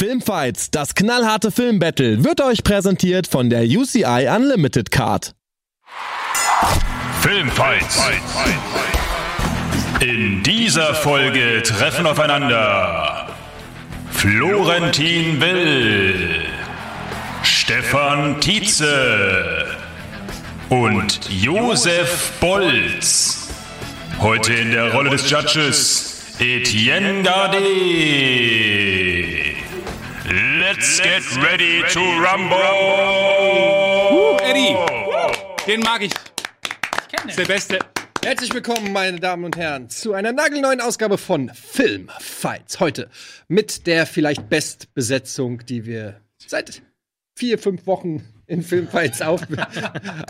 Filmfights, das knallharte Filmbattle, wird euch präsentiert von der UCI Unlimited Card. Filmfights. In dieser Folge treffen aufeinander Florentin Will, Stefan Tietze und Josef Bolz. Heute in der Rolle des Judges Etienne Gardet. Let's get ready to rumble! Uh, Eddie! Den mag ich. Ist der Beste. Herzlich willkommen, meine Damen und Herren, zu einer nagelneuen Ausgabe von Filmfights. Heute mit der vielleicht Bestbesetzung, die wir seit vier, fünf Wochen in Filmfights auf,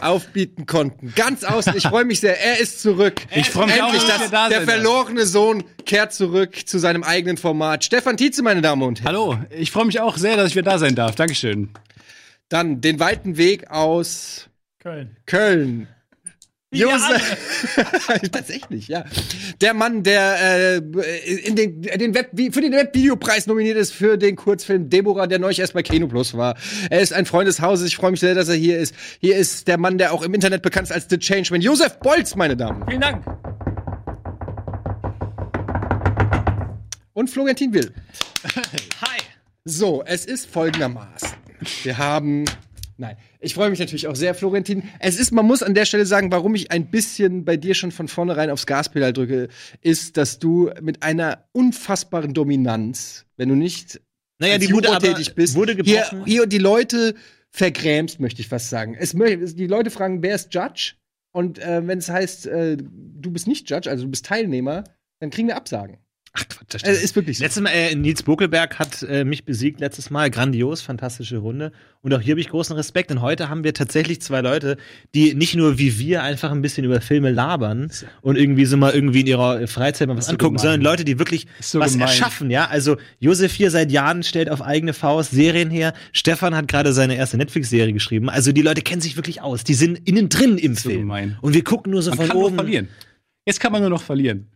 aufbieten konnten. Ganz außen, ich freue mich sehr, er ist zurück. Ich freu mich auch, Endlich, dass das, ihr da der verlorene Sohn kehrt zurück zu seinem eigenen Format. Stefan Tietze, meine Damen und Herren. Hallo, ich freue mich auch sehr, dass ich wieder da sein darf. Dankeschön. Dann den weiten Weg aus Köln. Köln. Josef. Tatsächlich, ja. Der Mann, der äh, in den, den Web, für den Webvideopreis nominiert ist für den Kurzfilm Deborah, der neulich erst bei Kino Plus war. Er ist ein Freund des Hauses. Ich freue mich sehr, dass er hier ist. Hier ist der Mann, der auch im Internet bekannt ist als The Changeman. Josef Bolz, meine Damen. Vielen Dank. Und Florentin Will. Hi. So, es ist folgendermaßen. Wir haben. Nein, ich freue mich natürlich auch sehr, Florentin. Es ist, man muss an der Stelle sagen, warum ich ein bisschen bei dir schon von vornherein aufs Gaspedal drücke, ist, dass du mit einer unfassbaren Dominanz, wenn du nicht Naja, die wurde aber- tätig bist, wurde hier, gebrochen. hier die Leute vergrämst, möchte ich fast sagen. Es, die Leute fragen, wer ist Judge? Und äh, wenn es heißt, äh, du bist nicht Judge, also du bist Teilnehmer, dann kriegen wir Absagen. Ach Quatsch, das Äh, ist wirklich so. Letztes Mal, äh, Nils Bokelberg hat äh, mich besiegt letztes Mal. Grandios, fantastische Runde. Und auch hier habe ich großen Respekt. Und heute haben wir tatsächlich zwei Leute, die nicht nur wie wir einfach ein bisschen über Filme labern und irgendwie so mal irgendwie in ihrer Freizeit mal was so angucken, gemein. sondern Leute, die wirklich so was gemein. erschaffen, ja. Also Josef hier seit Jahren stellt auf eigene Faust Serien her. Stefan hat gerade seine erste Netflix-Serie geschrieben. Also die Leute kennen sich wirklich aus. Die sind innen drin im So Film. gemein. Und wir gucken nur so Man von kann nur oben. verlieren. Jetzt kann man nur noch verlieren.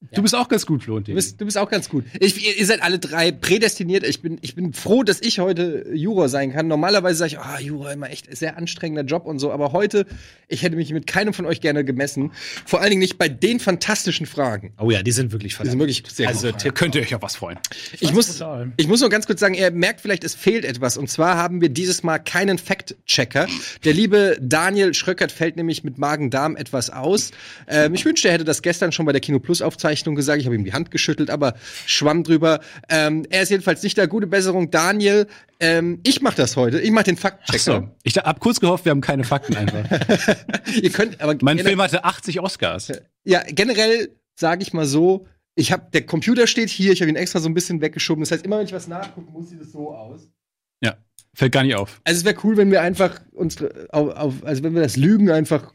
Du bist auch ganz gut, Florentin. Du bist, du bist auch ganz gut. Ich, ihr, ihr seid alle drei prädestiniert. Ich bin, ich bin froh, dass ich heute Juror sein kann. Normalerweise sage ich, ah, Juror immer echt sehr anstrengender Job und so. Aber heute, ich hätte mich mit keinem von euch gerne gemessen. Vor allen Dingen nicht bei den fantastischen Fragen. Oh ja, die sind wirklich Die sind wirklich sehr also, gut. Könnt ihr euch auf was freuen. Ich muss, ich muss nur ganz kurz sagen, ihr merkt vielleicht, es fehlt etwas. Und zwar haben wir dieses Mal keinen Fact-Checker. Der liebe Daniel Schröckert fällt nämlich mit Magen-Darm etwas aus. Ähm, ich wünschte, er hätte das gestern schon bei der Kino Plus-Aufzeichnung gesagt. Ich habe ihm die Hand geschüttelt, aber schwamm drüber. Ähm, er ist jedenfalls nicht da. Gute Besserung, Daniel. Ähm, ich mache das heute. Ich mache den Fact-Checker. So, ich hab kurz gehofft, wir haben keine Fakten einfach. Ihr könnt, aber mein Film hatte 80 Oscars. ja, generell sage ich mal so, ich habe der Computer steht hier, ich habe ihn extra so ein bisschen weggeschoben. Das heißt, immer wenn ich was nachgucke, muss sieht es so aus. Ja, fällt gar nicht auf. Also es wäre cool, wenn wir einfach unsere, auf, auf, also wenn wir das Lügen einfach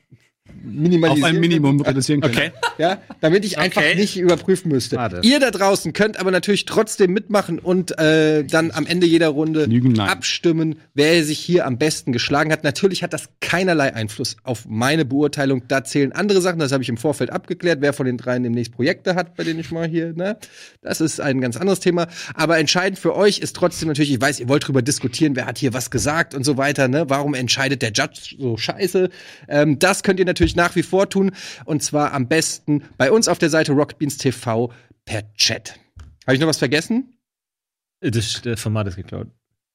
minimalisieren. Auf ein Minimum reduzieren können. Okay. Ja, damit ich einfach Okay. nicht überprüfen müsste. Schade. Ihr da draußen könnt aber natürlich trotzdem mitmachen und äh, dann am Ende jeder Runde Lügen, abstimmen, wer sich hier am besten geschlagen hat. Natürlich hat das keinerlei Einfluss auf meine Beurteilung. Da zählen andere Sachen. Das habe ich im Vorfeld abgeklärt, wer von den dreien demnächst Projekte hat, bei denen ich mal hier, ne? Das ist ein ganz anderes Thema. Aber entscheidend für euch ist trotzdem natürlich, ich weiß, ihr wollt drüber diskutieren, wer hat hier was gesagt und so weiter, ne? Warum entscheidet der Judge so scheiße? Ähm, das könnt ihr natürlich nach wie vor tun. Und zwar am besten bei uns auf der Seite Rockbeans TV per Chat. Habe ich noch was vergessen? Das, das Format ist geklaut.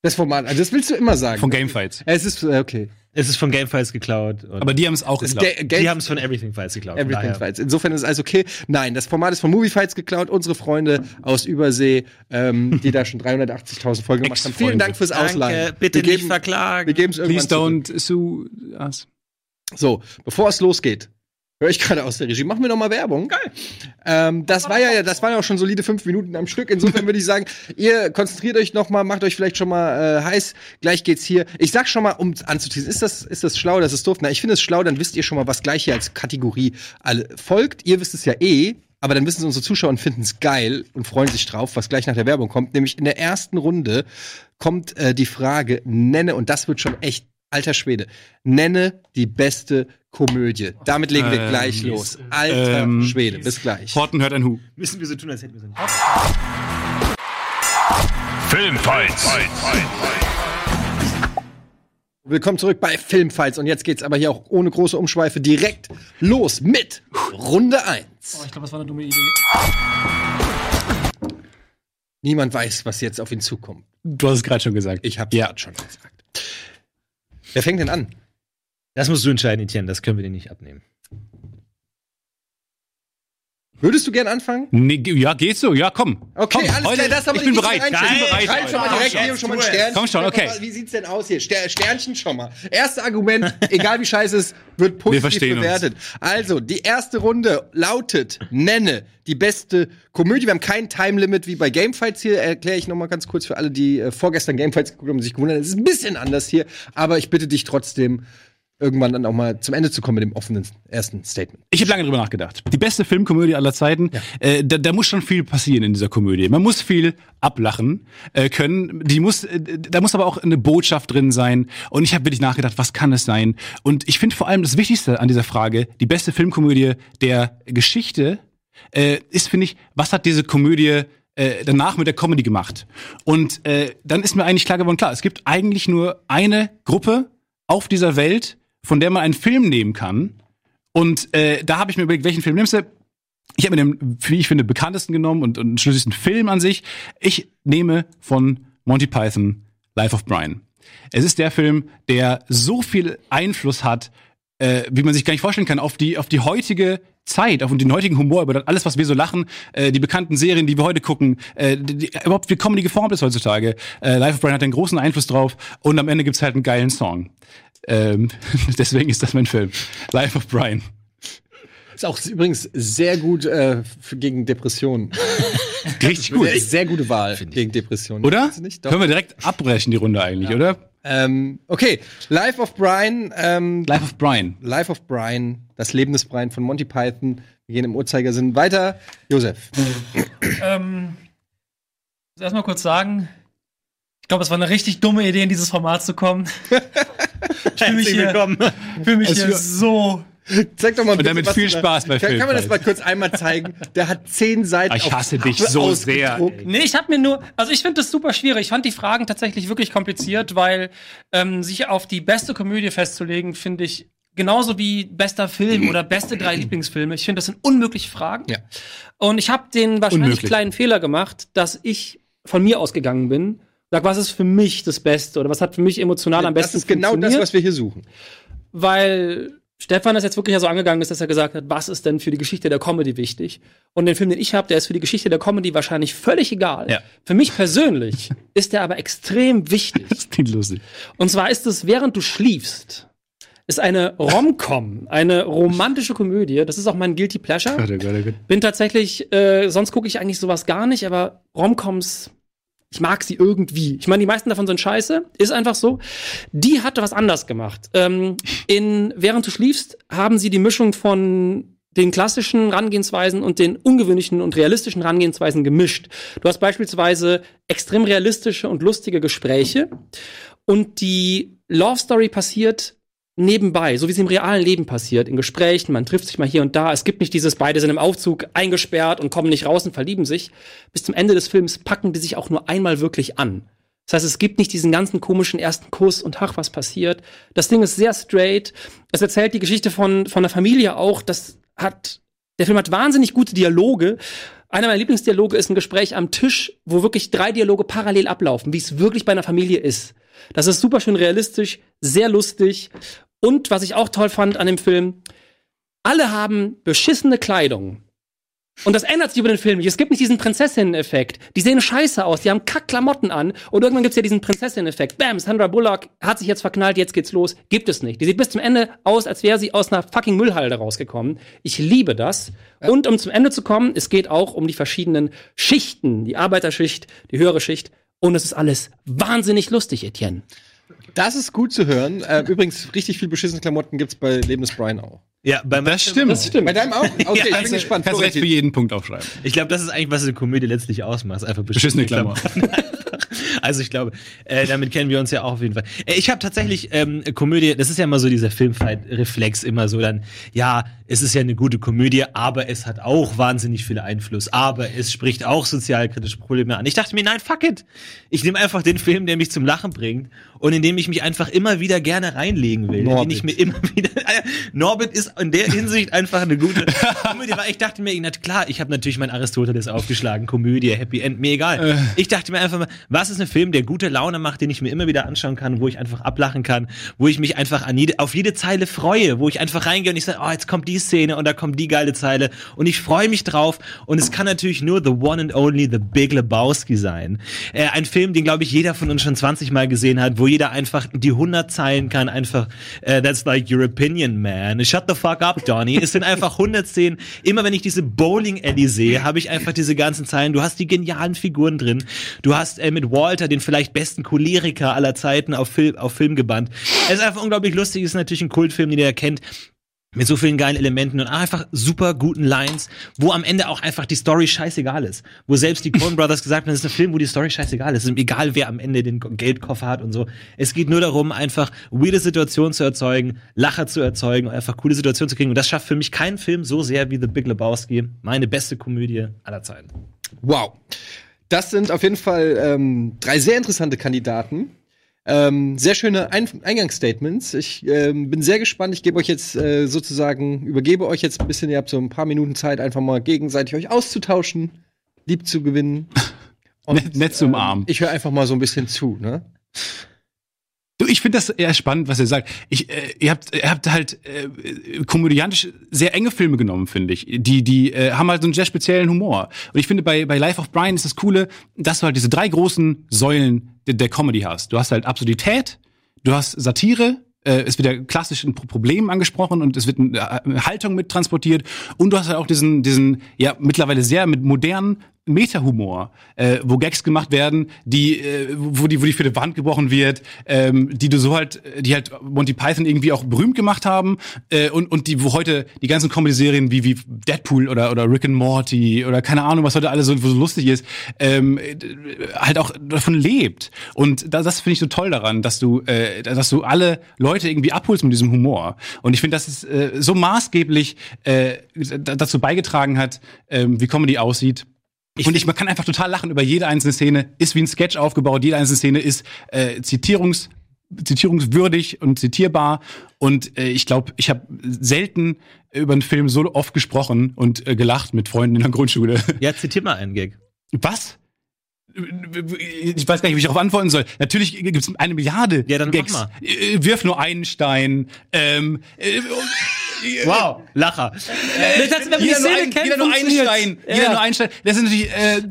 Das Format, also das willst du immer sagen. Von Gamefights. Es ist, äh, okay. Es ist von Gamefiles geklaut. Und Aber die haben es auch Geld- die haben es von Everything Files geklaut. Everything daher. Fights. Insofern ist alles okay. Nein, das Format ist von Movie Fights geklaut. Unsere Freunde aus Übersee, ähm, die da schon 380.000 Folgen gemacht haben. Vielen. Dank fürs Ausleihen. Danke, bitte wir geben, nicht verklagen. Wir geben es irgendwann Please zurück. don't sue us. So, bevor es losgeht, höre ich gerade aus der Regie. Machen wir noch mal Werbung. Geil. Ähm, das war ja, das waren ja auch schon solide fünf Minuten am Stück. Insofern würde ich sagen, ihr konzentriert euch noch mal, macht euch vielleicht schon mal äh, heiß. Gleich geht's hier. Ich sag schon mal, um anzuteasen, ist das, ist das schlau, das ist doof? Na, ich finde es schlau, dann wisst ihr schon mal, was gleich hier als Kategorie alle folgt. Ihr wisst es ja eh. Aber dann wissen es unsere Zuschauer und finden es geil und freuen sich drauf, was gleich nach der Werbung kommt. Nämlich in der ersten Runde kommt äh, die Frage, nenne, und das wird schon echt alter Schwede, nenne die beste Komödie. Damit legen wir Ähm, gleich los. Alter ähm, Schwede, bis gleich. Horten hört ein Hu. Müssen wir so tun, als hätten wir so einen Filmfights. Willkommen zurück bei Filmfights. Und jetzt geht's aber hier auch ohne große Umschweife direkt los mit Runde 1. Oh, ich glaube, das war eine dumme Idee. Niemand weiß, was jetzt auf ihn zukommt. Du hast es gerade schon gesagt. Ich hab's Ja. grad schon gesagt. Wer fängt denn an? Das musst du entscheiden, Etienne, das können wir dir nicht abnehmen. Würdest du gern anfangen? Nee, ja, geht so. Ja, komm. Okay, komm, alles heute, klar, das haben wir Ich bin die bereit. Ich bin bereit. Schreib schon mal direkt hier schon mal ein Sternchen. Komm schon, okay. Wie sieht's denn aus hier? Ster Sternchen schon mal. Erstes Argument, egal wie scheiße es ist, wird positiv verstehen uns. bewertet. Also, die erste Runde lautet, nenne die beste Komödie. Wir haben kein Time-Limit wie bei Gamefights hier. Erkläre ich noch mal ganz kurz für alle, die äh, vorgestern Gamefights geguckt haben und sich gewundert haben. Es ist ein bisschen anders hier, aber ich bitte dich trotzdem, irgendwann dann auch mal zum Ende zu kommen mit dem offenen ersten Statement. Ich habe lange drüber nachgedacht. Die beste Filmkomödie aller Zeiten. Äh, da, da muss schon viel passieren in dieser Komödie. Man muss viel ablachen äh, können. Die muss, äh, da muss aber auch eine Botschaft drin sein. Und ich habe wirklich nachgedacht, was kann es sein? Und ich finde vor allem das Wichtigste an dieser Frage: Die beste Filmkomödie der Geschichte äh, ist, finde ich, was hat diese Komödie äh, danach mit der Comedy gemacht? Und äh, dann ist mir eigentlich klar geworden, klar, es gibt eigentlich nur eine Gruppe auf dieser Welt, von der man einen Film nehmen kann. Und äh, da habe ich mir überlegt, welchen Film nimmst du? Ich habe mir den, wie ich finde, bekanntesten genommen und, und schlüssigsten Film an sich. Ich nehme von Monty Python Life of Brian. Es ist der Film, der so viel Einfluss hat, äh, wie man sich gar nicht vorstellen kann, auf die, auf die heutige Zeit, auf den heutigen Humor, über alles, was wir so lachen, äh, die bekannten Serien, die wir heute gucken, äh, die, die, überhaupt wie Comedy geformt ist heutzutage. Äh, Life of Brian hat einen großen Einfluss drauf und am Ende gibt's halt einen geilen Song. Ähm, deswegen ist das mein Film. Life of Brian. Ist auch übrigens sehr gut äh, gegen Depressionen. Richtig gut. Sehr, sehr gute Wahl gegen Depressionen. Oder? Können wir direkt abbrechen, die Runde eigentlich, oder? Ähm, okay, Life of Brian. Ähm, Life of Brian. Life of Brian, das Leben des Brian von Monty Python. Wir gehen im Uhrzeigersinn weiter. Josef. Ähm, ich muss erstmal kurz sagen, ich glaube, es war eine richtig dumme Idee, in dieses Format zu kommen. ich fühle mich hier, fühl mich hier so. Zeig doch mal Und damit viel Spaß bei kann, kann man das mal kurz einmal zeigen? Der hat zehn Seiten. Ich auf hasse dich so sehr, ausgedruckt. Nee, ich habe mir nur, also ich finde das super schwierig. Ich fand die Fragen tatsächlich wirklich kompliziert, weil ähm, sich auf die beste Komödie festzulegen, finde ich genauso wie bester Film oder beste drei Lieblingsfilme. Ich finde, das sind unmögliche Fragen. Ja. Und ich habe den wahrscheinlich Unmöglich. kleinen Fehler gemacht, dass ich von mir ausgegangen bin. Sag, was ist für mich das Beste oder was hat für mich emotional am Das besten ist genau das, funktioniert? was wir hier suchen. weil Stefan das jetzt wirklich ja so angegangen ist, dass er gesagt hat, was ist denn für die Geschichte der Comedy wichtig? Und den Film, den ich habe, der ist für die Geschichte der Comedy wahrscheinlich völlig egal. Ja. Für mich persönlich ist der aber extrem wichtig. Das klingt lustig. Und zwar ist es, während du schliefst, ist eine Rom-Com, eine romantische Komödie. Das ist auch mein Guilty Pleasure. Bin tatsächlich, äh, sonst gucke ich eigentlich sowas gar nicht, aber Romcoms, ich mag sie irgendwie. Ich meine, die meisten davon sind scheiße, ist einfach so. Die hatte was anders gemacht. Ähm, in Während du schliefst, haben sie die Mischung von den klassischen Herangehensweisen und den ungewöhnlichen und realistischen Herangehensweisen gemischt. Du hast beispielsweise extrem realistische und lustige Gespräche und die Love Story passiert nebenbei, so wie es im realen Leben passiert, in Gesprächen, man trifft sich mal hier und da. Es gibt nicht dieses, beide sind im Aufzug eingesperrt und kommen nicht raus und verlieben sich. Bis zum Ende des Films packen die sich auch nur einmal wirklich an. Das heißt, es gibt nicht diesen ganzen komischen ersten Kuss und ach, was passiert. Das Ding ist sehr straight. Es erzählt die Geschichte von, von der Familie auch. Das hat, der Film hat wahnsinnig gute Dialoge. Einer meiner Lieblingsdialoge ist ein Gespräch am Tisch, wo wirklich drei Dialoge parallel ablaufen, wie es wirklich bei einer Familie ist. Das ist super schön realistisch, sehr lustig. Und was ich auch toll fand an dem Film, alle haben beschissene Kleidung. Und das ändert sich über den Film nicht. Es gibt nicht diesen Prinzessinnen-Effekt. Die sehen scheiße aus, die haben Kackklamotten an. Und irgendwann gibt's ja diesen Prinzessinnen-Effekt. Bam, Sandra Bullock hat sich jetzt verknallt, jetzt geht's los. Gibt es nicht. Die sieht bis zum Ende aus, als wäre sie aus einer fucking Müllhalde rausgekommen. Ich liebe das. Und um zum Ende zu kommen, es geht auch um die verschiedenen Schichten. Die Arbeiterschicht, die höhere Schicht. Und es ist alles wahnsinnig lustig, Etienne. Das ist gut zu hören. Äh, übrigens, richtig viel beschissene Klamotten gibt's bei Leben des Brian auch. Ja, bei Das stimmt. Das stimmt. Bei deinem auch? Okay, ich bin gespannt. Kannst recht für jeden Punkt aufschreiben. Ich glaube, das ist eigentlich, was eine Komödie letztlich ausmacht. Einfach Beschissene Klamotten. Also ich glaube, äh, damit kennen wir uns ja auch auf jeden Fall. Äh, ich habe tatsächlich ähm, Komödie, das ist ja immer so dieser Filmfight-Reflex, immer so dann, ja, es ist ja eine gute Komödie, aber es hat auch wahnsinnig viel Einfluss, aber es spricht auch sozialkritische Probleme an. Ich dachte mir, nein, fuck it. Ich nehme einfach den Film, der mich zum Lachen bringt und in dem ich mich einfach immer wieder gerne reinlegen will. Norbit. Den ich mir immer wieder. Norbit ist in der Hinsicht einfach eine gute Komödie, weil ich dachte mir, na klar, ich habe natürlich mein Aristoteles aufgeschlagen, Komödie, Happy End, mir egal. Ich dachte mir einfach mal, was ist ein Film, der gute Laune macht, den ich mir immer wieder anschauen kann, wo ich einfach ablachen kann, wo ich mich einfach an jede, auf jede Zeile freue, wo ich einfach reingehe und ich sage, oh, jetzt kommt die Szene und da kommt die geile Zeile und ich freue mich drauf und es kann natürlich nur the one and only The Big Lebowski sein. Äh, ein Film, den glaube ich jeder von uns schon 20 Mal gesehen hat, wo jeder einfach die 100 Zeilen kann, einfach äh, that's like your opinion, man. Shut the fuck up, Donny. Es sind einfach 100 Szenen. Immer wenn ich diese Bowling Alley sehe, habe ich einfach diese ganzen Zeilen. Du hast die genialen Figuren drin. Du hast äh, mit Walter den vielleicht besten Choleriker aller Zeiten auf Film, auf Film gebannt. Es ist einfach unglaublich lustig. Ist natürlich ein Kultfilm, den ihr kennt mit so vielen geilen Elementen und einfach super guten Lines, wo am Ende auch einfach die Story scheißegal ist. Wo selbst die Coen Brothers gesagt haben, das ist ein Film, wo die Story scheißegal ist. Es ist egal, wer am Ende den Geldkoffer hat und so. Es geht nur darum, einfach weirde Situationen zu erzeugen, Lacher zu erzeugen und einfach coole Situationen zu kriegen. Und das schafft für mich keinen Film so sehr wie The Big Lebowski. Meine beste Komödie aller Zeiten. Wow. Das sind auf jeden Fall ähm, drei sehr interessante Kandidaten. Ähm, sehr schöne Ein Eingangsstatements. Ich ähm, bin sehr gespannt. Ich gebe euch jetzt äh, sozusagen, übergebe euch jetzt ein bisschen, ihr habt so ein paar Minuten Zeit, einfach mal gegenseitig euch auszutauschen, lieb zu gewinnen. Nett- nett zu umarmen. Ich höre einfach mal so ein bisschen zu, ne? Du, ich finde das eher spannend, was ihr sagt. Ich, äh, ihr habt, ihr habt halt äh, komödiantisch sehr enge Filme genommen, finde ich. Die, die äh, haben halt so einen sehr speziellen Humor. Und ich finde, bei, bei Life of Brian ist das Coole, dass du halt diese drei großen Säulen der, der Comedy hast. Du hast halt Absurdität, du hast Satire, äh, es wird ja klassisch ein Pro- Problem angesprochen und es wird eine, eine Haltung mit transportiert und du hast halt auch diesen, diesen ja mittlerweile sehr mit modernen Meta-Humor, äh, wo Gags gemacht werden, die, äh, wo die, wo die für die Wand gebrochen wird, ähm, die du so halt, die halt Monty Python irgendwie auch berühmt gemacht haben äh, und und die, wo heute die ganzen Comedy-Serien wie wie Deadpool oder oder Rick and Morty oder keine Ahnung, was heute alles so, so lustig ist, ähm, äh, halt auch davon lebt. Und das, das finde ich so toll daran, dass du, äh, dass du alle Leute irgendwie abholst mit diesem Humor. Und ich finde, dass es äh, so maßgeblich äh, dazu beigetragen hat, ähm, wie Comedy aussieht. Und ich, man kann einfach total lachen über jede einzelne Szene, ist wie ein Sketch aufgebaut, jede einzelne Szene ist äh, zitierungs, zitierungswürdig und zitierbar. Und äh, ich glaube, ich habe selten über einen Film so oft gesprochen und äh, gelacht mit Freunden in der Grundschule. Ja, zitier mal einen Gag. Was? Ich weiß gar nicht, wie ich darauf antworten soll. Natürlich gibt es eine Milliarde Ja, dann mach Gags. mal. Äh, Wirf nur einen Stein. Ähm, äh, Wow, Lacher. Das heißt, wenn jeder nur, ein, kennt, jeder nur einen funktioniert's. Stein. Ja. Jeder nur einen Stein. Das ist natürlich äh, äh,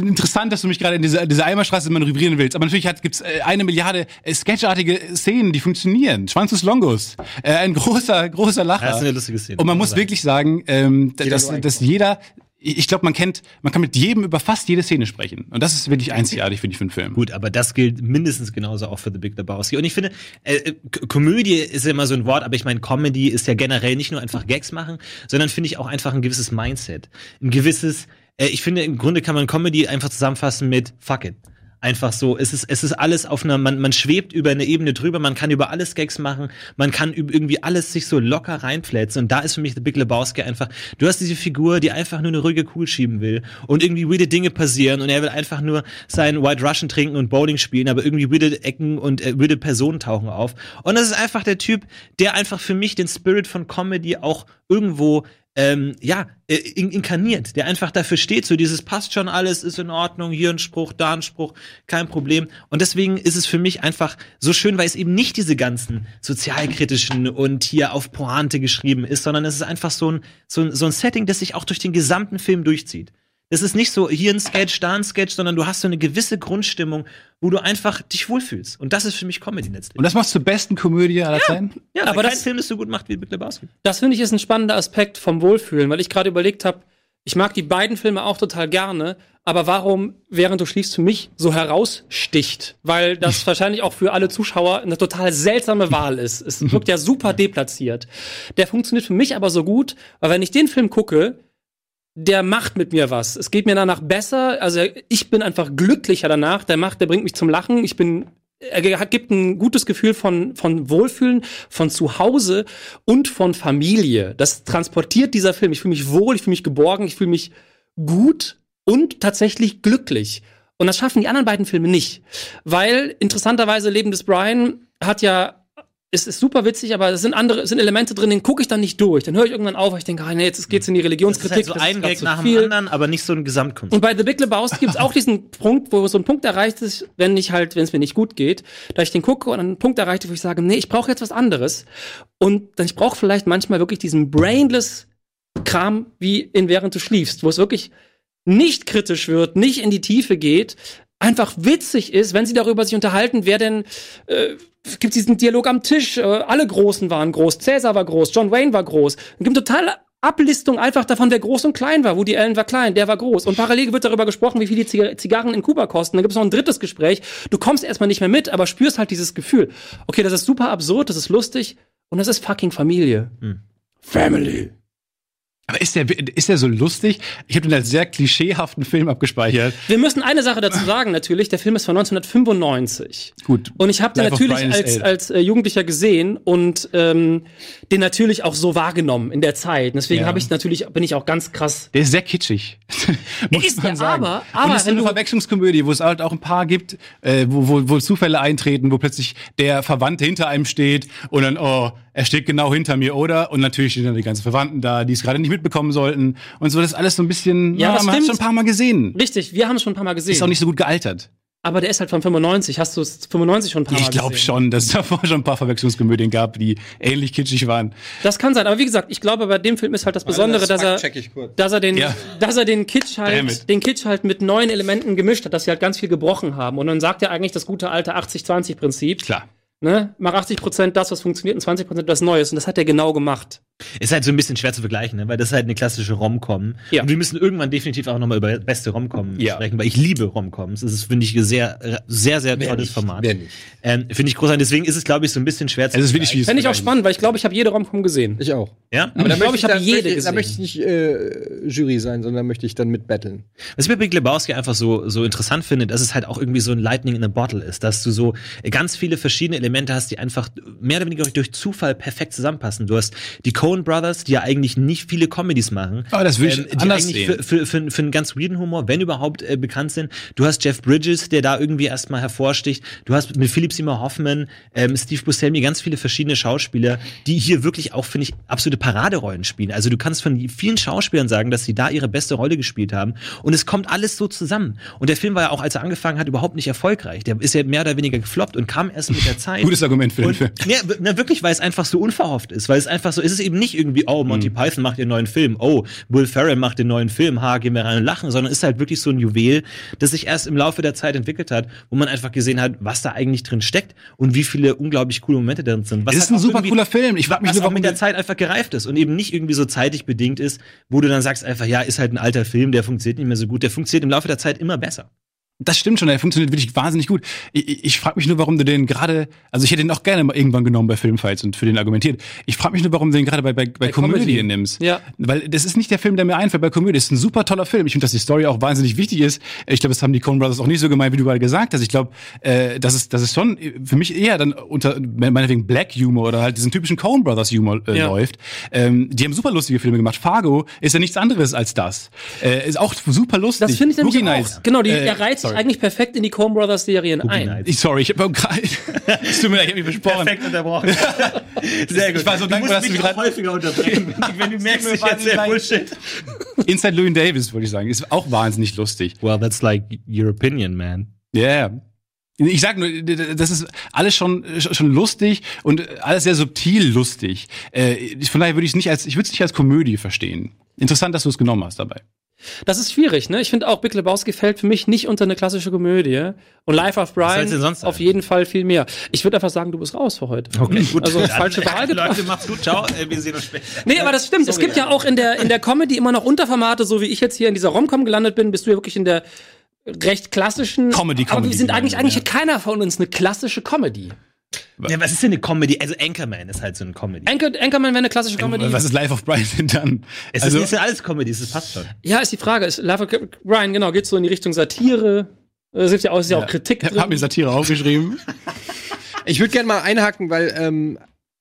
interessant, dass du mich gerade in diese, diese Eimerstraße manövrieren willst. Aber natürlich hat, gibt's äh, eine Milliarde äh, sketchartige Szenen, die funktionieren. Schwanzus Longus. Äh, ein großer, großer Lacher. Das ist eine lustige Szene. Und man muss Sagen. wirklich sagen, ähm, Jeder dass, dass jeder, ich glaube, man kennt, man kann mit jedem über fast jede Szene sprechen. Und das ist wirklich einzigartig, finde ich, für einen Film. Gut, aber das gilt mindestens genauso auch für The Big Lebowski. Und ich finde, äh, äh, Komödie ist ja immer so ein Wort, aber ich meine, Comedy ist ja generell nicht nur einfach Gags machen, sondern finde ich auch einfach ein gewisses Mindset. Ein gewisses, äh, ich finde, im Grunde kann man Comedy einfach zusammenfassen mit Fuck it. Einfach so, es ist, es ist alles auf einer, man, man schwebt über eine Ebene drüber, man kann über alles Gags machen, man kann irgendwie alles sich so locker reinflätzen. Und da ist für mich The Big Lebowski einfach, du hast diese Figur, die einfach nur eine ruhige Kugel schieben will und irgendwie weirde Dinge passieren und er will einfach nur sein White Russian trinken und Bowling spielen, aber irgendwie weirde Ecken und äh, weirde Personen tauchen auf. Und das ist einfach der Typ, der einfach für mich den Spirit von Comedy auch irgendwo ähm, ja, äh, in, inkarniert, der einfach dafür steht, so dieses passt schon alles, ist in Ordnung, hier ein Spruch, da ein Spruch, kein Problem. Und deswegen ist es für mich einfach so schön, weil es eben nicht diese ganzen sozialkritischen und hier auf Pointe geschrieben ist, sondern es ist einfach so ein, so ein, so ein Setting, das sich auch durch den gesamten Film durchzieht. Es ist nicht so hier ein Sketch, da ein Sketch, sondern du hast so eine gewisse Grundstimmung, wo du einfach dich wohlfühlst. Und das ist für mich Comedy letztlich. Und das machst du zur besten Komödie aller Zeiten? ja, aber aber kein das- Film das so gut macht wie Big Lebowski. Das finde ich ist ein spannender Aspekt vom Wohlfühlen, weil ich gerade überlegt habe, ich mag die beiden Filme auch total gerne, aber warum, während du schliefst, für mich so heraussticht? Weil das wahrscheinlich auch für alle Zuschauer eine total seltsame Wahl ist. Es wirkt ja super deplatziert. Der funktioniert für mich aber so gut, weil wenn ich den Film gucke, der macht mit mir was. Es geht mir danach besser. Also ich bin einfach glücklicher danach. Der macht, der bringt mich zum Lachen. Ich bin er gibt ein gutes Gefühl von, von Wohlfühlen, von Zuhause und von Familie. Das transportiert dieser Film. Ich fühle mich wohl, ich fühle mich geborgen, ich fühle mich gut und tatsächlich glücklich. Und das schaffen die anderen beiden Filme nicht. Weil interessanterweise Leben des Brian hat ja es ist super witzig, aber es sind andere, es sind Elemente drin, den gucke ich dann nicht durch. Dann höre ich irgendwann auf, weil ich denke, ah, nee, jetzt geht's in die Religionskritik. Das ist halt so ein Gag nach dem anderen, aber nicht so ein Gesamtkunst. Und bei The Big Lebowski gibt's auch diesen Punkt, wo so ein Punkt erreicht ist, wenn ich halt, wenn es mir nicht gut geht, da ich den gucke und einen Punkt erreicht, wo ich sage, nee, ich brauche jetzt was anderes. Und dann ich brauche vielleicht manchmal wirklich diesen brainless Kram wie in während du schliefst, wo es wirklich nicht kritisch wird, nicht in die Tiefe geht, einfach witzig ist, wenn sie darüber sich unterhalten, wer denn äh, gibt diesen Dialog am Tisch, äh, alle Großen waren groß, Cäsar war groß, John Wayne war groß. Es gibt totale Ablistung einfach davon, wer groß und klein war. Woody Allen war klein, der war groß. Und parallel wird darüber gesprochen, wie viel die Ziga- Zigarren in Kuba kosten. Dann gibt es noch ein drittes Gespräch. Du kommst erstmal nicht mehr mit, aber spürst halt dieses Gefühl. Okay, das ist super absurd, das ist lustig und das ist fucking Familie. Family. Aber ist der, ist der so lustig? Ich habe den als sehr klischeehaften Film abgespeichert. Wir müssen eine Sache dazu sagen, natürlich. Der Film ist von 1995. Gut. Und ich habe den natürlich als, als äh, Jugendlicher gesehen und ähm, den natürlich auch so wahrgenommen in der Zeit. Deswegen Ja. habe ich natürlich, bin ich auch ganz krass. Der ist sehr kitschig. Muss Ist man der, sagen. aber- Und aber es ist eine Verwechslungskomödie, wo es halt auch ein paar gibt, äh, wo, wo, wo Zufälle eintreten, wo plötzlich der Verwandte hinter einem steht und dann, oh, er steht genau hinter mir, oder? Und natürlich stehen dann die ganzen Verwandten da, die es gerade nicht mitbekommen sollten. Und so, das ist alles so ein bisschen, Ja, na, das man hat stimmt. schon ein paar Mal gesehen. Richtig, wir haben es schon ein paar Mal gesehen. Ist auch nicht so gut gealtert. aber der ist halt von 95. Hast du es 95 schon ein paar Mal Ich glaube schon, dass es davor schon ein paar Verwechslungskomödien gab, die ähnlich kitschig waren. Das kann sein. Aber wie gesagt, ich glaube, bei dem Film ist halt das Besondere, dass er, check ich kurz. dass er den, Ja. dass er den Kitsch halt, den Kitsch halt mit neuen Elementen gemischt hat, dass sie halt ganz viel gebrochen haben. Und dann sagt er eigentlich das gute alte 80-20-Prinzip. Klar. Ne? Mach 80% das, was funktioniert, und 20% das Neues. Und das hat er genau gemacht. Ist halt so ein bisschen schwer zu vergleichen, ne? weil das ist halt eine klassische Rom-Com. Ja. Und wir müssen irgendwann definitiv auch nochmal über beste Rom-Com Ja. sprechen, weil ich liebe Rom-Coms. Das ist, finde ich, ein sehr, sehr, sehr tolles nicht? Format. Ähm, finde ich großartig. Deswegen ist es, glaube ich, so ein bisschen schwer zu Es ist wirklich wie Fände ich auch spannend, weil ich glaube, ich habe jede Romcom gesehen. Ich auch. Ja? Aber ich glaube, ich habe da jede möchte, Da gesehen. möchte ich nicht äh, Jury sein, sondern möchte ich dann mitbetteln. Was ich bei Big Lebowski einfach so, so interessant finde, dass es halt auch irgendwie so ein Lightning in a Bottle ist, dass du so ganz viele verschiedene Elemente hast, die einfach mehr oder weniger durch Zufall perfekt zusammenpassen. Du hast die Coen Brothers, die ja eigentlich nicht viele Comedies machen. Aber das will ich die anders eigentlich sehen. für, für, für, für einen ganz weirden Humor, wenn überhaupt, äh, bekannt sind. Du hast Jeff Bridges, der da irgendwie erstmal hervorsticht. Du hast mit Philip Seymour Hoffman, ähm, Steve Buscemi, ganz viele verschiedene Schauspieler, die hier wirklich auch, finde ich, absolute Paraderollen spielen. Also du kannst von vielen Schauspielern sagen, dass sie da ihre beste Rolle gespielt haben. Und es kommt alles so zusammen. Und der Film war ja auch, als er angefangen hat, überhaupt nicht erfolgreich. Der ist ja mehr oder weniger gefloppt und kam erst mit der Zeit. Gutes Argument für den Film. ja, na, wirklich, weil es einfach so unverhofft ist. Weil es einfach so, es ist eben nicht irgendwie, oh, Monty Python macht den neuen Film, oh, Will Ferrell macht den neuen Film, ha, gehen wir rein und lachen, sondern ist halt wirklich so ein Juwel, das sich erst im Laufe der Zeit entwickelt hat, wo man einfach gesehen hat, was da eigentlich drin steckt und wie viele unglaublich coole Momente drin sind. Was ist halt ein super cooler Film. Ich frag mich was nur, warum mit der der- Zeit einfach gereift ist und eben nicht irgendwie so zeitig bedingt ist, wo du dann sagst einfach, ja, ist halt ein alter Film, der funktioniert nicht mehr so gut. Der funktioniert im Laufe der Zeit immer besser. Das stimmt schon, der funktioniert wirklich wahnsinnig gut. Ich, ich, frage mich nur, warum du den gerade, also ich hätte den auch gerne mal irgendwann genommen bei Filmfights und für den argumentiert. Ich frage mich nur, warum du den gerade bei, bei, bei, Komödien Comedy. nimmst. Ja. Weil das ist nicht der Film, der mir einfällt bei Komödie. Das ist ein super toller Film. Ich finde, dass die Story auch wahnsinnig wichtig ist. Ich glaube, das haben die Coen Brothers auch nicht so gemeint, wie du gerade gesagt hast. Ich glaube, äh, das ist das ist schon für mich eher dann unter meinetwegen Black Humor oder halt diesen typischen Coen Brothers Humor äh, Ja. läuft. Ähm, die haben super lustige Filme gemacht. Fargo ist ja nichts anderes als das. Äh, ist auch super lustig. Das finde ich nämlich Boogie auch. Genau, die, Äh, der reiht sorry. eigentlich perfekt in die Coen Brothers Serien ein. Ich, sorry, ich habe gerade. Es tut mir leid, ich habe mich versprochen. unterbrochen. Sehr Ich war so dankbar, dass du gerade häufiger unterbrechen, wenn du merkst, ich erzähl Bullshit. Inside Louis Davis, wollte ich sagen. Ist auch wahnsinnig lustig. Well, that's like your opinion, man. Ja. Yeah. Ich sag nur, das ist alles schon schon lustig und alles sehr subtil lustig. Äh, Von daher würde ich es nicht als ich würde es nicht als Komödie verstehen. Interessant, dass du es genommen hast dabei. Das ist schwierig, ne? Ich finde auch, Big Lebowski fällt für mich nicht unter eine klassische Komödie. Und Life of Brian auf jeden Fall viel mehr. Ich würde einfach sagen, du bist raus für heute. Okay, gut. Also falsche Wahl. Leute, macht's gut. Ciao. Äh, Wir sehen uns später. Nee, aber das stimmt. es gibt ja auch in der, in der Comedy immer noch Unterformate, so wie ich jetzt hier in dieser Romcom gelandet bin, bist du ja wirklich in der recht klassischen Comedy, Aber wir Comedy sind eigentlich, eigentlich ja. keiner von uns eine klassische Comedy. Ja, was ist denn eine Comedy? Also Anchorman ist halt so eine Comedy. Anchor, Anchorman wäre eine klassische Comedy. Was ist Life of Brian denn dann? es also, ist nicht alles Comedy, es passt schon. Ja, ist die Frage. Ist Life of Brian, genau, geht so in die Richtung Satire. Es ist ja auch, ist ja auch Kritik ich hab mir. Satire aufgeschrieben. Ich würde gerne mal einhaken, weil ähm,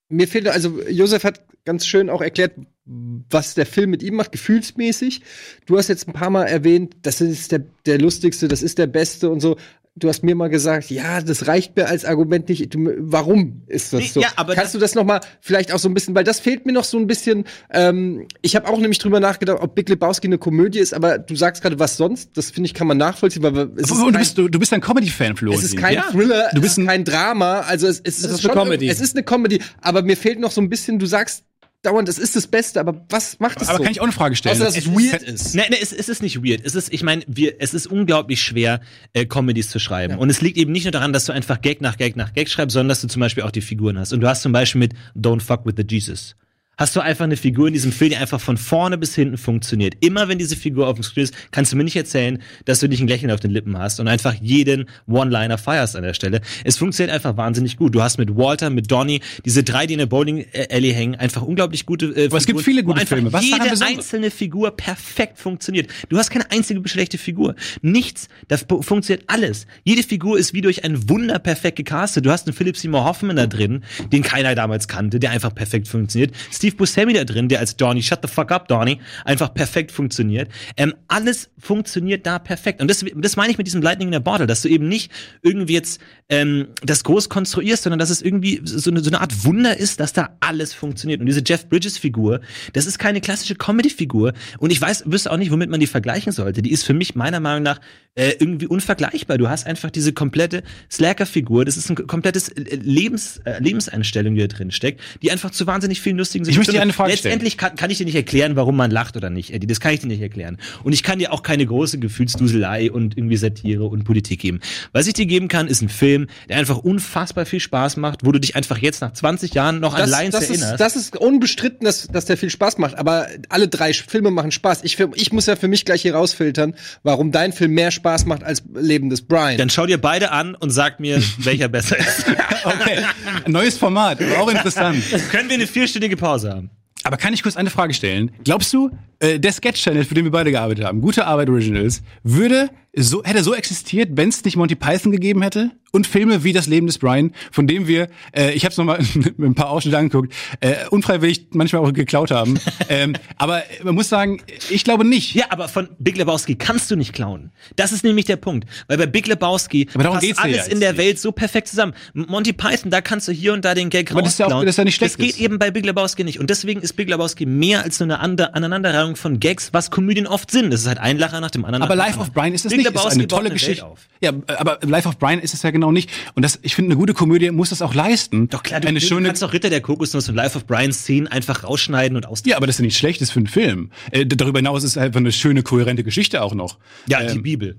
mir fehlt, also Josef hat ganz schön auch erklärt, was der Film mit ihm macht, gefühlsmäßig. Du hast jetzt ein paar Mal erwähnt, das ist der, der lustigste, das ist der beste und so. Du hast mir mal gesagt, ja, das reicht mir als Argument nicht. Du, warum ist das so? ja, aber Kannst du das noch mal vielleicht auch so ein bisschen, weil das fehlt mir noch so ein bisschen. Ähm, ich habe auch nämlich drüber nachgedacht, ob Big Lebowski eine Komödie ist, aber du sagst gerade, was sonst? Das finde ich, kann man nachvollziehen, weil es ist Und du kein- bist, du, du bist ein Comedy-Fan, Flo. es ist kein Thriller, Du es bist ist ein- kein Drama, also es, es ist ist, eine schon Comedy. Es ist eine Comedy, aber mir fehlt noch so ein bisschen, du sagst dauernd, es ist das Beste, aber was macht es Aber so? kann ich auch eine Frage stellen? Außer, dass es weird ist. Nee, nee, es, es ist nicht weird. Es ist, ich meine, wir, es ist unglaublich schwer, äh, Comedies zu schreiben. Und es liegt eben nicht nur daran, dass du einfach Gag nach Gag nach Gag schreibst, sondern dass du zum Beispiel auch die Figuren hast. Und du hast zum Beispiel mit Don't Fuck with the Jesus. Hast du einfach eine Figur in diesem Film, die einfach von vorne bis hinten funktioniert. Immer wenn diese Figur auf dem Screen ist, kannst du mir nicht erzählen, dass du nicht ein Lächeln auf den Lippen hast und einfach jeden One-Liner feierst an der Stelle. Es funktioniert einfach wahnsinnig gut. Du hast mit Walter, mit Donny, diese drei, die in der Bowling-Alley hängen, einfach unglaublich gute äh, Aber es gibt viele gute Filme. Was jede einzelne Figur perfekt funktioniert. Du hast keine einzige schlechte Figur. Nichts. Da fu- funktioniert alles. Jede Figur ist wie durch ein Wunder perfekt gecastet. Du hast einen Philip Seymour Hoffman da drin, den keiner damals kannte, der einfach perfekt funktioniert. Steve Buscemi da drin, der als Donny, shut the fuck up, Donny, einfach perfekt funktioniert. Ähm, alles funktioniert da perfekt. Und das, das meine ich mit diesem Lightning in der Bottle, dass du eben nicht irgendwie jetzt ähm, das groß konstruierst, sondern dass es irgendwie so eine, so eine Art Wunder ist, dass da alles funktioniert. Und diese Jeff Bridges-Figur, das ist keine klassische Comedy-Figur. Und ich weiß, wüsste auch nicht, womit man die vergleichen sollte. Die ist für mich meiner Meinung nach äh, irgendwie unvergleichbar. Du hast einfach diese komplette Slacker-Figur. Das ist ein komplettes äh, Lebens, äh, Lebenseinstellung, die da drin steckt, die einfach zu wahnsinnig vielen lustigen Ich möchte dir eine Frage stellen. Letztendlich kann, kann ich dir nicht erklären, warum man lacht oder nicht, Eddie. Das kann ich dir nicht erklären. Und ich kann dir auch keine große Gefühlsduselei und irgendwie Satire und Politik geben. Was ich dir geben kann, ist ein Film, der einfach unfassbar viel Spaß macht, wo du dich einfach jetzt nach 20 Jahren noch an Das, Lions das, erinnerst. ist, das ist unbestritten, dass, dass der viel Spaß macht. Aber alle drei Filme machen Spaß. Ich, ich muss ja für mich gleich hier rausfiltern, warum dein Film mehr Spaß macht als Leben des Brian. Dann schau dir beide an und sag mir, welcher besser ist. Okay. Neues Format, aber auch interessant. Können wir eine vierstündige Pause haben? Aber kann ich kurz eine Frage stellen? Glaubst du, äh, der Sketch-Channel, für den wir beide gearbeitet haben, Gute Arbeit Originals, würde so, hätte so existiert, wenn es nicht Monty Python gegeben hätte? Und Filme wie Das Leben des Brian, von dem wir, äh, ich habe es nochmal mit ein paar Ausschnitte angeguckt, äh, unfreiwillig manchmal auch geklaut haben. ähm, aber man muss sagen, ich glaube nicht. Ja, aber von Big Lebowski kannst du nicht klauen. Das ist nämlich der Punkt. Weil bei Big Lebowski passt alles ja in der nicht. Welt so perfekt zusammen. Monty Python, da kannst du hier und da den Gag Aber das ist ja auch- das ist ja nicht schlecht Das geht ist. eben bei Big Lebowski nicht. Und deswegen ist Big Lebowski mehr als nur eine Ande- Aneinanderreihung von Gags, was Komödien oft sind. Das ist halt ein Lacher nach dem anderen. Aber Life of. Brian ist es Big nicht. Ist eine tolle Welt Geschichte. auf. Ja, aber Life of Brian ist es ja genau nicht. Und das, ich finde, eine gute Komödie muss das auch leisten. Doch klar, du, eine du schöne. kannst doch Ritter der Kokosnuss und Life of Brian Szenen einfach rausschneiden und aus. Ja, aber das ist ja nicht schlecht ist für einen Film. Äh, darüber hinaus ist es einfach eine schöne, kohärente Geschichte auch noch. Ja, die Ähm, Bibel.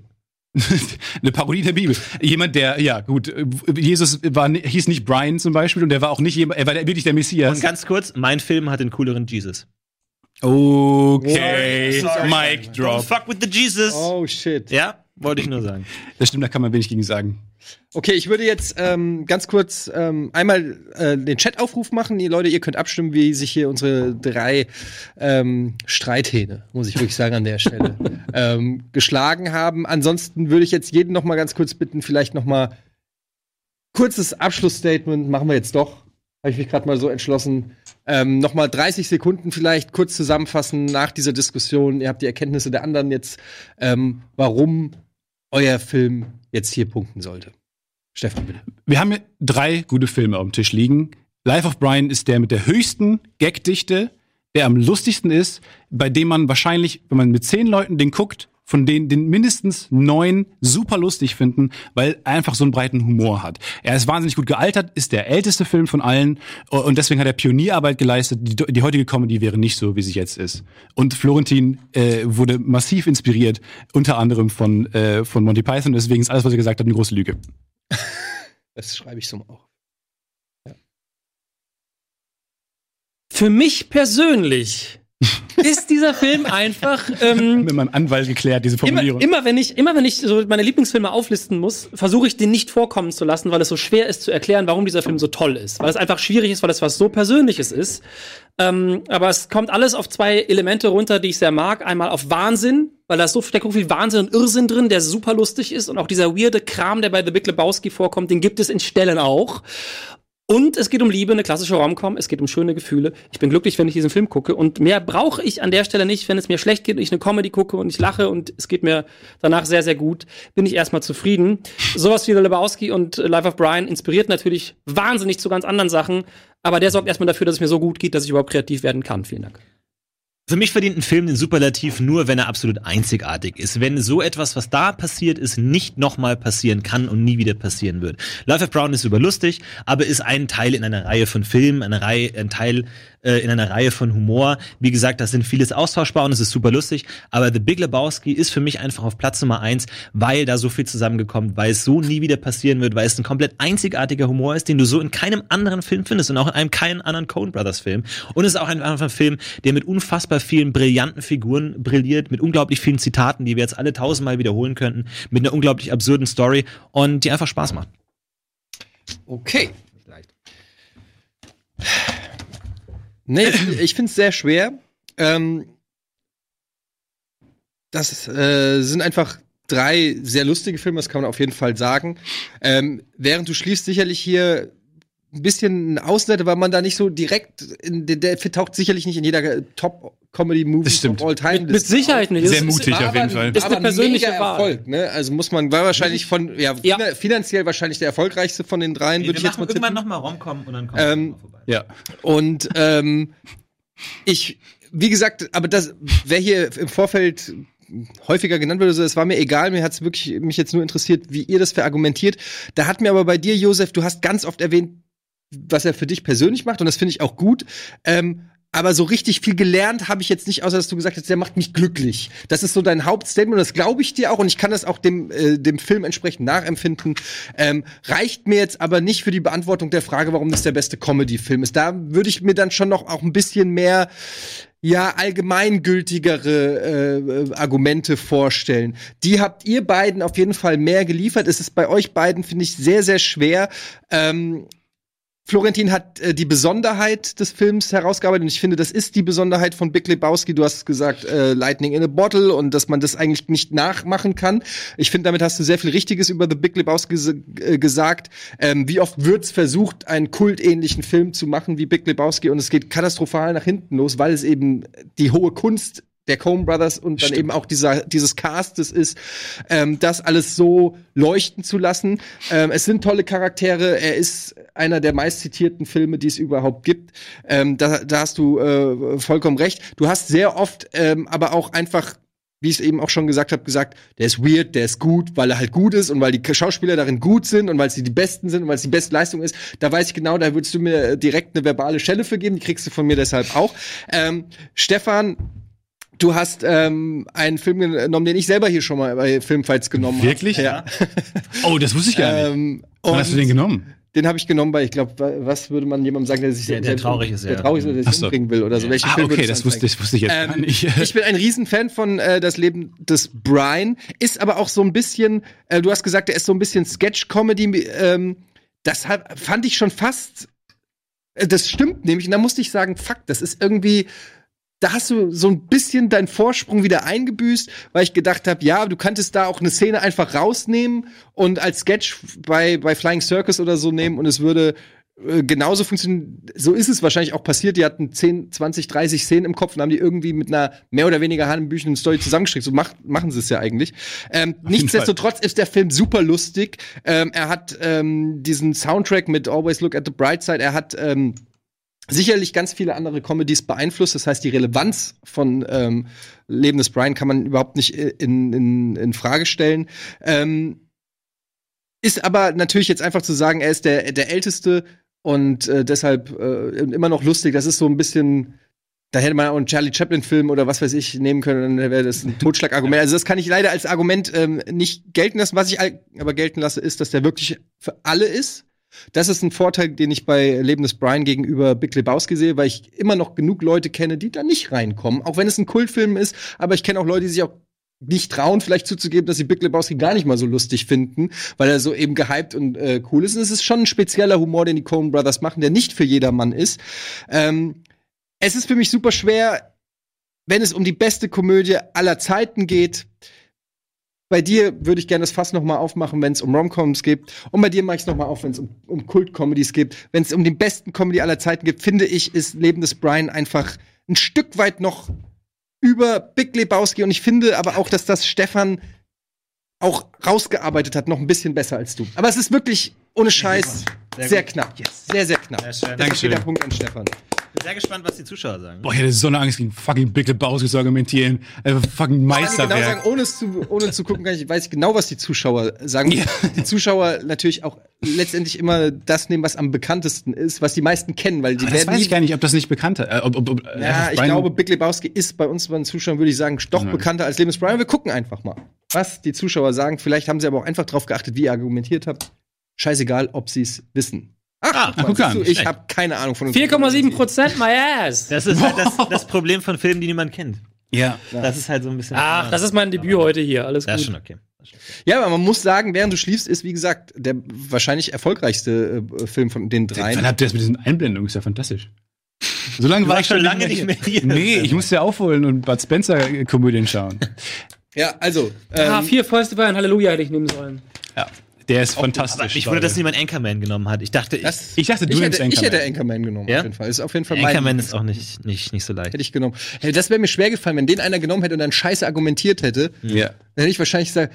eine Parodie der Bibel. Jemand, der, ja, gut, äh, Jesus war, hieß nicht Brian zum Beispiel und der war auch nicht jemand, er war der, wirklich der Messias. Und ganz kurz, mein Film hat den cooleren Jesus. Okay, Sorry. Mic Don't drop. fuck with the Jesus. oh shit. Ja, wollte ich nur sagen. Das stimmt, da kann man wenig gegen sagen. Okay, ich würde jetzt ähm, ganz kurz ähm, einmal äh, den Chat-Aufruf machen. Ihr Leute, ihr könnt abstimmen, wie sich hier unsere drei ähm, Streithähne, muss ich wirklich sagen an der Stelle, ähm, geschlagen haben. Ansonsten würde ich jetzt jeden noch mal ganz kurz bitten, vielleicht noch mal kurzes Abschlussstatement machen wir jetzt doch. Habe ich mich gerade mal so entschlossen. Ähm, noch mal 30 Sekunden vielleicht kurz zusammenfassen nach dieser Diskussion. Ihr habt die Erkenntnisse der anderen jetzt, ähm, warum euer Film jetzt hier punkten sollte. Stefan, bitte. Wir haben hier drei gute Filme auf dem Tisch liegen. Life of Brian ist der mit der höchsten Gagdichte, der am lustigsten ist, bei dem man wahrscheinlich, wenn man mit zehn Leuten den guckt, von denen den mindestens neun super lustig finden, weil er einfach so einen breiten Humor hat. Er ist wahnsinnig gut gealtert, ist der älteste Film von allen und deswegen hat er Pionierarbeit geleistet. Die, die heutige Comedy wäre nicht so, wie sie jetzt ist. Und Florentin äh, wurde massiv inspiriert, unter anderem von, äh, von Monty Python. Deswegen ist alles, was er gesagt hat, eine große Lüge. Das schreibe ich so mal auf. Für mich persönlich ist dieser Film einfach ähm, Mit meinem Anwalt geklärt, diese immer, Formulierung. immer wenn ich immer wenn ich so meine Lieblingsfilme auflisten muss, versuche ich den nicht vorkommen zu lassen, weil es so schwer ist zu erklären, warum dieser Film so toll ist, weil es einfach schwierig ist, weil es was so Persönliches ist. Ähm, aber es kommt alles auf zwei Elemente runter, die ich sehr mag. Einmal auf Wahnsinn, weil da ist so steckt so viel Wahnsinn und Irrsinn drin, der super lustig ist und auch dieser weirde Kram, der bei The Big Lebowski vorkommt, den gibt es in Stellen auch. Und es geht um Liebe, eine klassische Romcom. Es geht um schöne Gefühle. Ich bin glücklich, wenn ich diesen Film gucke. Und mehr brauche ich an der Stelle nicht, wenn es mir schlecht geht und ich eine Comedy gucke und ich lache und es geht mir danach sehr, sehr gut, bin ich erstmal zufrieden. Sowas wie Lebowski und Life of Brian inspiriert natürlich wahnsinnig zu ganz anderen Sachen. Aber der sorgt erstmal dafür, dass es mir so gut geht, dass ich überhaupt kreativ werden kann. Vielen Dank. Für mich verdient ein Film den Superlativ nur, wenn er absolut einzigartig ist. Wenn so etwas, was da passiert ist, nicht nochmal passieren kann und nie wieder passieren wird. Life of Brown ist überlustig, aber ist ein Teil in einer Reihe von Filmen, eine Reihe, ein Teil äh, in einer Reihe von Humor. Wie gesagt, das sind vieles austauschbar und es ist super lustig. Aber The Big Lebowski ist für mich einfach auf Platz Nummer eins, weil da so viel zusammengekommen, weil es so nie wieder passieren wird, weil es ein komplett einzigartiger Humor ist, den du so in keinem anderen Film findest und auch in einem keinen anderen Coen Brothers Film. Und es ist auch ein, einfach ein Film, der mit unfassbar vielen brillanten Figuren brilliert, mit unglaublich vielen Zitaten, die wir jetzt alle tausendmal wiederholen könnten, mit einer unglaublich absurden Story und die einfach Spaß macht. Okay. Nee, ich, finde es sehr schwer. Ähm, das äh, sind einfach drei sehr lustige Filme, das kann man auf jeden Fall sagen. Ähm, während du schließt sicherlich hier ein bisschen ein Ausseite, weil man da nicht so direkt, in, der, der taucht sicherlich nicht in jeder Top-Comedy-Movie Das stimmt. of all time. Mit, mit Sicherheit nicht. Sehr Es ist- mutig war auf jeden Fall. ein- Ist eine aber ein persönliche mega Wahl. Erfolg, ne? Also muss man, war wahrscheinlich von, ja, Ja. finan- finanziell wahrscheinlich der erfolgreichste von den dreien, würde ich jetzt mal tippen. nochmal Romcom und dann kommt Ähm, vorbei. Ja. Und ähm, ich, wie gesagt, aber das, wer hier im Vorfeld häufiger genannt wurde, so, es war mir egal, mir hat es wirklich mich jetzt nur interessiert, wie ihr das verargumentiert. Da hat mir aber bei dir, Josef, du hast ganz oft erwähnt, was er für dich persönlich macht, und das finde ich auch gut. Ähm, aber so richtig viel gelernt habe ich jetzt nicht, außer dass du gesagt hast, der macht mich glücklich. Das ist so dein Hauptstatement und das glaube ich dir auch und ich kann das auch dem, äh, dem Film entsprechend nachempfinden. Ähm, reicht mir jetzt aber nicht für die Beantwortung der Frage, warum das der beste Comedy-Film ist. Da würde ich mir dann schon noch auch ein bisschen mehr ja, allgemeingültigere äh, Argumente vorstellen. Die habt ihr beiden auf jeden Fall mehr geliefert. Es ist bei euch beiden, finde ich, sehr, sehr schwer. Ähm, Florentin hat äh, die Besonderheit des Films herausgearbeitet und ich finde, das ist die Besonderheit von Big Lebowski. Du hast gesagt, äh, Lightning in a Bottle und dass man das eigentlich nicht nachmachen kann. Ich finde, damit hast du sehr viel Richtiges über The Big Lebowski ges- äh, gesagt. Ähm, wie oft wird's versucht, einen kultähnlichen Film zu machen wie Big Lebowski und es geht katastrophal nach hinten los, weil es eben die hohe Kunst der Coen Brothers und dann eben auch dieser, dieses Castes ist, ähm, das alles so leuchten zu lassen. Ähm, es sind tolle Charaktere. Er ist einer der meistzitierten Filme, die es überhaupt gibt. Ähm, da, da hast du äh, vollkommen recht. Du hast sehr oft ähm, aber auch einfach wie ich es eben auch schon gesagt habe, gesagt, der ist weird, der ist gut, weil er halt gut ist und weil die Schauspieler darin gut sind und weil sie die Besten sind und weil es die beste Leistung ist. Da weiß ich genau, da würdest du mir direkt eine verbale Schelle für geben, die kriegst du von mir deshalb auch. Ähm, Stefan, du hast ähm, einen Film genommen, den ich selber hier schon mal bei Filmfights genommen habe. Wirklich? Ja. Oh, das wusste ich gar nicht. Ähm, Wann hast du den genommen? Den habe ich genommen, weil ich glaube, was würde man jemandem sagen, der sich Der- der selbst traurig ist, der ja. traurig ist der sich so. umbringen will oder so. Welchen Ah, Film okay, das wusste, das wusste ich jetzt gar Ähm, nicht. ich bin ein Riesenfan von äh, Das Leben des Brian. Ist aber auch so ein bisschen, äh, du hast gesagt, er ist so ein bisschen Sketch-Comedy. Ähm, das hat, fand ich schon fast. Äh, das stimmt nämlich. Und da musste ich sagen, fuck, das ist irgendwie. Da hast du so ein bisschen deinen Vorsprung wieder eingebüßt, weil ich gedacht habe, ja, du könntest da auch eine Szene einfach rausnehmen und als Sketch bei, bei Flying Circus oder so nehmen und es würde äh, genauso funktionieren. So ist es wahrscheinlich auch passiert. Die hatten 10, 20, 30 Szenen im Kopf und haben die irgendwie mit einer mehr oder weniger hanebüchenen Story zusammengestrickt. So macht, machen sie es ja eigentlich. Ähm, nichtsdestotrotz ist der Film super lustig. Ähm, er hat ähm, diesen Soundtrack mit Always Look at the Bright Side. Er hat ähm, sicherlich ganz viele andere Comedies beeinflusst. Das heißt, die Relevanz von ähm, Leben des Brian kann man überhaupt nicht in, in, in Frage stellen. Ähm, ist aber natürlich jetzt einfach zu sagen, er ist der, der Älteste und äh, deshalb äh, immer noch lustig. Das ist so ein bisschen. Da hätte man auch einen Charlie Chaplin-Film oder was weiß ich nehmen können, dann wäre das ein Totschlagargument. Also das kann ich leider als Argument ähm, nicht gelten lassen. Was ich aber gelten lasse, ist, dass der wirklich für alle ist. Das ist ein Vorteil, den ich bei Leben des Brian gegenüber Big Lebowski sehe, weil ich immer noch genug Leute kenne, die da nicht reinkommen. Auch wenn es ein Kultfilm ist, aber ich kenne auch Leute, die sich auch nicht trauen, vielleicht zuzugeben, dass sie Big Lebowski gar nicht mal so lustig finden, weil er so eben gehypt und äh, cool ist. Und es ist schon ein spezieller Humor, den die Coen Brothers machen, der nicht für jedermann ist. Ähm, es ist für mich super schwer, wenn es um die beste Komödie aller Zeiten geht. Bei dir würde ich gerne das Fass noch mal aufmachen, wenn es um Romcoms geht. Und bei dir mache ich es noch mal auf, wenn es um, um Kult-Comedies geht. Wenn es um die besten Comedy aller Zeiten geht, finde ich, ist Leben des Brian einfach ein Stück weit noch über Big Lebowski. Und ich finde aber auch, dass das Stefan auch rausgearbeitet hat, noch ein bisschen besser als du. Aber es ist wirklich ohne Scheiß sehr, Sehr knapp. Sehr, sehr knapp. Sehr schön. Dankeschön. geht der Punkt an Stefan. Bin sehr gespannt, was die Zuschauer sagen. Boah, ich hätte so eine Angst gegen fucking Big Lebowski zu argumentieren. Äh, fucking Ich kann genau Meisterwerk. sagen, ohne, es zu, ohne zu gucken, kann ich, weiß ich genau, was die Zuschauer sagen. Ja. Die Zuschauer natürlich auch letztendlich immer das nehmen, was am bekanntesten ist, was die meisten kennen, weil die Aber das weiß ich gar nicht, ob das nicht bekannter äh, ob, ob, ob, äh, Ja, ich Brian- glaube, Big Lebowski ist bei uns bei den Zuschauern, würde ich sagen, doch Nein. bekannter als Lebens Brian. Wir gucken einfach mal, was die Zuschauer sagen. Vielleicht haben sie aber auch einfach drauf geachtet, wie ihr argumentiert habt. Scheißegal, ob sie es wissen. Ach, guck siehst an. du, ich habe keine Ahnung von 4,7 Prozent, my ass. Das ist halt das, das Problem von Filmen, die niemand kennt. Ja. Das ist halt so ein bisschen. Ach, das ist mein Debüt heute hier. Alles Das gut. ist schon okay. Ja, aber man muss sagen, während du schläfst, ist wie gesagt der wahrscheinlich erfolgreichste äh, Film von den dreien. Wann habt ihr das mit diesen Einblendungen? Ist ja fantastisch. So lange war ich schon lange nicht mehr hier. Nee, ich musste ja aufholen und Bud Spencer äh, Komödien schauen. Ja, also ähm, Ah, vier Fäuste bei ein Halleluja hätte ich nehmen sollen. Ja. Der ist fantastisch. ich wundere, dass niemand Anchorman genommen hat. Ich dachte, ich, das, Ich dachte, du ich hätte, ich Anchorman. hätte Anchorman genommen. Ja? Auf jeden Fall. Ist auf jeden Fall mein Anchorman ist auch nicht, nicht, nicht so leicht. hätte ich genommen. Hey, das wäre mir schwer gefallen, wenn den einer genommen hätte und dann scheiße argumentiert hätte. Ja. Dann hätte ich wahrscheinlich gesagt,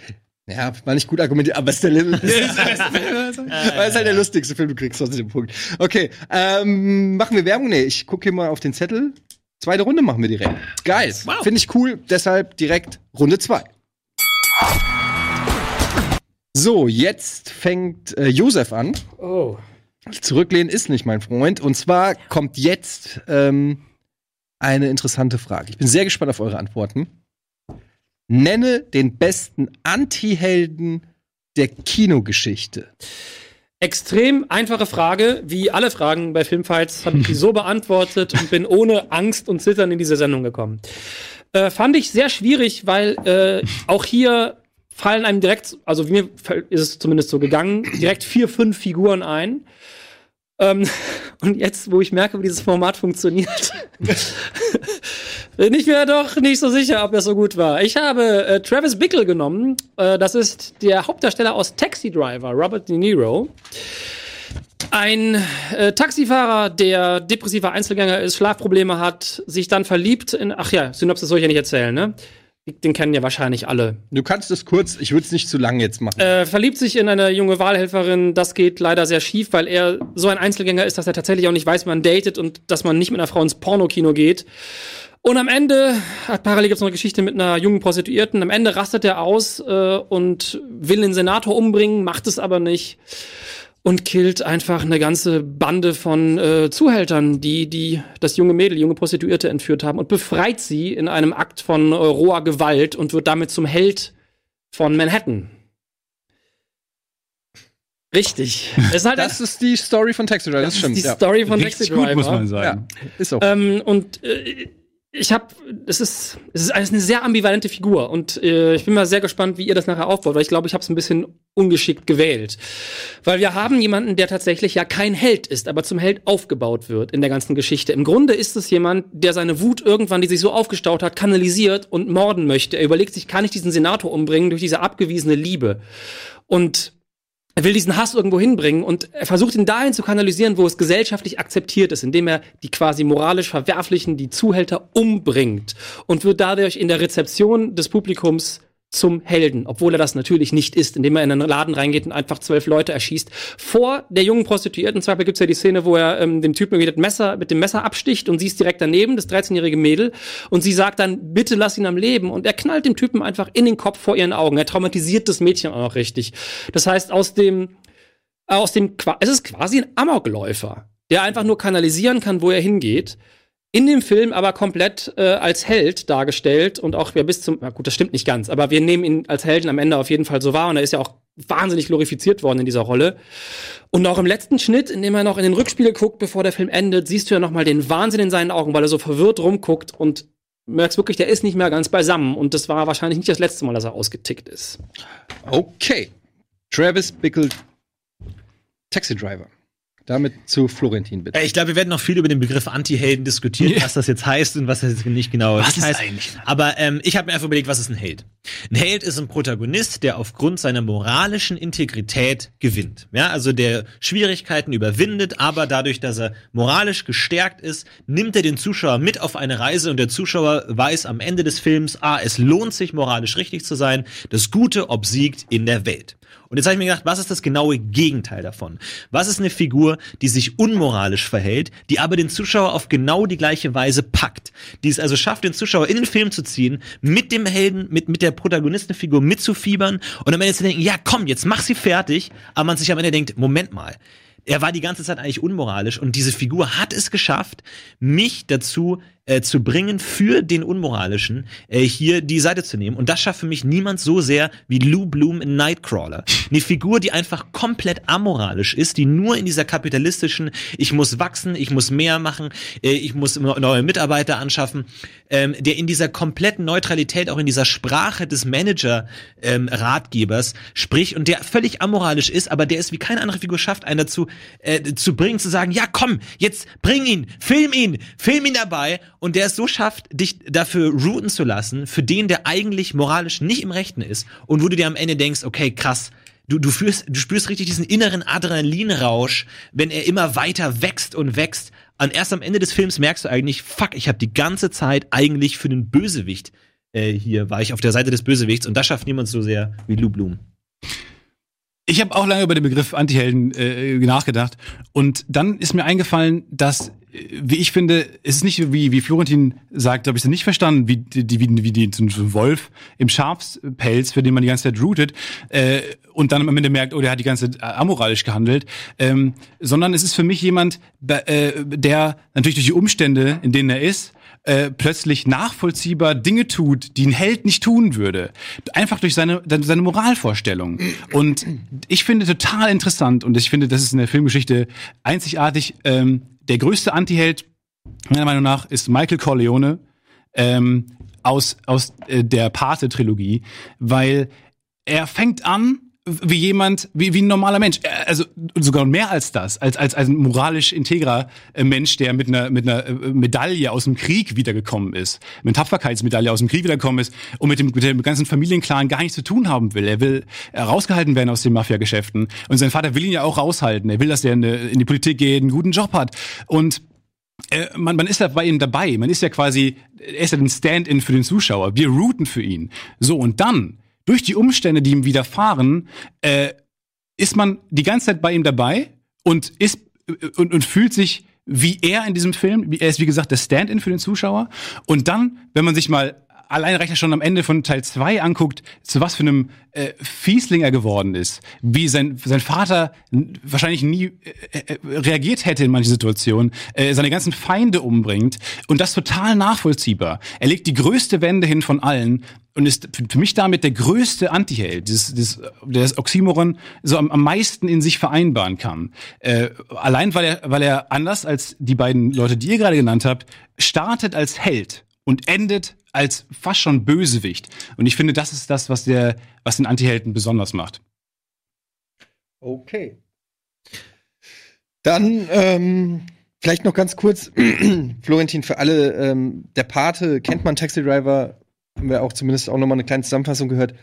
ja, war nicht gut argumentiert, aber es ist der Level. Aber ist halt der lustigste Film, du kriegst aus dem Punkt. Okay, ähm, machen wir Werbung? Nee, ich gucke hier mal auf den Zettel. Zweite Runde machen wir direkt. Geil. Finde ich cool, deshalb direkt Runde zwei. So, jetzt fängt äh, Josef an. Oh. Zurücklehnen ist nicht mein Freund. Und zwar kommt jetzt ähm, eine interessante Frage. Ich bin sehr gespannt auf eure Antworten. Nenne den besten Anti-Helden der Kinogeschichte. Extrem einfache Frage, wie alle Fragen bei Filmfights, habe ich die so beantwortet und bin ohne Angst und Zittern in diese Sendung gekommen. Äh, fand ich sehr schwierig, weil äh, auch hier fallen einem direkt, also mir ist es zumindest so gegangen, direkt vier, fünf Figuren ein. Ähm, und jetzt, wo ich merke, wie dieses Format funktioniert, bin ich mir doch nicht so sicher, ob das so gut war. Ich habe äh, Travis Bickle genommen. Äh, das ist der Hauptdarsteller aus Taxi Driver, Robert De Niro. Ein äh, Taxifahrer, der depressiver Einzelgänger ist, Schlafprobleme hat, sich dann verliebt in. Ach ja, Synopsis soll ich ja nicht erzählen, ne? Den kennen ja wahrscheinlich alle. Du kannst es kurz, ich würde es nicht zu lang jetzt machen. Äh, verliebt sich in eine junge Wahlhelferin. Das geht leider sehr schief, weil er so ein Einzelgänger ist, dass er tatsächlich auch nicht weiß, wie man datet und dass man nicht mit einer Frau ins Pornokino geht. Und am Ende, hat parallel gibt's noch eine Geschichte mit einer jungen Prostituierten. Am Ende rastet er aus äh, und will den Senator umbringen, macht es aber nicht und killt einfach eine ganze Bande von äh, Zuhältern, die die das junge Mädel, junge Prostituierte entführt haben und befreit sie in einem Akt von äh, roher Gewalt und wird damit zum Held von Manhattan. Richtig. Es ist halt Das ist die Story von Taxi Driver, das, das stimmt. ist die ja. Story von Richtig Taxi gut, Driver. muss man ja, sagen. ist auch. Ähm, und äh, ich habe, es ist, es ist eine sehr ambivalente Figur und äh, ich bin mal sehr gespannt, wie ihr das nachher aufbaut, weil ich glaube, ich habe es ein bisschen ungeschickt gewählt, weil wir haben jemanden, der tatsächlich ja kein Held ist, aber zum Held aufgebaut wird in der ganzen Geschichte. Im Grunde ist es jemand, der seine Wut irgendwann, die sich so aufgestaut hat, kanalisiert und morden möchte. Er überlegt sich, kann ich diesen Senator umbringen durch diese abgewiesene Liebe? Und er will diesen Hass irgendwo hinbringen und er versucht ihn dahin zu kanalisieren, wo es gesellschaftlich akzeptiert ist, indem er die quasi moralisch Verwerflichen, die Zuhälter umbringt und wird dadurch in der Rezeption des Publikums zum Helden, obwohl er das natürlich nicht ist, indem er in einen Laden reingeht und einfach zwölf Leute erschießt. Vor der jungen Prostituierten, zum Beispiel gibt's ja die Szene, wo er ähm, dem Typen das Messer, mit dem Messer absticht und sie ist direkt daneben, das 13-jährige Mädel, und sie sagt dann, bitte lass ihn am Leben. Und er knallt dem Typen einfach in den Kopf vor ihren Augen. Er traumatisiert das Mädchen auch noch richtig. Das heißt, aus dem, aus dem, es ist quasi ein Amokläufer, der einfach nur kanalisieren kann, wo er hingeht. In dem Film aber komplett äh, als Held dargestellt und auch wer bis zum, na gut, das stimmt nicht ganz, aber wir nehmen ihn als Helden am Ende auf jeden Fall so wahr und er ist ja auch wahnsinnig glorifiziert worden in dieser Rolle. Und auch im letzten Schnitt, in dem er noch in den Rückspiegel guckt, bevor der Film endet, siehst du ja noch mal den Wahnsinn in seinen Augen, weil er so verwirrt rumguckt und merkst wirklich, der ist nicht mehr ganz beisammen und das war wahrscheinlich nicht das letzte Mal, dass er ausgetickt ist. Okay. Travis Bickle, Taxi Driver. Damit zu Florentin, bitte. Äh, Ich glaube, wir werden noch viel über den Begriff Anti-Helden diskutieren, was das jetzt heißt und was das jetzt nicht genau Was heißt. eigentlich? Aber ähm, ich habe mir einfach überlegt, was ist ein Held? Ein Held ist ein Protagonist, der aufgrund seiner moralischen Integrität gewinnt. Ja, also der Schwierigkeiten überwindet, aber dadurch, dass er moralisch gestärkt ist, nimmt er den Zuschauer mit auf eine Reise und der Zuschauer weiß am Ende des Films, ah, es lohnt sich moralisch richtig zu sein, das Gute obsiegt in der Welt. Und jetzt habe ich mir gedacht, was ist das genaue Gegenteil davon? Was ist eine Figur, die sich unmoralisch verhält, die aber den Zuschauer auf genau die gleiche Weise packt? Die es also schafft, den Zuschauer in den Film zu ziehen, mit dem Helden, mit, mit der Protagonistenfigur mitzufiebern und am Ende zu denken, ja komm, jetzt mach sie fertig, aber man sich am Ende denkt, Moment mal, er war die ganze Zeit eigentlich unmoralisch und diese Figur hat es geschafft, mich dazu äh, zu bringen, für den Unmoralischen äh, hier die Seite zu nehmen. Und das schafft für mich niemand so sehr wie Lou Bloom in Nightcrawler. Eine Figur, die einfach komplett amoralisch ist, die nur in dieser kapitalistischen, ich muss wachsen, ich muss mehr machen, äh, ich muss neue Mitarbeiter anschaffen, ähm, der in dieser kompletten Neutralität, auch in dieser Sprache des Manager-Ratgebers spricht und der völlig amoralisch ist, aber der es wie keine andere Figur schafft, einen dazu äh, zu bringen, zu sagen, ja komm, jetzt bring ihn, film ihn, film ihn dabei und der es so schafft, dich dafür routen zu lassen, für den, der eigentlich moralisch nicht im Rechten ist und wo du dir am Ende denkst, okay, krass, du, du, fühlst, du spürst richtig diesen inneren Adrenalinrausch, wenn er immer weiter wächst und wächst. Und erst am Ende des Films merkst du eigentlich, fuck, ich habe die ganze Zeit eigentlich für den Bösewicht äh, hier, war ich auf der Seite des Bösewichts und das schafft niemand so sehr wie Lou Bloom. Ich habe auch lange über den Begriff Antihelden äh, nachgedacht. Und dann ist mir eingefallen, dass, äh, wie ich finde, es ist nicht wie wie Florentin sagt, habe ich es nicht verstanden, wie die wie, wie die so ein Wolf im Schafspelz, für den man die ganze Zeit rootet äh, und dann am Ende merkt, oh, der hat die ganze Zeit amoralisch gehandelt, ähm, sondern es ist für mich jemand, äh, der natürlich durch die Umstände, in denen er ist, äh, plötzlich nachvollziehbar Dinge tut, die ein Held nicht tun würde. Einfach durch seine, seine Moralvorstellung. Und ich finde total interessant und ich finde, das ist in der Filmgeschichte einzigartig. Ähm, der größte Antiheld, meiner Meinung nach, ist Michael Corleone ähm, aus, aus äh, der Pate-Trilogie, weil er fängt an, wie jemand, wie, wie ein normaler Mensch, Äh, also sogar mehr als das, als, als, als ein moralisch integrer äh, Mensch, der mit einer, mit einer äh, Medaille aus dem Krieg wiedergekommen ist, mit einer Tapferkeitsmedaille aus dem Krieg wiedergekommen ist und mit dem, mit dem ganzen Familienclan gar nichts zu tun haben will. Er will rausgehalten werden aus den Mafia-Geschäften. Und sein Vater will ihn ja auch raushalten. Er will, dass er in, in die Politik geht, einen guten Job hat. Und äh, man, man ist ja bei ihm dabei. Man ist ja quasi, er ist ja ein Stand-in für den Zuschauer. Wir routen für ihn. So, und dann, durch die Umstände, die ihm widerfahren, äh, ist man die ganze Zeit bei ihm dabei und ist äh, und, und fühlt sich wie er in diesem Film. Er ist, wie gesagt, der Stand-in für den Zuschauer. Und dann, wenn man sich mal allein reicht schon am Ende von Teil 2 anguckt, zu was für einem äh, Fiesling er geworden ist, wie sein, sein Vater wahrscheinlich nie äh, äh, reagiert hätte in manchen Situationen, äh, seine ganzen Feinde umbringt und das total nachvollziehbar. Er legt die größte Wende hin von allen und ist für mich damit der größte Antiheld, dieses, dieses, der das Oxymoron so am, am meisten in sich vereinbaren kann. Äh, allein weil er, weil er anders als die beiden Leute, die ihr gerade genannt habt, startet als Held und endet als fast schon Bösewicht. Und ich finde, das ist das, was der, was den Antihelden besonders macht. Okay. Dann ähm, vielleicht noch ganz kurz, Florentin, für alle, ähm, der Pate kennt man Taxi Driver, haben wir auch zumindest auch noch mal eine kleine Zusammenfassung gehört.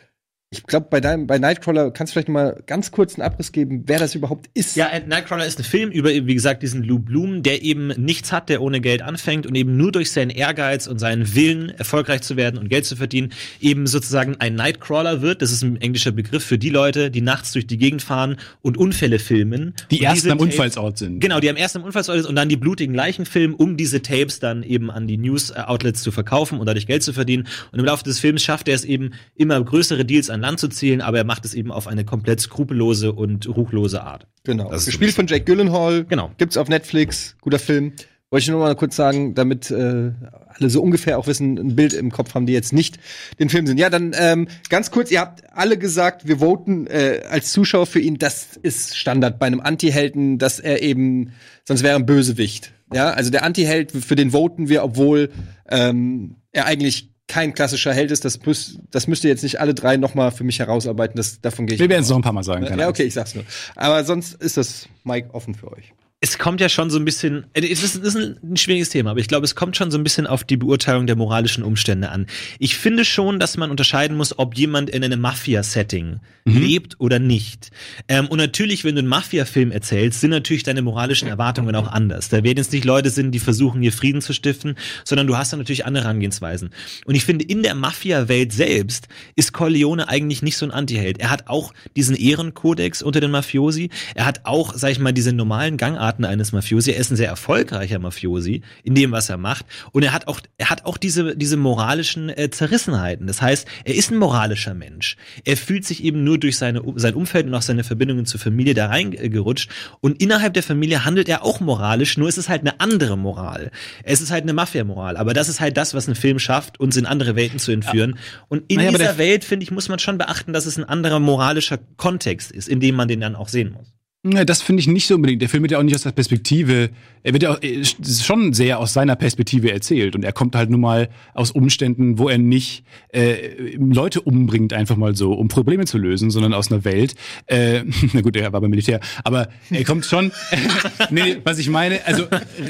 Ich glaube, bei deinem, bei Nightcrawler kannst du vielleicht noch mal ganz kurz einen Abriss geben, wer das überhaupt ist. Ja, äh, Nightcrawler ist ein Film über, wie gesagt, diesen Lou Bloom, der eben nichts hat, der ohne Geld anfängt und eben nur durch seinen Ehrgeiz und seinen Willen, erfolgreich zu werden und Geld zu verdienen, eben sozusagen ein Nightcrawler wird. Das ist ein englischer Begriff für die Leute, die nachts durch die Gegend fahren und Unfälle filmen. Die und ersten am Unfallsort sind. Genau, die am ersten am Unfallsort ist und dann die blutigen Leichen filmen, um diese Tapes dann eben an die News-Outlets zu verkaufen und dadurch Geld zu verdienen. Und im Laufe des Films schafft er es eben, immer größere Deals an Land zu zielen, aber er macht es eben auf eine komplett skrupellose und ruchlose Art. Genau. Das so Gespielt ein von Jake Gyllenhaal. Genau. Gibt's auf Netflix. Guter Film. Wollte ich nur mal kurz sagen, damit äh, alle so ungefähr auch wissen, ein Bild im Kopf haben, die jetzt nicht den Film sind. Ja, dann ähm, ganz kurz, ihr habt alle gesagt, wir voten äh, als Zuschauer für ihn. Das ist Standard bei einem Anti-Helden, dass er eben, sonst wäre er ein Bösewicht. Ja, also der Anti-Held, für den voten wir, obwohl ähm, er eigentlich kein klassischer Held ist. Das, müß, das müsst ihr jetzt nicht alle drei noch mal für mich herausarbeiten. Das, davon gehe ich Wir werden es noch ein paar Mal sagen. Ja, okay, ich sag's nur. Aber sonst ist das Mike offen für euch. Es kommt ja schon so ein bisschen, äh, es ist, es ist ein, schwieriges Thema, aber ich glaube, es kommt schon so ein bisschen auf die Beurteilung der moralischen Umstände an. Ich finde schon, dass man unterscheiden muss, ob jemand in einem Mafia-Setting lebt oder nicht. Ähm, und natürlich, wenn du einen Mafia-Film erzählst, sind natürlich deine moralischen Erwartungen auch anders. Da werden jetzt nicht Leute sind, die versuchen, hier Frieden zu stiften, sondern du hast da natürlich andere Herangehensweisen. Und ich finde, in der Mafia-Welt selbst ist Corleone eigentlich nicht so ein Antiheld. Er hat auch diesen Ehrenkodex unter den Mafiosi. Er hat auch, sag ich mal, diese normalen Gangarten eines Mafiosi. Er ist ein sehr erfolgreicher Mafiosi in dem, was er macht. Und er hat auch, er hat auch diese, diese moralischen äh, Zerrissenheiten. Das heißt, er ist ein moralischer Mensch. Er fühlt sich eben nur durch seine, sein Umfeld und auch seine Verbindungen zur Familie da reingerutscht. Und innerhalb der Familie handelt er auch moralisch, nur ist es halt eine andere Moral. Es ist halt eine Mafia-Moral. Aber das ist halt das, was ein Film schafft, uns in andere Welten zu entführen. Und in Naja, dieser der- Welt, finde ich, muss man schon beachten, dass es ein anderer moralischer Kontext ist, in dem man den dann auch sehen muss. Das finde ich nicht so unbedingt. Der Film wird ja auch nicht aus der Perspektive, er wird ja auch, äh, schon sehr aus seiner Perspektive erzählt. Und er kommt halt nun mal aus Umständen, wo er nicht äh, Leute umbringt, einfach mal so, um Probleme zu lösen, sondern aus einer Welt. Äh, na gut, er war beim Militär, aber er kommt schon. nee, was ich meine, also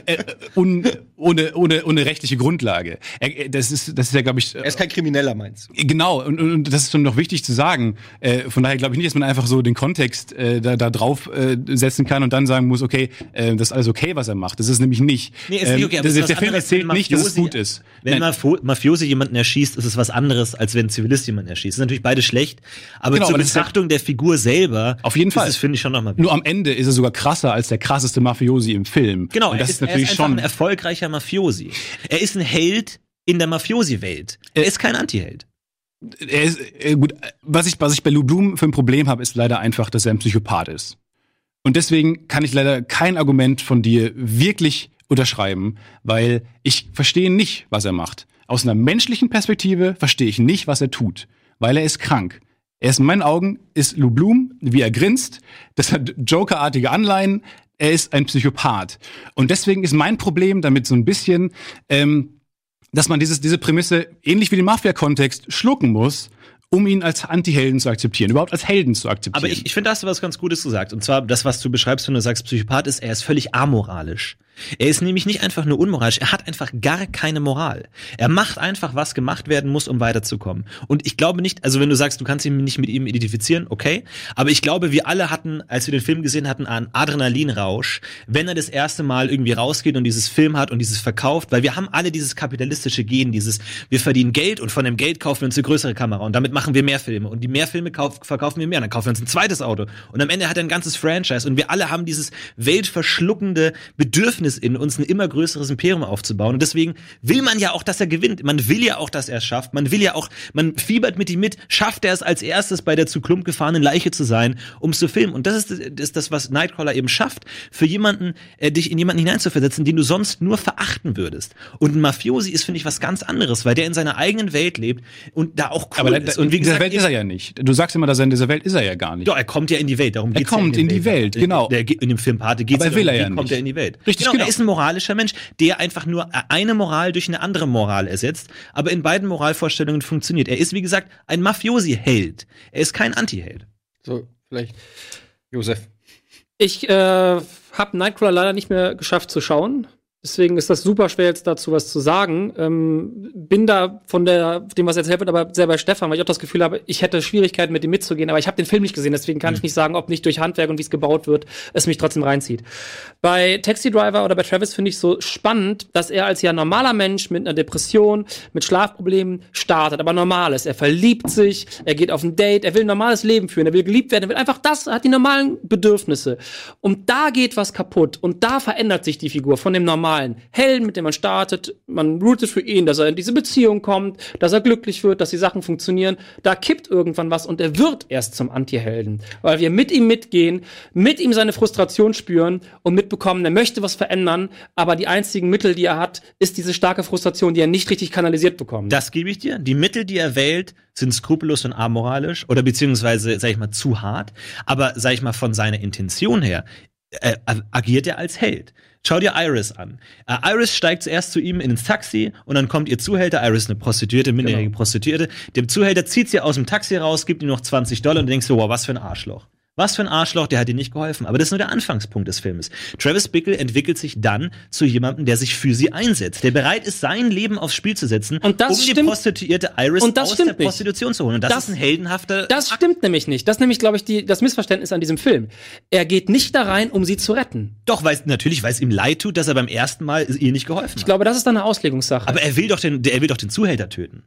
äh, un, ohne, ohne, ohne rechtliche Grundlage. Er, das ist, das ist ja, glaube ich, Er ist kein Krimineller, meinst du? Genau, und, und, und das ist schon noch wichtig zu sagen. Äh, von daher glaube ich nicht, dass man einfach so den Kontext äh, da, da drauf äh, setzen kann und dann sagen muss, okay, äh, das ist alles okay, was er macht. Das ist nämlich nicht. Nee, ist nicht okay, Ähm, es der, ist Film erzählt nicht, dass es gut ist. Wenn Nein. Mafiosi jemanden erschießt, ist es was anderes, als wenn ein Zivilist jemanden erschießt. Das ist natürlich beides schlecht, aber Genau, zur aber das ist Betrachtung der Figur selber Auf jeden ist Fall. es, finde ich, schon nochmal Nur am Ende ist er sogar krasser als der krasseste Mafiosi im Film. Genau, und das er ist, ist, natürlich er ist schon. ein erfolgreicher Mafiosi. Er ist ein Held in der Mafiosi-Welt. Er ist kein Anti-Held. er ist, äh, gut, was ich, was ich bei Lou Bloom für ein Problem habe, ist leider einfach, dass er ein Psychopath ist. Und deswegen kann ich leider kein Argument von dir wirklich unterschreiben, weil ich verstehe nicht, was er macht. Aus einer menschlichen Perspektive verstehe ich nicht, was er tut, weil er ist krank. Er ist in meinen Augen, ist Lou Bloom, wie er grinst, das hat Joker-artige Anleihen, er ist ein Psychopath. Und deswegen ist mein Problem damit so ein bisschen, ähm, dass man dieses, diese Prämisse ähnlich wie den Mafia-Kontext schlucken muss, um ihn als Anti-Helden zu akzeptieren, überhaupt als Helden zu akzeptieren. Aber ich, ich finde, da hast du was ganz Gutes gesagt. Und zwar das, was du beschreibst, wenn du sagst, Psychopath ist, er ist völlig amoralisch. Er ist nämlich nicht einfach nur unmoralisch, er hat einfach gar keine Moral. Er macht einfach, was gemacht werden muss, um weiterzukommen. Und ich glaube nicht, also wenn du sagst, du kannst ihn nicht mit ihm identifizieren, okay. Aber ich glaube, wir alle hatten, als wir den Film gesehen hatten, einen Adrenalinrausch, wenn er das erste Mal irgendwie rausgeht und dieses Film hat und dieses verkauft, weil wir haben alle dieses kapitalistische Gen, dieses, wir verdienen Geld und von dem Geld kaufen wir uns eine größere Kamera und damit machen wir mehr Filme. Und die mehr Filme kauf, verkaufen wir mehr, dann kaufen wir uns ein zweites Auto. Und am Ende hat er ein ganzes Franchise. Und wir alle haben dieses weltverschluckende Bedürfnis in uns, ein immer größeres Imperium aufzubauen. Und deswegen will man ja auch, dass er gewinnt, man will ja auch, dass er es schafft, man will ja auch, man fiebert mit ihm mit, schafft er es als erstes bei der zu Klump gefahrenen Leiche zu sein, um es zu filmen. Und das ist, das ist das, was Nightcrawler eben schafft, für jemanden, äh, dich in jemanden hineinzuversetzen, den du sonst nur verachten würdest. Und ein Mafiosi ist, finde ich, was ganz anderes, weil der in seiner eigenen Welt lebt und da auch cool aber ist. und wie in dieser gesagt, Welt ist er ja nicht. Du sagst immer, dass er in dieser Welt ist er ja gar nicht. ja, er kommt ja in die Welt, darum Er geht's kommt ja in die Welt, genau. Der, in dem Film Pate geht's Aber ja will er ja kommt nicht. er in die Welt. Richtig, genau, genau. Er ist ein moralischer Mensch, der einfach nur eine Moral durch eine andere Moral ersetzt, aber in beiden Moralvorstellungen funktioniert. Er ist, wie gesagt, ein Mafiosi-Held. Er ist kein Anti-Held. So, vielleicht. Josef. Ich äh, habe Nightcrawler leider nicht mehr geschafft zu schauen. Deswegen ist das super schwer, jetzt dazu was zu sagen. Ähm, bin da von der, dem, was erzählt wird, aber sehr bei Stefan, weil ich auch das Gefühl habe, ich hätte Schwierigkeiten, mit ihm mitzugehen. Aber ich habe den Film nicht gesehen, deswegen kann ich nicht sagen, ob nicht durch Handwerk und wie es gebaut wird, es mich trotzdem reinzieht. Bei Taxi Driver oder bei Travis finde ich so spannend, dass er als ja normaler Mensch mit einer Depression, mit Schlafproblemen startet, aber normal ist. Er verliebt sich, er geht auf ein Date, er will ein normales Leben führen, er will geliebt werden, er will einfach das, er hat die normalen Bedürfnisse. Und da geht was kaputt und da verändert sich die Figur von dem normalen normalen Helden, mit dem man startet. Man rootet für ihn, dass er in diese Beziehung kommt, dass er glücklich wird, dass die Sachen funktionieren. Da kippt irgendwann was und er wird erst zum Anti-Helden. Weil wir mit ihm mitgehen, mit ihm seine Frustration spüren und mitbekommen, er möchte was verändern, aber die einzigen Mittel, die er hat, ist diese starke Frustration, die er nicht richtig kanalisiert bekommt. Das gebe ich dir. Die Mittel, die er wählt, sind skrupellos und amoralisch oder beziehungsweise, sag ich mal, zu hart. Aber, sag ich mal, von seiner Intention her äh, agiert er als Held. Schau dir Iris an. Äh, Iris steigt zuerst zu ihm ins Taxi und dann kommt ihr Zuhälter, Iris eine Prostituierte, minderjährige Prostituierte. Der Zuhälter zieht sie aus dem Taxi raus, gibt ihm noch 20 Dollar und du denkst so, wow, was für ein Arschloch. Was für ein Arschloch, der hat ihr nicht geholfen. Aber das ist nur der Anfangspunkt des Filmes. Travis Bickle entwickelt sich dann zu jemandem, der sich für sie einsetzt, der bereit ist, sein Leben aufs Spiel zu setzen, Und das um die stimmt- Prostituierte Iris aus der nicht. Prostitution zu holen. Und das, Das- ist ein heldenhafter Das stimmt nämlich nicht. Das ist nämlich, glaube ich, die, das Missverständnis an diesem Film. Er geht nicht da rein, um sie zu retten. Doch, weil natürlich, weil es ihm leid tut, dass er beim ersten Mal ihr nicht geholfen Ich hat. glaube, das ist dann eine Auslegungssache. Aber er will doch den, er will doch den Zuhälter töten.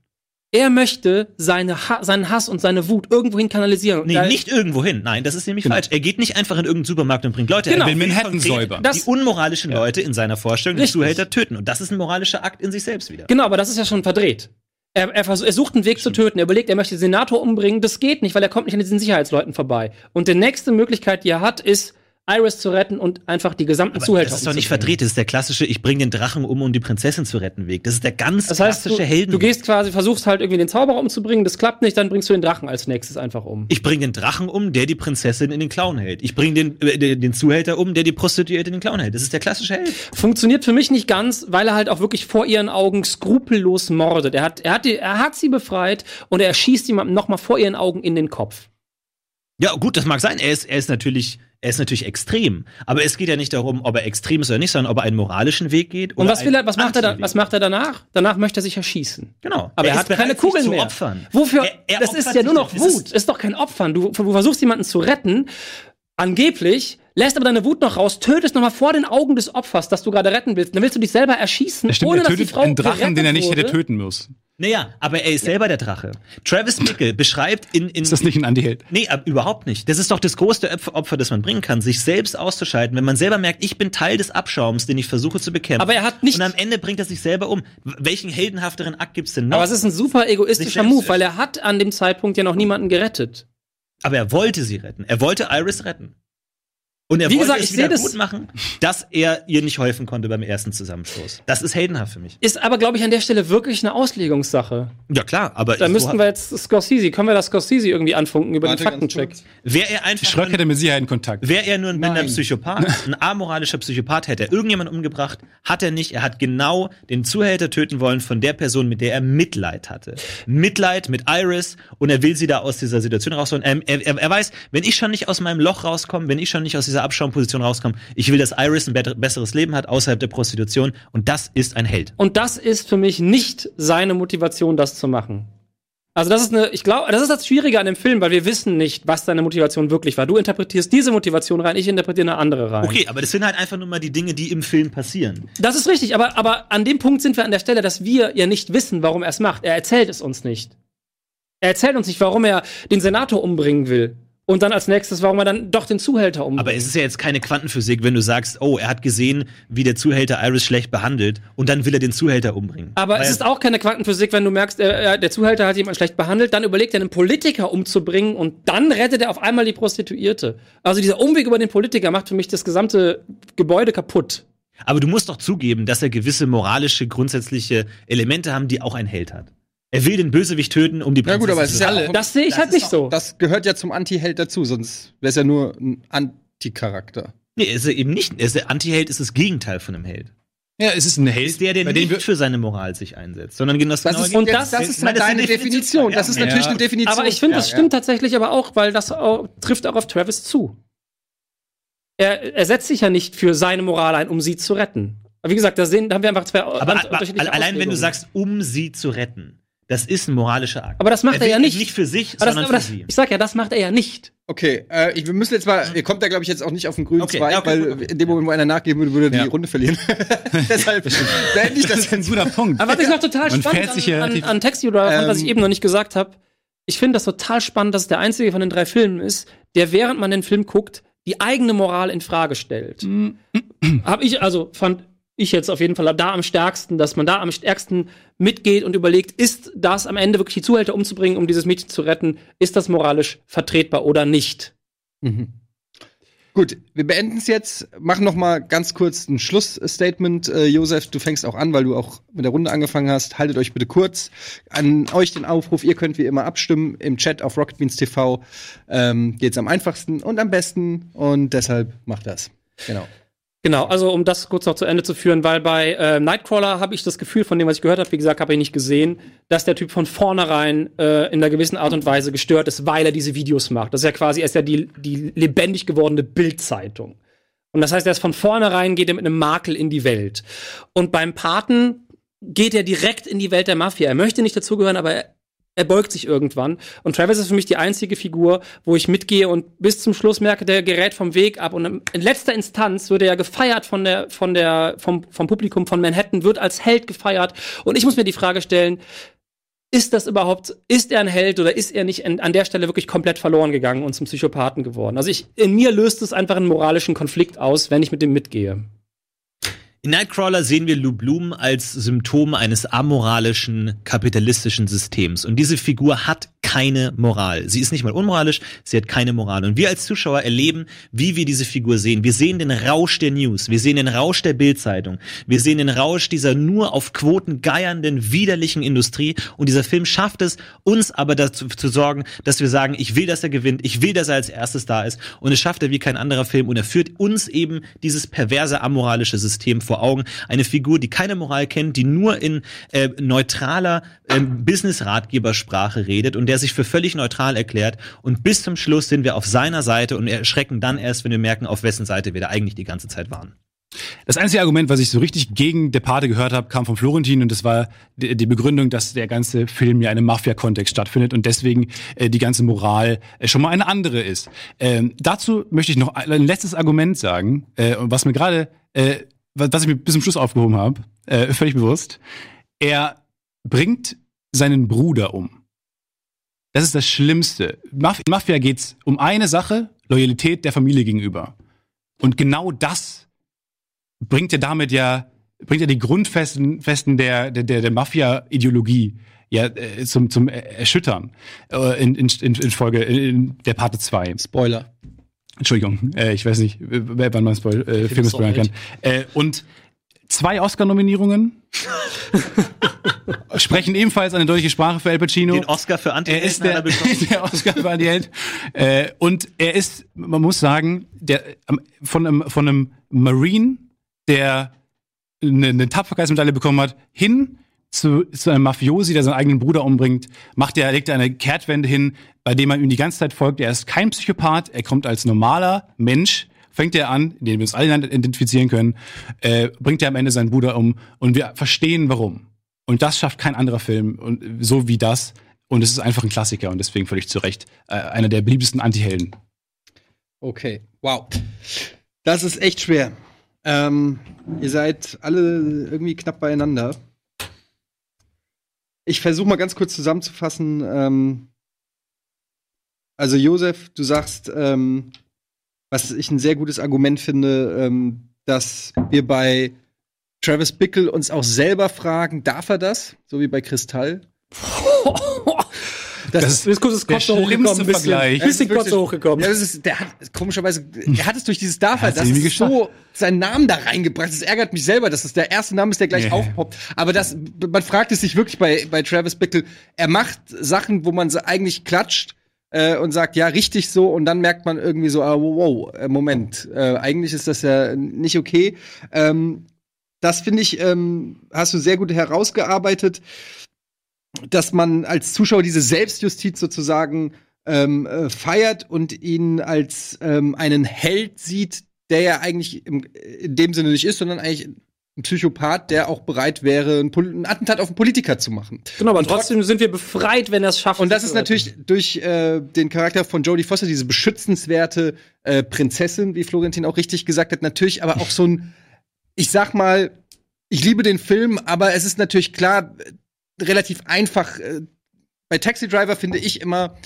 Er möchte seine ha seinen Hass und seine Wut irgendwohin kanalisieren. Nee, Da- nicht irgendwo hin. Nein, das ist nämlich falsch. Er geht nicht einfach in irgendeinen Supermarkt und bringt Leute. Genau. Er will Manhattan säubern. Die Das- unmoralischen Leute in seiner Vorstellung, die. Zuhälter töten. Und das ist ein moralischer Akt in sich selbst wieder. Genau, aber das ist ja schon verdreht. Er, er, er sucht einen Weg zu töten. Er überlegt, er möchte den Senator umbringen. Das geht nicht, weil er kommt nicht an diesen Sicherheitsleuten vorbei. Und die nächste Möglichkeit, die er hat, ist, Iris zu retten und einfach die gesamten Aber Zuhälter das ist doch nicht verdreht. Das ist der klassische, ich bringe den Drachen um, um die Prinzessin zu retten Weg. Das ist der ganz Das heißt, du, klassische Helden. du gehst quasi, versuchst halt irgendwie den Zauberer umzubringen, das klappt nicht, dann bringst du den Drachen als nächstes einfach um. ich bringe den Drachen um, der die Prinzessin in den Clown hält. Ich bringe den, äh, den, Zuhälter um, der die Prostituierte in den Clown hält. Das ist der klassische Held. Funktioniert für mich nicht ganz, weil er halt auch wirklich vor ihren Augen skrupellos mordet. Er hat, er hat, die, er hat sie befreit und er schießt jemandem nochmal vor ihren Augen in den Kopf. Ja, gut, das mag sein. Er ist, er ist natürlich, er ist natürlich extrem. Aber es geht ja nicht darum, ob er extrem ist oder nicht, sondern ob er einen moralischen Weg geht. Und oder was will er, was macht er Anti-Weg. was macht er danach? Danach möchte er sich erschießen. Genau. Aber er, ist hat bereit, keine Kugeln mehr. Opfern. Wofür? Er- er das ist ja nur noch Wut. Ist, doch kein Opfern. Du, du versuchst jemanden zu retten, angeblich, lässt aber deine Wut noch raus, tötest nochmal vor den Augen des Opfers, das du gerade retten willst. Dann willst du dich selber erschießen, Das stimmt, ohne er dass die tötet Frau einen Drachen, den er nicht gerettet hätte wurde. töten muss. Naja, aber er ist selber der Drache. Travis Bickle beschreibt in, in Ist das nicht ein Anti-Held? Nee, ab, überhaupt nicht. Das ist doch das größte Opfer, das man bringen kann, sich selbst auszuschalten, wenn man selber merkt, ich bin Teil des Abschaums, den ich versuche zu bekämpfen. Aber er hat nicht- Und am Ende bringt er sich selber um. Welchen heldenhafteren Akt gibt's denn noch? Aber es ist ein super egoistischer Move, weil er hat an dem Zeitpunkt ja noch niemanden gerettet. Aber er wollte sie retten. Er wollte Iris retten. Und er Wie wollte gesagt, es ich wieder gut machen, dass er ihr nicht helfen konnte beim ersten Zusammenstoß. Das ist heldenhaft für mich. Ist aber, glaube ich, an der Stelle wirklich eine Auslegungssache. Ja klar, aber Da müssten wir jetzt Scorsese, können wir das Scorsese irgendwie anfunken über Warte, den Faktencheck? wäre er einfach Schröck hätte mit Sicherheit einen Kontakt. Wäre er nur ein blinder. Psychopath, ein amoralischer Psychopath, hätte er irgendjemanden umgebracht, hat er nicht. Er hat genau den Zuhälter töten wollen von der Person, mit der er Mitleid hatte. Mitleid mit Iris und er will sie da aus dieser Situation rausholen. Ähm, Er, er, er weiß, wenn ich schon nicht aus meinem Loch rauskomme, wenn ich schon nicht aus dieser Abschaumposition rauskomme, ich will, dass Iris ein besseres Leben hat außerhalb der Prostitution und das ist ein Held. Und das ist für mich nicht seine Motivation, das zu machen. Also das ist eine, ich glaube, das ist das Schwierige an dem Film, weil wir wissen nicht, was seine Motivation wirklich war. Du interpretierst diese Motivation rein, ich interpretiere eine andere rein. Okay, aber das sind halt einfach nur mal die Dinge, die im Film passieren. Das ist richtig, aber, aber an dem Punkt sind wir an der Stelle, dass wir ja nicht wissen, warum er es macht. Er erzählt es uns nicht. Er erzählt uns nicht, warum er den Senator umbringen will. Und dann als nächstes, warum er dann doch den Zuhälter umbringt. Aber es ist ja jetzt keine Quantenphysik, wenn du sagst, oh, er hat gesehen, wie der Zuhälter Iris schlecht behandelt und dann will er den Zuhälter umbringen. Aber Weil es ist auch keine Quantenphysik, wenn du merkst, äh, äh, der Zuhälter hat jemanden schlecht behandelt, dann überlegt er, einen Politiker umzubringen und dann rettet er auf einmal die Prostituierte. Also dieser Umweg über den Politiker macht für mich das gesamte Gebäude kaputt. Aber du musst doch zugeben, dass er gewisse moralische, grundsätzliche Elemente haben, die auch ein Held hat. Er will den Bösewicht töten, um die Ja gut, aber es ist ja auch, Das sehe ich Das halt nicht doch- so. das gehört ja zum Anti-Held dazu, sonst wäre es ja nur ein Anti-Charakter. Nee, ist er eben nicht. Er ist der Antiheld ist das Gegenteil von einem Held. Ja, es ist ein Er Held, ist der, der nicht wir für seine Moral sich einsetzt, sondern genau das Das ist, Und das- das ist Nein, deine eine Definition. Das ist natürlich Ja. eine Definition. Aber ich finde, das Ja, stimmt tatsächlich aber auch, weil das auch, trifft auch auf Travis zu. Er, er setzt sich ja nicht für seine Moral ein, um sie zu retten. Aber wie gesagt, da, sehen, da haben wir einfach zwei Aber, aber allein wenn du sagst, um sie zu retten, das ist ein moralischer Akt. Aber das macht er will ja nicht. Nicht für sich, aber das, sondern aber das, für sie. ich sag ja, das macht er ja nicht. Okay, äh, ich, wir müssen jetzt mal, ihr kommt da glaube ich jetzt auch nicht auf den grünen Okay, Zweig, okay, weil okay. in dem Moment, wo einer nachgeben würde, würde er Ja. die Runde verlieren. Deshalb beende ich das Das ist ein guter Punkt. Aber was ich noch total Man spannend sich ja an, an, an Taxi Driver fand, was ich Ähm, eben noch nicht gesagt habe, ich finde das total spannend, dass es der einzige von den drei Filmen ist, der während man den Film guckt, die eigene Moral in Frage stellt. Mm. Hab ich, also fand ich jetzt auf jeden Fall da am stärksten, dass man da am stärksten mitgeht und überlegt, ist das am Ende wirklich die Zuhälter umzubringen, um dieses Mädchen zu retten? Ist das moralisch vertretbar oder nicht? Mhm. Gut, wir beenden es jetzt. Machen noch mal ganz kurz ein Schlussstatement. Äh, Josef, du fängst auch an, weil du auch mit der Runde angefangen hast. Haltet euch bitte kurz. An euch den Aufruf, ihr könnt wie immer abstimmen im Chat auf Rocket Beans TV. Ähm, geht's am einfachsten und am besten und deshalb macht das. Genau. Genau, also um das kurz noch zu Ende zu führen, weil bei äh, Nightcrawler habe ich das Gefühl, von dem, was ich gehört habe, wie gesagt, habe ich nicht gesehen, dass der Typ von vornherein äh, in einer gewissen Art und Weise gestört ist, weil er diese Videos macht. Das ist ja quasi, er ist ja die, die lebendig gewordene Bildzeitung. Und das heißt, er ist von vornherein geht er mit einem Makel in die Welt. Und beim Paten geht er direkt in die Welt der Mafia. Er möchte nicht dazugehören, aber er, er beugt sich irgendwann. Und Travis ist für mich die einzige Figur, wo ich mitgehe und bis zum Schluss merke, der gerät vom Weg ab. Und in letzter Instanz wird er ja gefeiert von der, von der, vom, vom Publikum von Manhattan, wird als Held gefeiert. Und ich muss mir die Frage stellen, ist das überhaupt, ist er ein Held oder ist er nicht an, der Stelle wirklich komplett verloren gegangen und zum Psychopathen geworden? Also ich, in mir löst es einfach einen moralischen Konflikt aus, wenn ich mit dem mitgehe. In Nightcrawler sehen wir Lou Bloom als Symptom eines amoralischen kapitalistischen Systems. Und diese Figur hat keine Moral. Sie ist nicht mal unmoralisch, sie hat keine Moral. Und wir als Zuschauer erleben, wie wir diese Figur sehen. Wir sehen den Rausch der News, wir sehen den Rausch der Bildzeitung, wir sehen den Rausch dieser nur auf Quoten geiernden, widerlichen Industrie. Und dieser Film schafft es, uns aber dazu zu sorgen, dass wir sagen, ich will, dass er gewinnt, ich will, dass er als erstes da ist. Und es schafft er wie kein anderer Film. Und er führt uns eben dieses perverse, amoralische System vor Augen. Eine Figur, die keine Moral kennt, die nur in äh, neutraler äh, Business-Ratgebersprache redet und der sich für völlig neutral erklärt. Und bis zum Schluss sind wir auf seiner Seite und erschrecken dann erst, wenn wir merken, auf wessen Seite wir da eigentlich die ganze Zeit waren. Das einzige Argument, was ich so richtig gegen Departe gehört habe, kam von Florentin und das war die, die Begründung, dass der ganze Film ja in einem Mafia-Kontext stattfindet und deswegen äh, die ganze Moral äh, schon mal eine andere ist. Ähm, dazu möchte ich noch ein letztes Argument sagen, äh, was mir gerade, äh, was, ich mir bis zum Schluss aufgehoben habe, äh, völlig bewusst. Er bringt seinen Bruder um. Das ist das Schlimmste. In Mafia geht's um eine Sache, Loyalität der Familie gegenüber. Und genau das bringt er damit ja, bringt er die Grundfesten Festen der, der, der, der Mafia-Ideologie ja äh, zum, zum Erschüttern äh, in, in, in Folge in der Parte 2. Spoiler. Entschuldigung, äh, ich weiß nicht, wer wann man Spoil äh, Filme spoilern kann. Äh, und zwei Oscar-Nominierungen sprechen ebenfalls eine deutliche Sprache für Al Pacino. Den Oscar für anti er ist der, der Oscar für Anti-Held. Äh, und er ist, man muss sagen, der von einem, von einem Marine, der eine, eine Tapferkeitsmedaille bekommen hat, hin zu, zu einem Mafiosi, der seinen eigenen Bruder umbringt, macht er, legt er eine Kehrtwende hin, bei dem man ihm die ganze Zeit folgt. Er ist kein Psychopath, er kommt als normaler Mensch, fängt er an, dem wir uns alle identifizieren können, äh, bringt er am Ende seinen Bruder um und wir verstehen warum. Und das schafft kein anderer Film und so wie das. Und es ist einfach ein Klassiker und deswegen völlig zu Recht äh, einer der beliebtesten Antihelden. Okay, wow. Das ist echt schwer. Ähm, ihr seid alle irgendwie knapp beieinander. Ich versuche mal ganz kurz zusammenzufassen. Ähm, also Josef, du sagst, ähm, was ich ein sehr gutes Argument finde, ähm, dass wir bei Travis Bickle uns auch selber fragen, darf er das? So wie bei Kristall. Das, das ist kurz das Kopf hochgekommen, schlimmste Vergleich. bisschen Kopf hochgekommen. Ja, das ist, der hat komischerweise, der hat es durch dieses Hat's das ist so seinen Namen da reingebracht. Das ärgert mich selber, dass das der erste Name ist, der gleich Ja. aufpoppt. Aber das, man fragt es sich wirklich bei, bei Travis Bickle. Er macht Sachen, wo man eigentlich klatscht äh, und sagt, ja, richtig so, und dann merkt man irgendwie so, ah, wow, wow äh, Moment, äh, eigentlich ist das ja nicht okay. Ähm, das finde ich, ähm, hast du sehr gut herausgearbeitet, dass man als Zuschauer diese Selbstjustiz sozusagen ähm, äh, feiert und ihn als ähm, einen Held sieht, der ja eigentlich im, in dem Sinne nicht ist, sondern eigentlich ein Psychopath, der auch bereit wäre, ein, ein Attentat auf einen Politiker zu machen. Genau, aber trotzdem sind wir befreit, wenn er es schafft. Und das ist natürlich durch äh, den Charakter von Jodie Foster, diese beschützenswerte äh, Prinzessin, wie Florentin auch richtig gesagt hat, natürlich aber auch so ein, ich sag mal, ich liebe den Film, aber es ist natürlich klar, relativ einfach. Äh, bei Taxi Driver finde ich immer,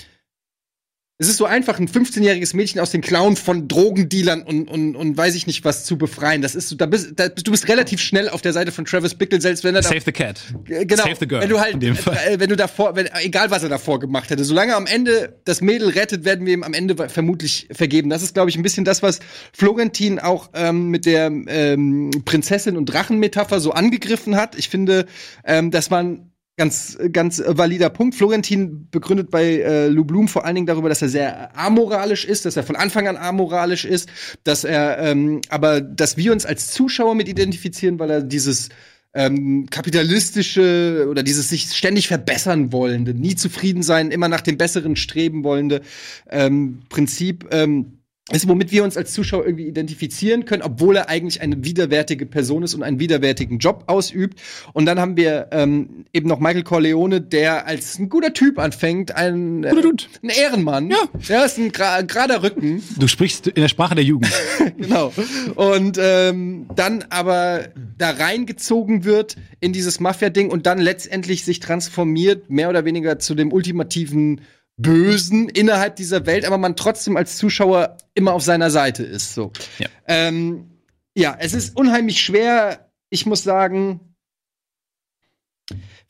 Es ist so einfach, ein 15-jähriges Mädchen aus den Klauen von Drogendealern und, und, und weiß ich nicht was zu befreien. Das ist so, da bist, da, du bist relativ schnell auf der Seite von Travis Bickle, selbst wenn er da Save the cat. Äh, Genau. Save the girl. Wenn du halt, Fall. äh, wenn du davor, wenn, egal was er davor gemacht hätte, solange er am Ende das Mädel rettet, werden wir ihm am Ende vermutlich vergeben. Das ist, glaube ich, ein bisschen das, was Florentin auch ähm, mit der ähm, Prinzessin und Drachenmetapher so angegriffen hat. Ich finde, ähm, das war ein ganz, ganz äh, valider Punkt. Florentin begründet bei äh, Lou Blum vor allen Dingen darüber, dass er sehr amoralisch ist, dass er von Anfang an amoralisch ist, dass er, ähm, aber dass wir uns als Zuschauer mit identifizieren, weil er dieses ähm, kapitalistische oder dieses sich ständig verbessern wollende, nie zufrieden sein, immer nach dem Besseren streben wollende ähm, Prinzip ähm, ist, womit wir uns als Zuschauer irgendwie identifizieren können, obwohl er eigentlich eine widerwärtige Person ist und einen widerwärtigen Job ausübt. Und dann haben wir ähm, eben noch Michael Corleone, der als ein guter Typ anfängt, ein, äh, ein Ehrenmann. Ja. Ja, ist ein gra gerader Rücken. Du sprichst in der Sprache der Jugend. genau. Und ähm, dann aber da reingezogen wird in dieses Mafia-Ding und dann letztendlich sich transformiert, mehr oder weniger zu dem ultimativen Bösen innerhalb dieser Welt, aber man trotzdem als Zuschauer immer auf seiner Seite ist. So. Ja. Ähm, ja, es ist unheimlich schwer. Ich muss sagen,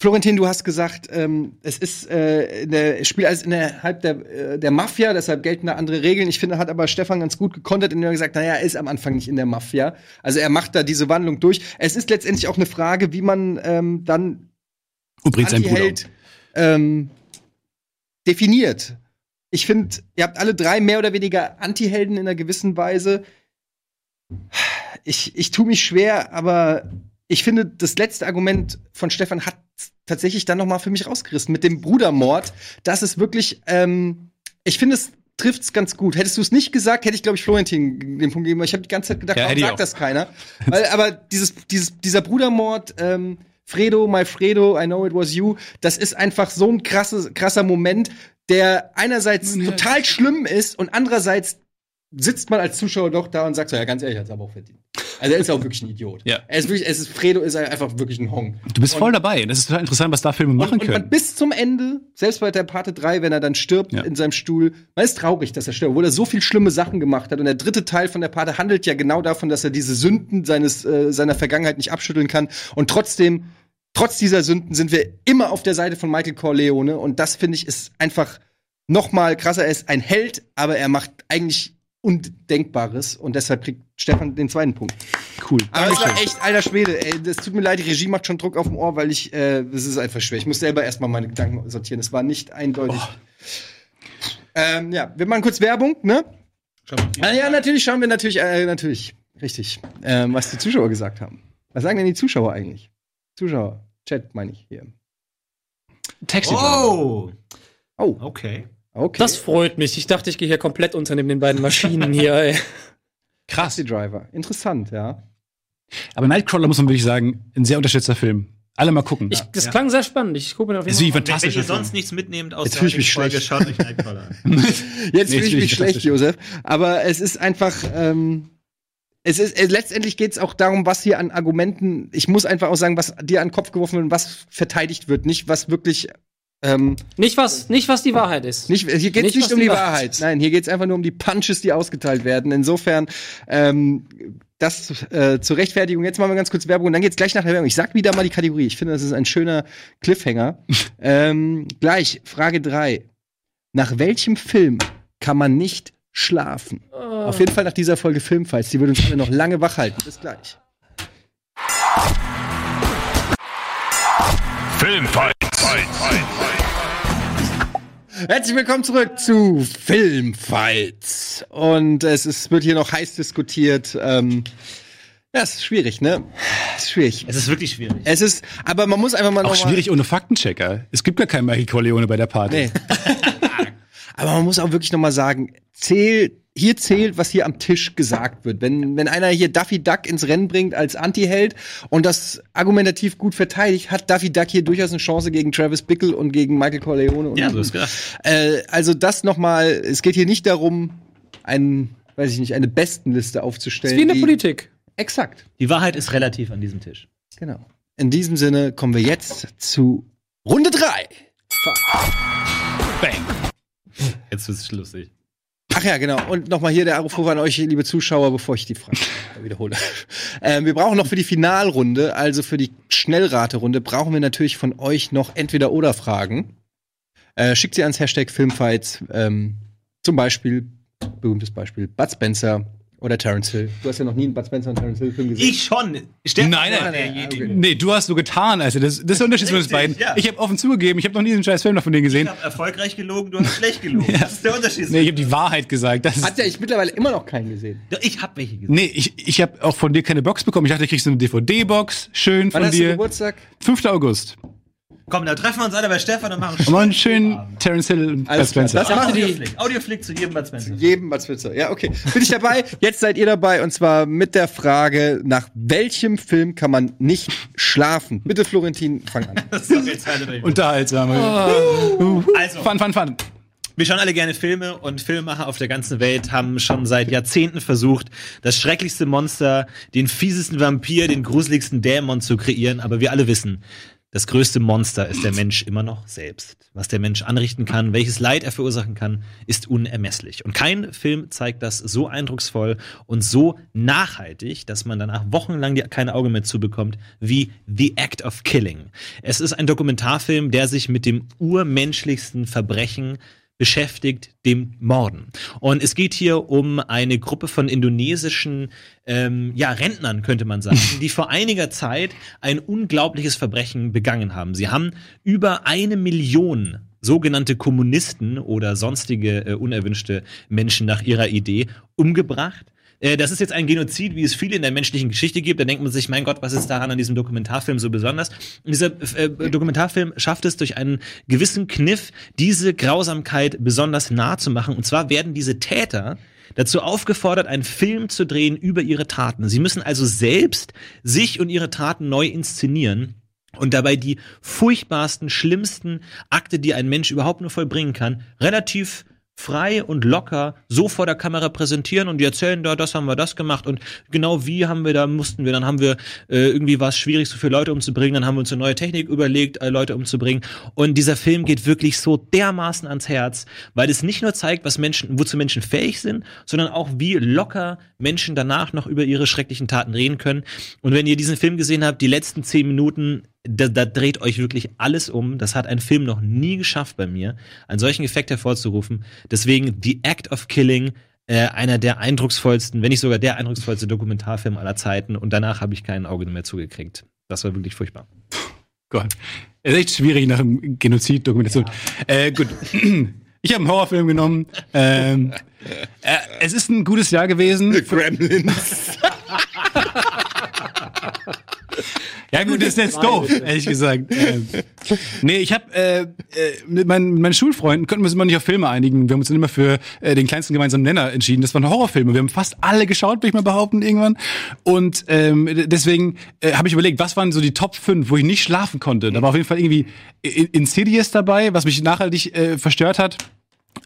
Florentin, du hast gesagt, ähm, es ist äh, der Spiel als innerhalb der, äh, der Mafia, deshalb gelten da andere Regeln. Ich finde, hat aber Stefan ganz gut gekontert, indem er gesagt, naja, er ist am Anfang nicht in der Mafia. Also er macht da diese Wandlung durch. Es ist letztendlich auch eine Frage, wie man ähm, dann Und bringt seinen Bruder ähm, definiert. Ich finde, ihr habt alle drei mehr oder weniger Antihelden in einer gewissen Weise. Ich, ich tue mich schwer, aber ich finde, das letzte Argument von Stefan hat tatsächlich dann noch mal für mich rausgerissen mit dem Brudermord. Das ist wirklich, ähm, ich finde, es trifft's ganz gut. Hättest du es nicht gesagt, hätte ich, glaube ich, Florentin den Punkt gegeben. Ich habe die ganze Zeit gedacht, Ja, warum sagt das keiner? Weil, aber dieses, dieses, dieser Brudermord, ähm, Fredo, my Fredo, I know it was you, das ist einfach so ein krasses, krasser Moment, der einerseits total schlimm ist und andererseits sitzt man als Zuschauer doch da und sagt so, ja, ganz ehrlich, hat's aber auch verdient. Also er ist auch wirklich ein Idiot. Ja. Er ist wirklich, es ist, Fredo ist einfach wirklich ein Hong. Du bist voll dabei. Das ist total interessant, was da Filme machen Und, und man können. bis zum Ende, selbst bei der Parte 3, wenn er dann stirbt Ja. in seinem Stuhl, man ist traurig, dass er stirbt, obwohl er so viel schlimme Sachen gemacht hat. Und der dritte Teil von der Parte handelt ja genau davon, dass er diese Sünden seines, äh, seiner Vergangenheit nicht abschütteln kann. Und trotzdem, trotz dieser Sünden sind wir immer auf der Seite von Michael Corleone. Und das, finde ich, ist einfach noch mal krasser. Er ist ein Held, aber er macht eigentlich Undenkbares. Und deshalb kriegt Stefan den zweiten Punkt. Cool. Aber es war echt, alter Schwede, ey, das tut mir leid, die Regie macht schon Druck auf dem Ohr, weil ich, äh, das ist einfach schwer. Ich muss selber erstmal meine Gedanken sortieren. Es war nicht eindeutig. Ähm, ja, wir machen kurz Werbung, ne? Ah, ja, natürlich schauen wir natürlich, äh, natürlich, richtig, ähm, was die Zuschauer gesagt haben. Was sagen denn die Zuschauer eigentlich? Zuschauer, Chat meine ich hier. Taxi. Oh, Oh, okay. Okay. Das freut mich. Ich dachte, ich gehe hier komplett unter neben den beiden Maschinen hier. Ey. Krass. Taxi Driver. Interessant, ja. Aber Nightcrawler muss man wirklich sagen, ein sehr unterschätzter Film. Alle mal gucken. Ich, das klang sehr spannend. Ich gucke mir auf jeden Fall. ein Wenn, ihr Film. sonst nichts mitnehmt aus Jetzt fühl ich mich Folge, schlecht. schaut euch Nightcrawler an. Jetzt Nee, fühle ich jetzt mich schlecht, fantastisch. Josef. Aber es ist einfach, ähm, es ist, äh, letztendlich geht es auch darum, was hier an Argumenten, ich muss einfach auch sagen, was dir an den Kopf geworfen wird und was verteidigt wird, nicht was wirklich, ähm, Nicht was, nicht was die Wahrheit ist. nicht, hier geht es Nicht, nicht, um die die Wahrheit Wahrheit. Nein, hier geht es einfach nur um die Punches, die ausgeteilt werden. Insofern, ähm, das äh, zur Rechtfertigung. Jetzt machen wir ganz kurz Werbung und dann geht's gleich nach der Werbung. Ich sag wieder mal die Kategorie. Ich finde, das ist ein schöner Cliffhanger. ähm, gleich, Frage drei. Nach welchem Film kann man nicht schlafen? Auf jeden Fall nach dieser Folge Filmfights. Die wird uns alle noch lange wach halten. Bis gleich. Filmfight. Herzlich willkommen zurück zu Filmfights. Und es ist, wird hier noch heiß diskutiert. Ähm, ja, es ist schwierig, ne? Es ist schwierig. Es ist wirklich schwierig. Es ist, aber man muss einfach mal Auch noch mal, schwierig ohne Faktenchecker. Es gibt gar keinen Michael Corleone bei der Party. Nee. aber man muss auch wirklich noch mal sagen, zählt, hier zählt, was hier am Tisch gesagt wird. Wenn, wenn einer hier Daffy Duck ins Rennen bringt als Anti-Held und das argumentativ gut verteidigt, hat Daffy Duck hier durchaus eine Chance gegen Travis Bickle und gegen Michael Corleone. Und, Ja, so ist gedacht. Äh, also das noch mal, es geht hier nicht darum, ein, weiß ich nicht, eine Bestenliste Das aufzustellen. ist wie in der die- Politik. Exakt. Die Wahrheit ist relativ an diesem Tisch. Genau. In diesem Sinne kommen wir jetzt zu Runde drei. Bang. Jetzt ist es lustig. Ach ja, genau. Und nochmal hier der Aufruf an euch, liebe Zuschauer, bevor ich die Frage wiederhole. Ähm, wir brauchen noch für die Finalrunde, also für die Schnellraterunde, brauchen wir natürlich von euch noch entweder oder Fragen. Äh, schickt sie ans Hashtag Filmfights. Ähm, zum Beispiel, berühmtes Beispiel, Bud Spencer oder Terence Hill. Du hast ja noch nie einen Bud Spencer und Terence Hill Film gesehen. Ich schon. Stefan Nein, war nein, derjenige. Nee, du hast so getan, also das, das ist der Unterschied zwischen uns beiden. ja. Ich habe offen zugegeben, ich habe noch nie diesen scheiß Film noch von denen Ich gesehen. habe erfolgreich gelogen, du hast schlecht gelogen. Das ist der Unterschied. Nee, ich habe die Wahrheit gesagt. Das Hat ja ich mittlerweile immer noch keinen gesehen. ich habe welche gesehen. nee, ich, ich habe auch von dir keine Box bekommen. Ich dachte, ich kriegst eine DVD-Box. Schön Wann von hast du dir. Geburtstag? 5. August. Komm, da treffen wir uns alle bei Stefan und machen Und mal einen schönen Terence Hill und Bud Alles klar. Spencer. Das machen wir Audioflick. Audioflick zu jedem Bud Spencer. jedem Bud Spencer. Ja, okay. Bin ich dabei? Jetzt seid ihr dabei und zwar mit der Frage, nach welchem Film kann man nicht schlafen? Bitte, Florentin, fang an. Das ist doch jetzt halt eine- Unterhaltsam. Also, Fun, fun, fun. Wir schauen alle gerne Filme und Filmemacher auf der ganzen Welt haben schon seit Jahrzehnten versucht, das schrecklichste Monster, den fiesesten Vampir, den gruseligsten Dämon zu kreieren, aber wir alle wissen, das größte Monster ist der Mensch immer noch selbst. Was der Mensch anrichten kann, welches Leid er verursachen kann, ist unermesslich. Und kein Film zeigt das so eindrucksvoll und so nachhaltig, dass man danach wochenlang die, kein Auge mehr zubekommt, wie The Act of Killing. Es ist ein Dokumentarfilm, der sich mit dem urmenschlichsten Verbrechen beschäftigt, dem Morden. Und es geht hier um eine Gruppe von indonesischen ähm, ja, Rentnern, könnte man sagen, die vor einiger Zeit ein unglaubliches Verbrechen begangen haben. Sie haben über eine Million sogenannte Kommunisten oder sonstige äh, unerwünschte Menschen nach ihrer Idee umgebracht. Äh, Das ist jetzt ein Genozid, wie es viele in der menschlichen Geschichte gibt. Da denkt man sich, mein Gott, was ist daran an diesem Dokumentarfilm so besonders? Und dieser äh, Dokumentarfilm schafft es durch einen gewissen Kniff, diese Grausamkeit besonders nah zu machen. Und zwar werden diese Täter dazu aufgefordert, einen Film zu drehen über ihre Taten. Sie müssen also selbst sich und ihre Taten neu inszenieren. Und dabei die furchtbarsten, schlimmsten Akte, die ein Mensch überhaupt nur vollbringen kann, relativ frei und locker so vor der Kamera präsentieren und die erzählen da, das haben wir das gemacht. Und genau wie haben wir da, mussten wir, dann haben wir äh, irgendwie war es schwierig, so viele Leute umzubringen, dann haben wir uns eine neue Technik überlegt, äh, Leute umzubringen. Und dieser Film geht wirklich so dermaßen ans Herz, weil es nicht nur zeigt, was Menschen, wozu Menschen fähig sind, sondern auch wie locker Menschen danach noch über ihre schrecklichen Taten reden können. Und wenn ihr diesen Film gesehen habt, die letzten zehn Minuten da, da dreht euch wirklich alles um. Das hat ein Film noch nie geschafft bei mir, einen solchen Effekt hervorzurufen. Deswegen The Act of Killing, äh, einer der eindrucksvollsten, wenn nicht sogar der eindrucksvollste Dokumentarfilm aller Zeiten. Und danach habe ich kein Auge mehr zugekriegt. Das war wirklich furchtbar. Gott. Es ist echt schwierig nach einem Genozid-Dokumentation. Äh, gut. Ich habe einen Horrorfilm genommen. Ähm, äh, es ist ein gutes Jahr gewesen. Gremlins. Ja gut, das ist jetzt doof, ehrlich gesagt. Ähm, nee, ich habe äh, äh, mit, meinen, meinen Schulfreunden konnten wir uns immer nicht auf Filme einigen. Wir haben uns dann immer für äh, den kleinsten gemeinsamen Nenner entschieden. Das waren Horrorfilme. Wir haben fast alle geschaut, würde ich mal behaupten, irgendwann. Und ähm, deswegen äh, habe ich überlegt, was waren so die Top 5, wo ich nicht schlafen konnte. Da war auf jeden Fall irgendwie In- Insidious dabei, was mich nachhaltig äh, verstört hat.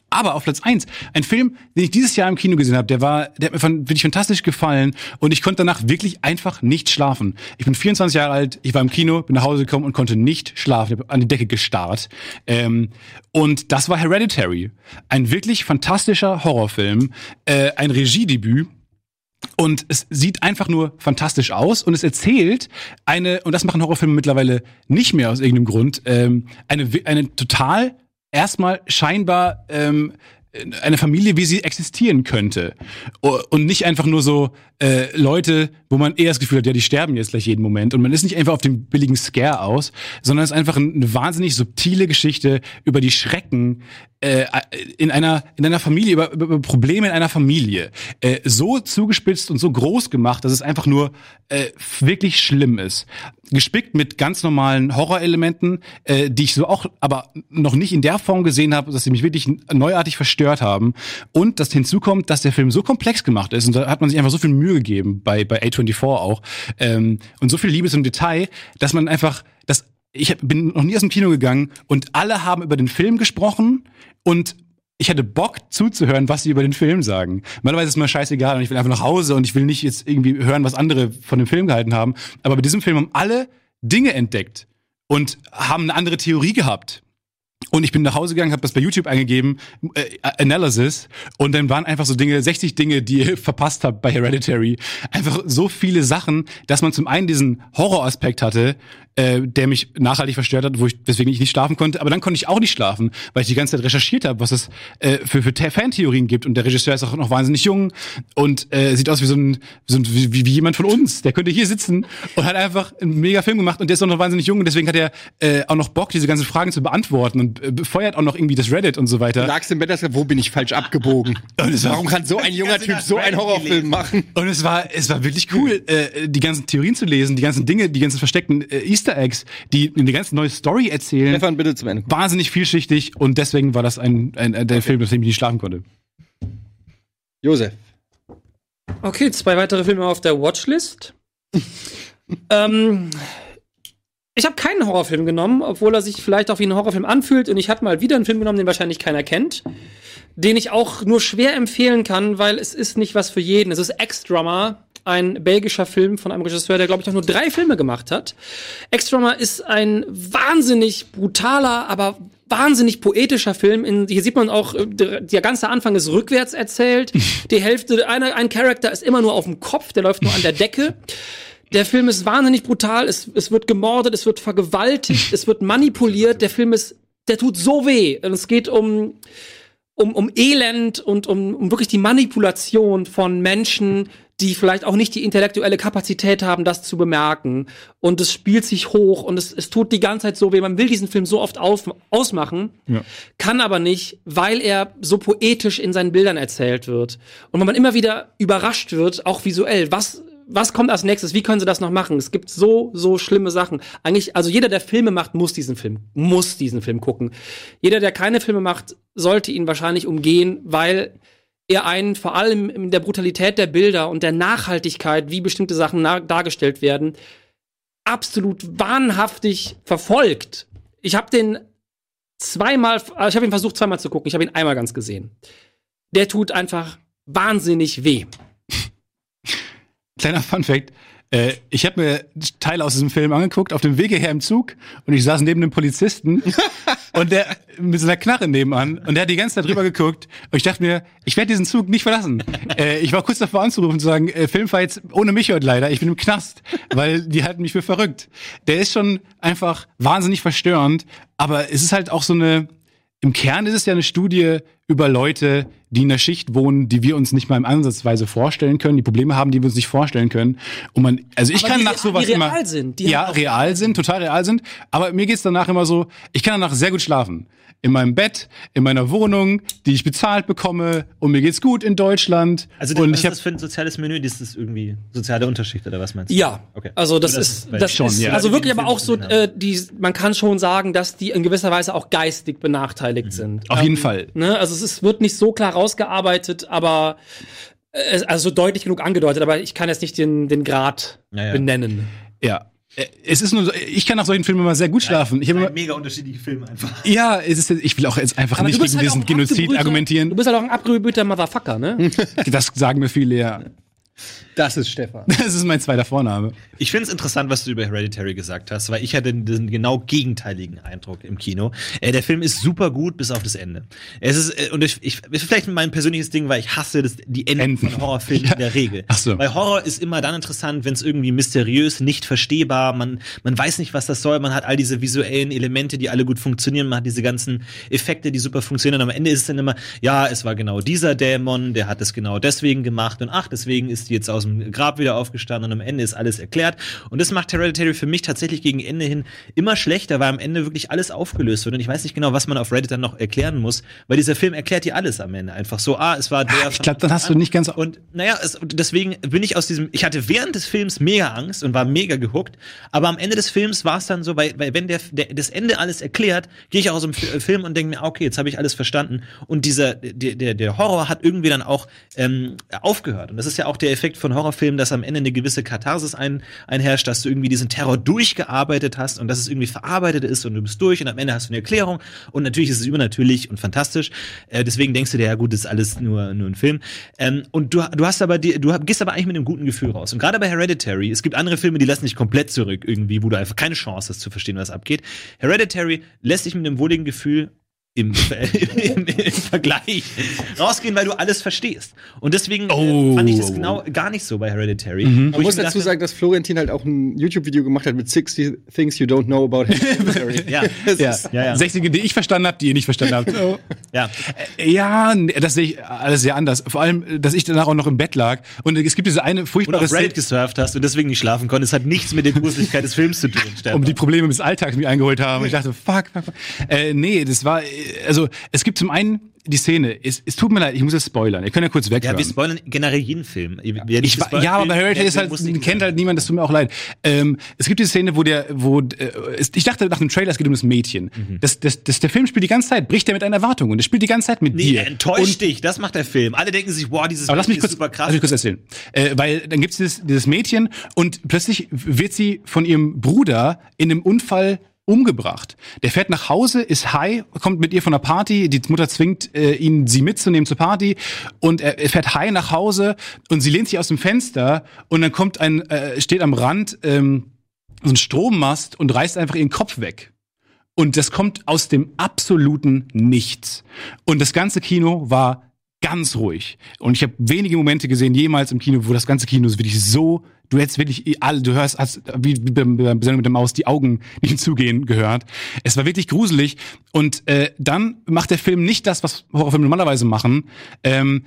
Aber auf Platz eins ein Film, den ich dieses Jahr im Kino gesehen habe, der war, der hat mir fan- wirklich fantastisch gefallen und ich konnte danach wirklich einfach nicht schlafen. Ich bin 24 Jahre alt, ich war im Kino, bin nach Hause gekommen und konnte nicht schlafen, ich habe an die Decke gestarrt. Ähm, und das war Hereditary, ein wirklich fantastischer Horrorfilm, äh, ein Regiedebüt. Und es sieht einfach nur fantastisch aus und es erzählt eine, und das machen Horrorfilme mittlerweile nicht mehr aus irgendeinem Grund, ähm, eine, eine total erstmal scheinbar ähm, eine Familie, wie sie existieren könnte. Und nicht einfach nur so äh, Leute, wo man eher das Gefühl hat, ja, die sterben jetzt gleich jeden Moment. Und man ist nicht einfach auf dem billigen Scare aus, sondern es ist einfach eine wahnsinnig subtile Geschichte über die Schrecken äh, in einer in einer Familie, über, über Probleme in einer Familie. Äh, so zugespitzt und so groß gemacht, dass es einfach nur äh, wirklich schlimm ist. Gespickt mit ganz normalen Horrorelementen, äh, die ich so auch aber noch nicht in der Form gesehen habe, dass sie mich wirklich neuartig verstört haben. Und dass hinzukommt, dass der Film so komplex gemacht ist und da hat man sich einfach so viel Mühe gegeben bei bei A24 auch ähm, und so viel Liebe zum Detail, dass man einfach das ich bin noch nie aus dem Kino gegangen und alle haben über den Film gesprochen und ich hatte Bock zuzuhören, was sie über den Film sagen. Normalerweise ist mir scheißegal und ich will einfach nach Hause und ich will nicht jetzt irgendwie hören, was andere von dem Film gehalten haben. Aber bei diesem Film haben alle Dinge entdeckt und haben eine andere Theorie gehabt. Und ich bin nach Hause gegangen, habe das bei YouTube eingegeben, äh, Analysis, und dann waren einfach so Dinge, 60 Dinge, die ihr verpasst habt bei Hereditary. Einfach so viele Sachen, dass man zum einen diesen Horroraspekt hatte, äh, der mich nachhaltig verstört hat, wo ich deswegen ich nicht schlafen konnte. Aber dann konnte ich auch nicht schlafen, weil ich die ganze Zeit recherchiert habe, was es äh, für, für Fantheorien gibt. Und der Regisseur ist auch noch wahnsinnig jung und äh, sieht aus wie so ein, so ein wie, wie jemand von uns. Der könnte hier sitzen und hat einfach einen mega Film gemacht und der ist auch noch wahnsinnig jung und deswegen hat er äh, auch noch Bock, diese ganzen Fragen zu beantworten und äh, befeuert auch noch irgendwie das Reddit und so Du weiter. lagst im Bett, wo bin ich falsch abgebogen? Warum kann so ein junger Typ so einen Horrorfilm machen? Und es war, es war wirklich cool, äh, die ganzen Theorien zu lesen, die ganzen Dinge, die ganzen versteckten äh, Easter Eggs, die eine ganz neue Story erzählen. Stefan, bitte zum Ende. Wahnsinnig vielschichtig und deswegen war das ein, ein, ein der Film, auf dem ich nicht schlafen konnte. Josef. Okay, zwei weitere Filme auf der Watchlist. ähm, ich habe keinen Horrorfilm genommen, obwohl er sich vielleicht auch wie ein Horrorfilm anfühlt. Und ich habe mal wieder einen Film genommen, den wahrscheinlich keiner kennt. Den ich auch nur schwer empfehlen kann, weil es ist nicht was für jeden. Es ist Ex-Drummer, ein belgischer Film von einem Regisseur, der, glaube ich, auch nur drei Filme gemacht hat. Ex-Drummer ist ein wahnsinnig brutaler, aber wahnsinnig poetischer Film. In, hier sieht man auch, äh, der, ganze Anfang ist rückwärts erzählt. Die Hälfte, einer, ein Charakter ist immer nur auf dem Kopf, der läuft nur an der Decke. Der Film ist wahnsinnig brutal. Es, es wird gemordet, es wird vergewaltigt, es wird manipuliert. Der Film ist, der tut so weh. Und es geht um, um, um Elend und um, um wirklich die Manipulation von Menschen, die vielleicht auch nicht die intellektuelle Kapazität haben, das zu bemerken. Und es spielt sich hoch und es, es tut die ganze Zeit so weh. Man will diesen Film so oft auf, ausmachen, kann aber nicht, weil er so poetisch in seinen Bildern erzählt wird. Und wenn man immer wieder überrascht wird, auch visuell, was was kommt als nächstes? Wie können sie das noch machen? Es gibt so, so schlimme Sachen. Eigentlich, also jeder, der Filme macht, muss diesen Film, muss diesen Film gucken. Jeder, der keine Filme macht, sollte ihn wahrscheinlich umgehen, weil er einen vor allem in der Brutalität der Bilder und der Nachhaltigkeit, wie bestimmte Sachen dargestellt werden, absolut wahnhaftig verfolgt. Ich habe den zweimal, also ich habe ihn versucht zweimal zu gucken. Ich habe ihn einmal ganz gesehen. Der tut einfach wahnsinnig weh. Kleiner Fun Fact. Äh, ich habe mir Teile aus diesem Film angeguckt, auf dem Wege her im Zug und ich saß neben einem Polizisten und der mit so einer Knarre nebenan und der hat die ganze Zeit drüber geguckt und ich dachte mir, ich werde diesen Zug nicht verlassen. äh, ich war kurz davor anzurufen und zu sagen, äh, Film war jetzt ohne mich heute leider, ich bin im Knast, weil die halten mich für verrückt. Der ist schon einfach wahnsinnig verstörend, aber es ist halt auch so eine, im Kern ist es ja eine Studie über Leute, die in einer Schicht wohnen, die wir uns nicht mal im Ansatzweise vorstellen können, die Probleme haben, die wir uns nicht vorstellen können. Und man, also ich Aber kann die nach real- sowas die real immer, sind, die ja, real sind, total real sind. Aber mir geht's danach immer so, ich kann danach sehr gut schlafen. In meinem Bett, in meiner Wohnung, die ich bezahlt bekomme und mir geht's gut in Deutschland. Also, und was ich ist das für ein soziales Menü? Das ist irgendwie soziale Unterschicht oder was meinst du? Ja, Okay. also das, Das ist, das schon, ist ja. also wirklich aber auch so, gesehen äh, die, man kann schon sagen, dass die in gewisser Weise auch geistig benachteiligt sind. auf jeden Fall. Ne? Also es ist, wird nicht so klar rausgearbeitet, aber äh, also deutlich genug angedeutet, aber ich kann jetzt nicht den, den Grad Ja, ja. benennen. Ja. Äh, Es ist nur so, ich kann nach solchen Filmen immer sehr gut schlafen. Ich habe immer, mega unterschiedliche Filme einfach. ja, es ist, ich will auch jetzt einfach Aber nicht gegen halt diesen Genozid argumentieren. Du bist halt auch ein abgebrühter Motherfucker, ne? Das sagen mir viele, ja. Das ist Stefan. Das ist mein zweiter Vorname. Ich finde es interessant, was du über Hereditary gesagt hast, weil ich hatte den genau gegenteiligen Eindruck im Kino. Äh, der Film ist super gut bis auf das Ende. Es ist äh, und ich, ich ist vielleicht mein persönliches Ding, weil ich hasse das, die Enden, Enden. von Horrorfilmen in der Regel. Ach so. Weil Horror ist immer dann interessant, wenn es irgendwie mysteriös, nicht verstehbar, man man weiß nicht, was das soll, man hat all diese visuellen Elemente, die alle gut funktionieren, man hat diese ganzen Effekte, die super funktionieren. Und am Ende ist es dann immer, ja, es war genau dieser Dämon, der hat es genau deswegen gemacht und ach, deswegen ist die jetzt aus dem Grab wieder aufgestanden und am Ende ist alles erklärt. Und das macht Hereditary für mich tatsächlich gegen Ende hin immer schlechter, weil am Ende wirklich alles aufgelöst wird. Und ich weiß nicht genau, was man auf Reddit dann noch erklären muss, weil dieser Film erklärt dir alles am Ende. Einfach so, ah, es war der. ich glaub, dann hast du nicht ganz- Und naja, es, deswegen bin ich aus diesem, ich hatte während des Films mega Angst und war mega gehuckt, aber am Ende des Films war es dann so, weil, weil wenn der, der das Ende alles erklärt, gehe ich auch aus dem Fi- Film und denke mir, ah, okay, jetzt habe ich alles verstanden. Und dieser, der, der, der Horror hat irgendwie dann auch ähm, aufgehört. Und das ist ja auch der Effekt von Horrorfilmen, dass am Ende eine gewisse Katharsis ein, einherrscht, dass du irgendwie diesen Terror durchgearbeitet hast und dass es irgendwie verarbeitet ist und du bist durch und am Ende hast du eine Erklärung und natürlich ist es übernatürlich und fantastisch. Äh, deswegen denkst du dir, ja gut, das ist alles nur, nur ein Film. Ähm, und du, du hast aber die, du gehst aber eigentlich mit einem guten Gefühl raus. Und gerade bei Hereditary, es gibt andere Filme, die lassen dich komplett zurück irgendwie, wo du einfach keine Chance hast zu verstehen, was abgeht. Hereditary lässt dich mit einem wohligen Gefühl im, im, im Vergleich rausgehen, weil du alles verstehst. Und deswegen Oh. äh, fand ich das genau gar nicht so bei Hereditary. Mhm. Man ich muss mir dazu sagen, dass Florentin halt auch ein YouTube-Video gemacht hat mit 60 Things You Don't Know About Hereditary. Ja, Ja. ja, ja. 60, die ich verstanden habe, die ihr nicht verstanden habt. Oh. ja. Ja, nee, das sehe ich alles sehr anders. Vor allem, dass ich danach auch noch im Bett lag. Und es gibt diese eine Und furchtbare auf Reddit Szene, gesurft hast und deswegen nicht schlafen konntest, hat nichts mit der Gruseligkeit des Films zu tun. Stefan. um die Probleme des Alltags mich eingeholt haben. Und ich dachte, fuck, fuck, fuck. Äh, nee, das war, äh, also es gibt zum einen die Szene, es, es tut mir leid, ich muss es spoilern. Ihr könnt ja kurz ja, weghören. wir spoilern generell jeden Film. Ich, ja, aber bei Hereditary ist halt, kennt halt niemand, das tut mir auch leid. Ähm, es gibt die Szene, wo der, wo, äh, es, ich dachte nach dem Trailer, es geht um das Mädchen. Mhm. Das, das, das, der Film spielt die ganze Zeit, bricht er mit einer Erwartung und er spielt die ganze Zeit mit Nee, dir. enttäuscht und, dich, das macht der Film. Alle denken sich, wow, dieses aber lass mich Mädchen kurz, ist super krass. lass mich kurz erzählen. Äh, weil dann gibt's dieses, dieses Mädchen und plötzlich wird sie von ihrem Bruder in einem Unfall umgebracht. Der fährt nach Hause, ist high, kommt mit ihr von der Party, die Mutter zwingt äh, ihn, sie mitzunehmen zur Party und er, er fährt high nach Hause und sie lehnt sich aus dem Fenster und dann kommt ein, äh, steht am Rand ähm, so ein Strommast und reißt einfach ihren Kopf weg. Und das kommt aus dem absoluten Nichts. Und das ganze Kino war ganz ruhig. Und ich habe wenige Momente gesehen, jemals im Kino, wo das ganze Kino wirklich so, du hättest wirklich alle, du hörst, hast wie, wie mit der Maus die Augen nicht zugehen gehört. Es war wirklich gruselig. Und äh, dann macht der Film nicht das, was Horrorfilme normalerweise machen. Ähm,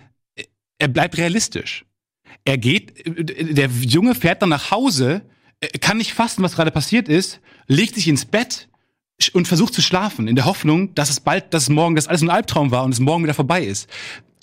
er bleibt realistisch. Er geht, äh, der Junge fährt dann nach Hause, äh, kann nicht fassen, was gerade passiert ist, legt sich ins Bett und versucht zu schlafen, in der Hoffnung, dass es bald, dass es morgen, dass alles ein Albtraum war und es morgen wieder vorbei ist.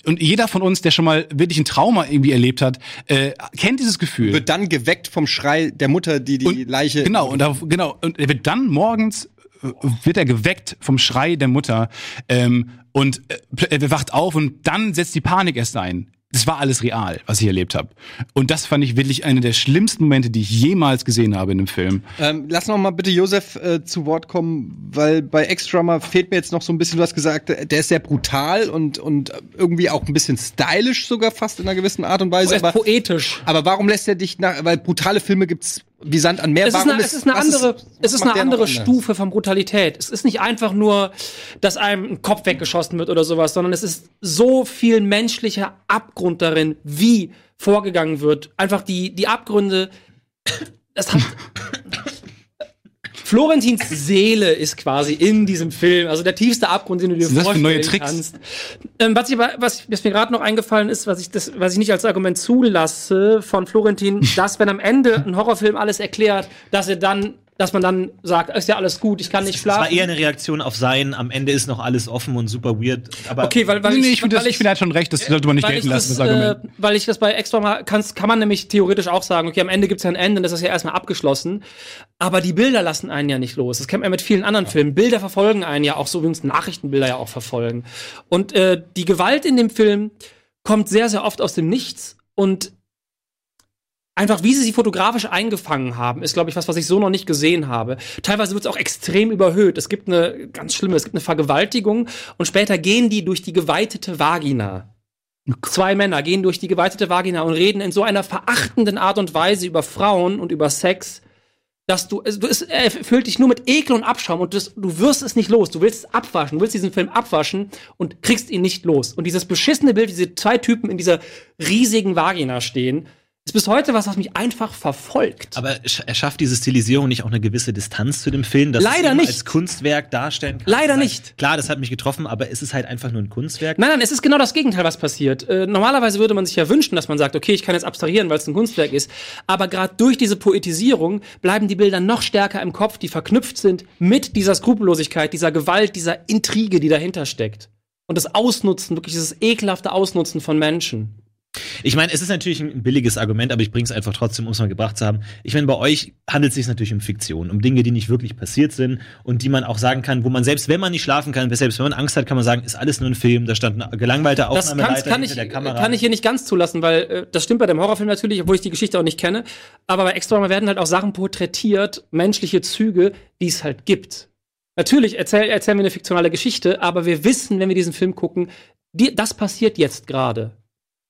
Und jeder von uns, der schon mal wirklich ein Trauma irgendwie erlebt hat, äh, kennt dieses Gefühl. Wird dann geweckt vom Schrei der Mutter, die die Und- Leiche. Genau, und da, genau. Und er wird dann morgens äh, wird er geweckt vom Schrei der Mutter ähm, und äh, er wacht auf und dann setzt die Panik erst ein. Das war alles real, was ich erlebt habe. Und das fand ich wirklich eine der schlimmsten Momente, die ich jemals gesehen habe in einem Film. Ähm, lass noch mal bitte Josef äh, zu Wort kommen, weil bei X-Drummer fehlt mir jetzt noch so ein bisschen, du hast gesagt, äh, der ist sehr brutal und, und irgendwie auch ein bisschen stylisch sogar fast in einer gewissen Art und Weise. Er ist Aber, poetisch. aber warum lässt er dich nach, weil brutale Filme gibt's wie Sand an Meer. Es ist eine, es ist eine andere, was es ist eine andere? Stufe von Brutalität. Es ist nicht einfach nur, dass einem ein Kopf weggeschossen wird oder sowas, sondern es ist so viel menschlicher Abgrund darin, wie vorgegangen wird. Einfach die, die Abgründe, das hat, Florentins Seele ist quasi in diesem Film, also der tiefste Abgrund, den du dir vorstellen neue Tricks? kannst. Ähm, was, ich was, was mir gerade noch eingefallen ist, was ich, das, was ich nicht als Argument zulasse von Florentin, dass wenn am Ende ein Horrorfilm alles erklärt, dass er dann, dass man dann sagt, ist ja alles gut, ich kann nicht Das war schlafen. eher eine Reaktion auf sein, am Ende ist noch alles offen und super weird. Aber okay, weil, weil nee, ich, ich finde, ich finde, hat schon recht, das sollte man nicht gelten lassen, das, das Argument. Äh, weil ich das bei Extra mal kann, kann man nämlich theoretisch auch sagen, okay, am Ende gibt's ja ein Ende, das ist ja erstmal abgeschlossen. Aber die Bilder lassen einen ja nicht los. Das kennt man mit vielen anderen Filmen. Bilder verfolgen einen ja auch, so wie uns Nachrichtenbilder ja auch verfolgen. Und äh, die Gewalt in dem Film kommt sehr, sehr oft aus dem Nichts und Einfach wie sie sie fotografisch eingefangen haben, ist, glaube ich, was, was ich so noch nicht gesehen habe. Teilweise wird es auch extrem überhöht. Es gibt eine ganz schlimme, es gibt eine Vergewaltigung und später gehen die durch die geweitete Vagina. Zwei Männer gehen durch die geweitete Vagina und reden in so einer verachtenden Art und Weise über Frauen und über Sex, dass du, also es er füllt dich nur mit Ekel und Abschaum und das, du wirst es nicht los. Du willst es abwaschen, du willst diesen Film abwaschen und kriegst ihn nicht los. Und dieses beschissene Bild, diese zwei Typen in dieser riesigen Vagina stehen, ist bis heute was, was mich einfach verfolgt. Aber er schafft diese Stilisierung nicht auch eine gewisse Distanz zu dem Film, dass Leider es nicht. als Kunstwerk darstellen kann. Leider nicht. Klar, das hat mich getroffen, aber es ist halt einfach nur ein Kunstwerk. Nein, nein, es ist genau das Gegenteil, was passiert. Äh, normalerweise würde man sich ja wünschen, dass man sagt, okay, ich kann jetzt abstrahieren, weil es ein Kunstwerk ist. Aber gerade durch diese Poetisierung bleiben die Bilder noch stärker im Kopf, die verknüpft sind mit dieser Skrupellosigkeit, dieser Gewalt, dieser Intrige, die dahinter steckt. Und das Ausnutzen, wirklich dieses ekelhafte Ausnutzen von Menschen. Ich meine, es ist natürlich ein billiges Argument, aber ich bringe es einfach trotzdem, um es mal gebracht zu haben. Ich meine, bei euch handelt es sich natürlich um Fiktion, um Dinge, die nicht wirklich passiert sind und die man auch sagen kann, wo man selbst, wenn man nicht schlafen kann, selbst wenn man Angst hat, kann man sagen, ist alles nur ein Film, da stand ein gelangweilter Das kann, Aufnahmeleiter kann, hinter ich, der Kamera. kann ich hier nicht ganz zulassen, weil äh, das stimmt bei dem Horrorfilm natürlich, obwohl ich die Geschichte auch nicht kenne. Aber bei Extra werden halt auch Sachen porträtiert, menschliche Züge, die es halt gibt. Natürlich erzähl, erzählen wir eine fiktionale Geschichte, aber wir wissen, wenn wir diesen Film gucken, die, das passiert jetzt gerade.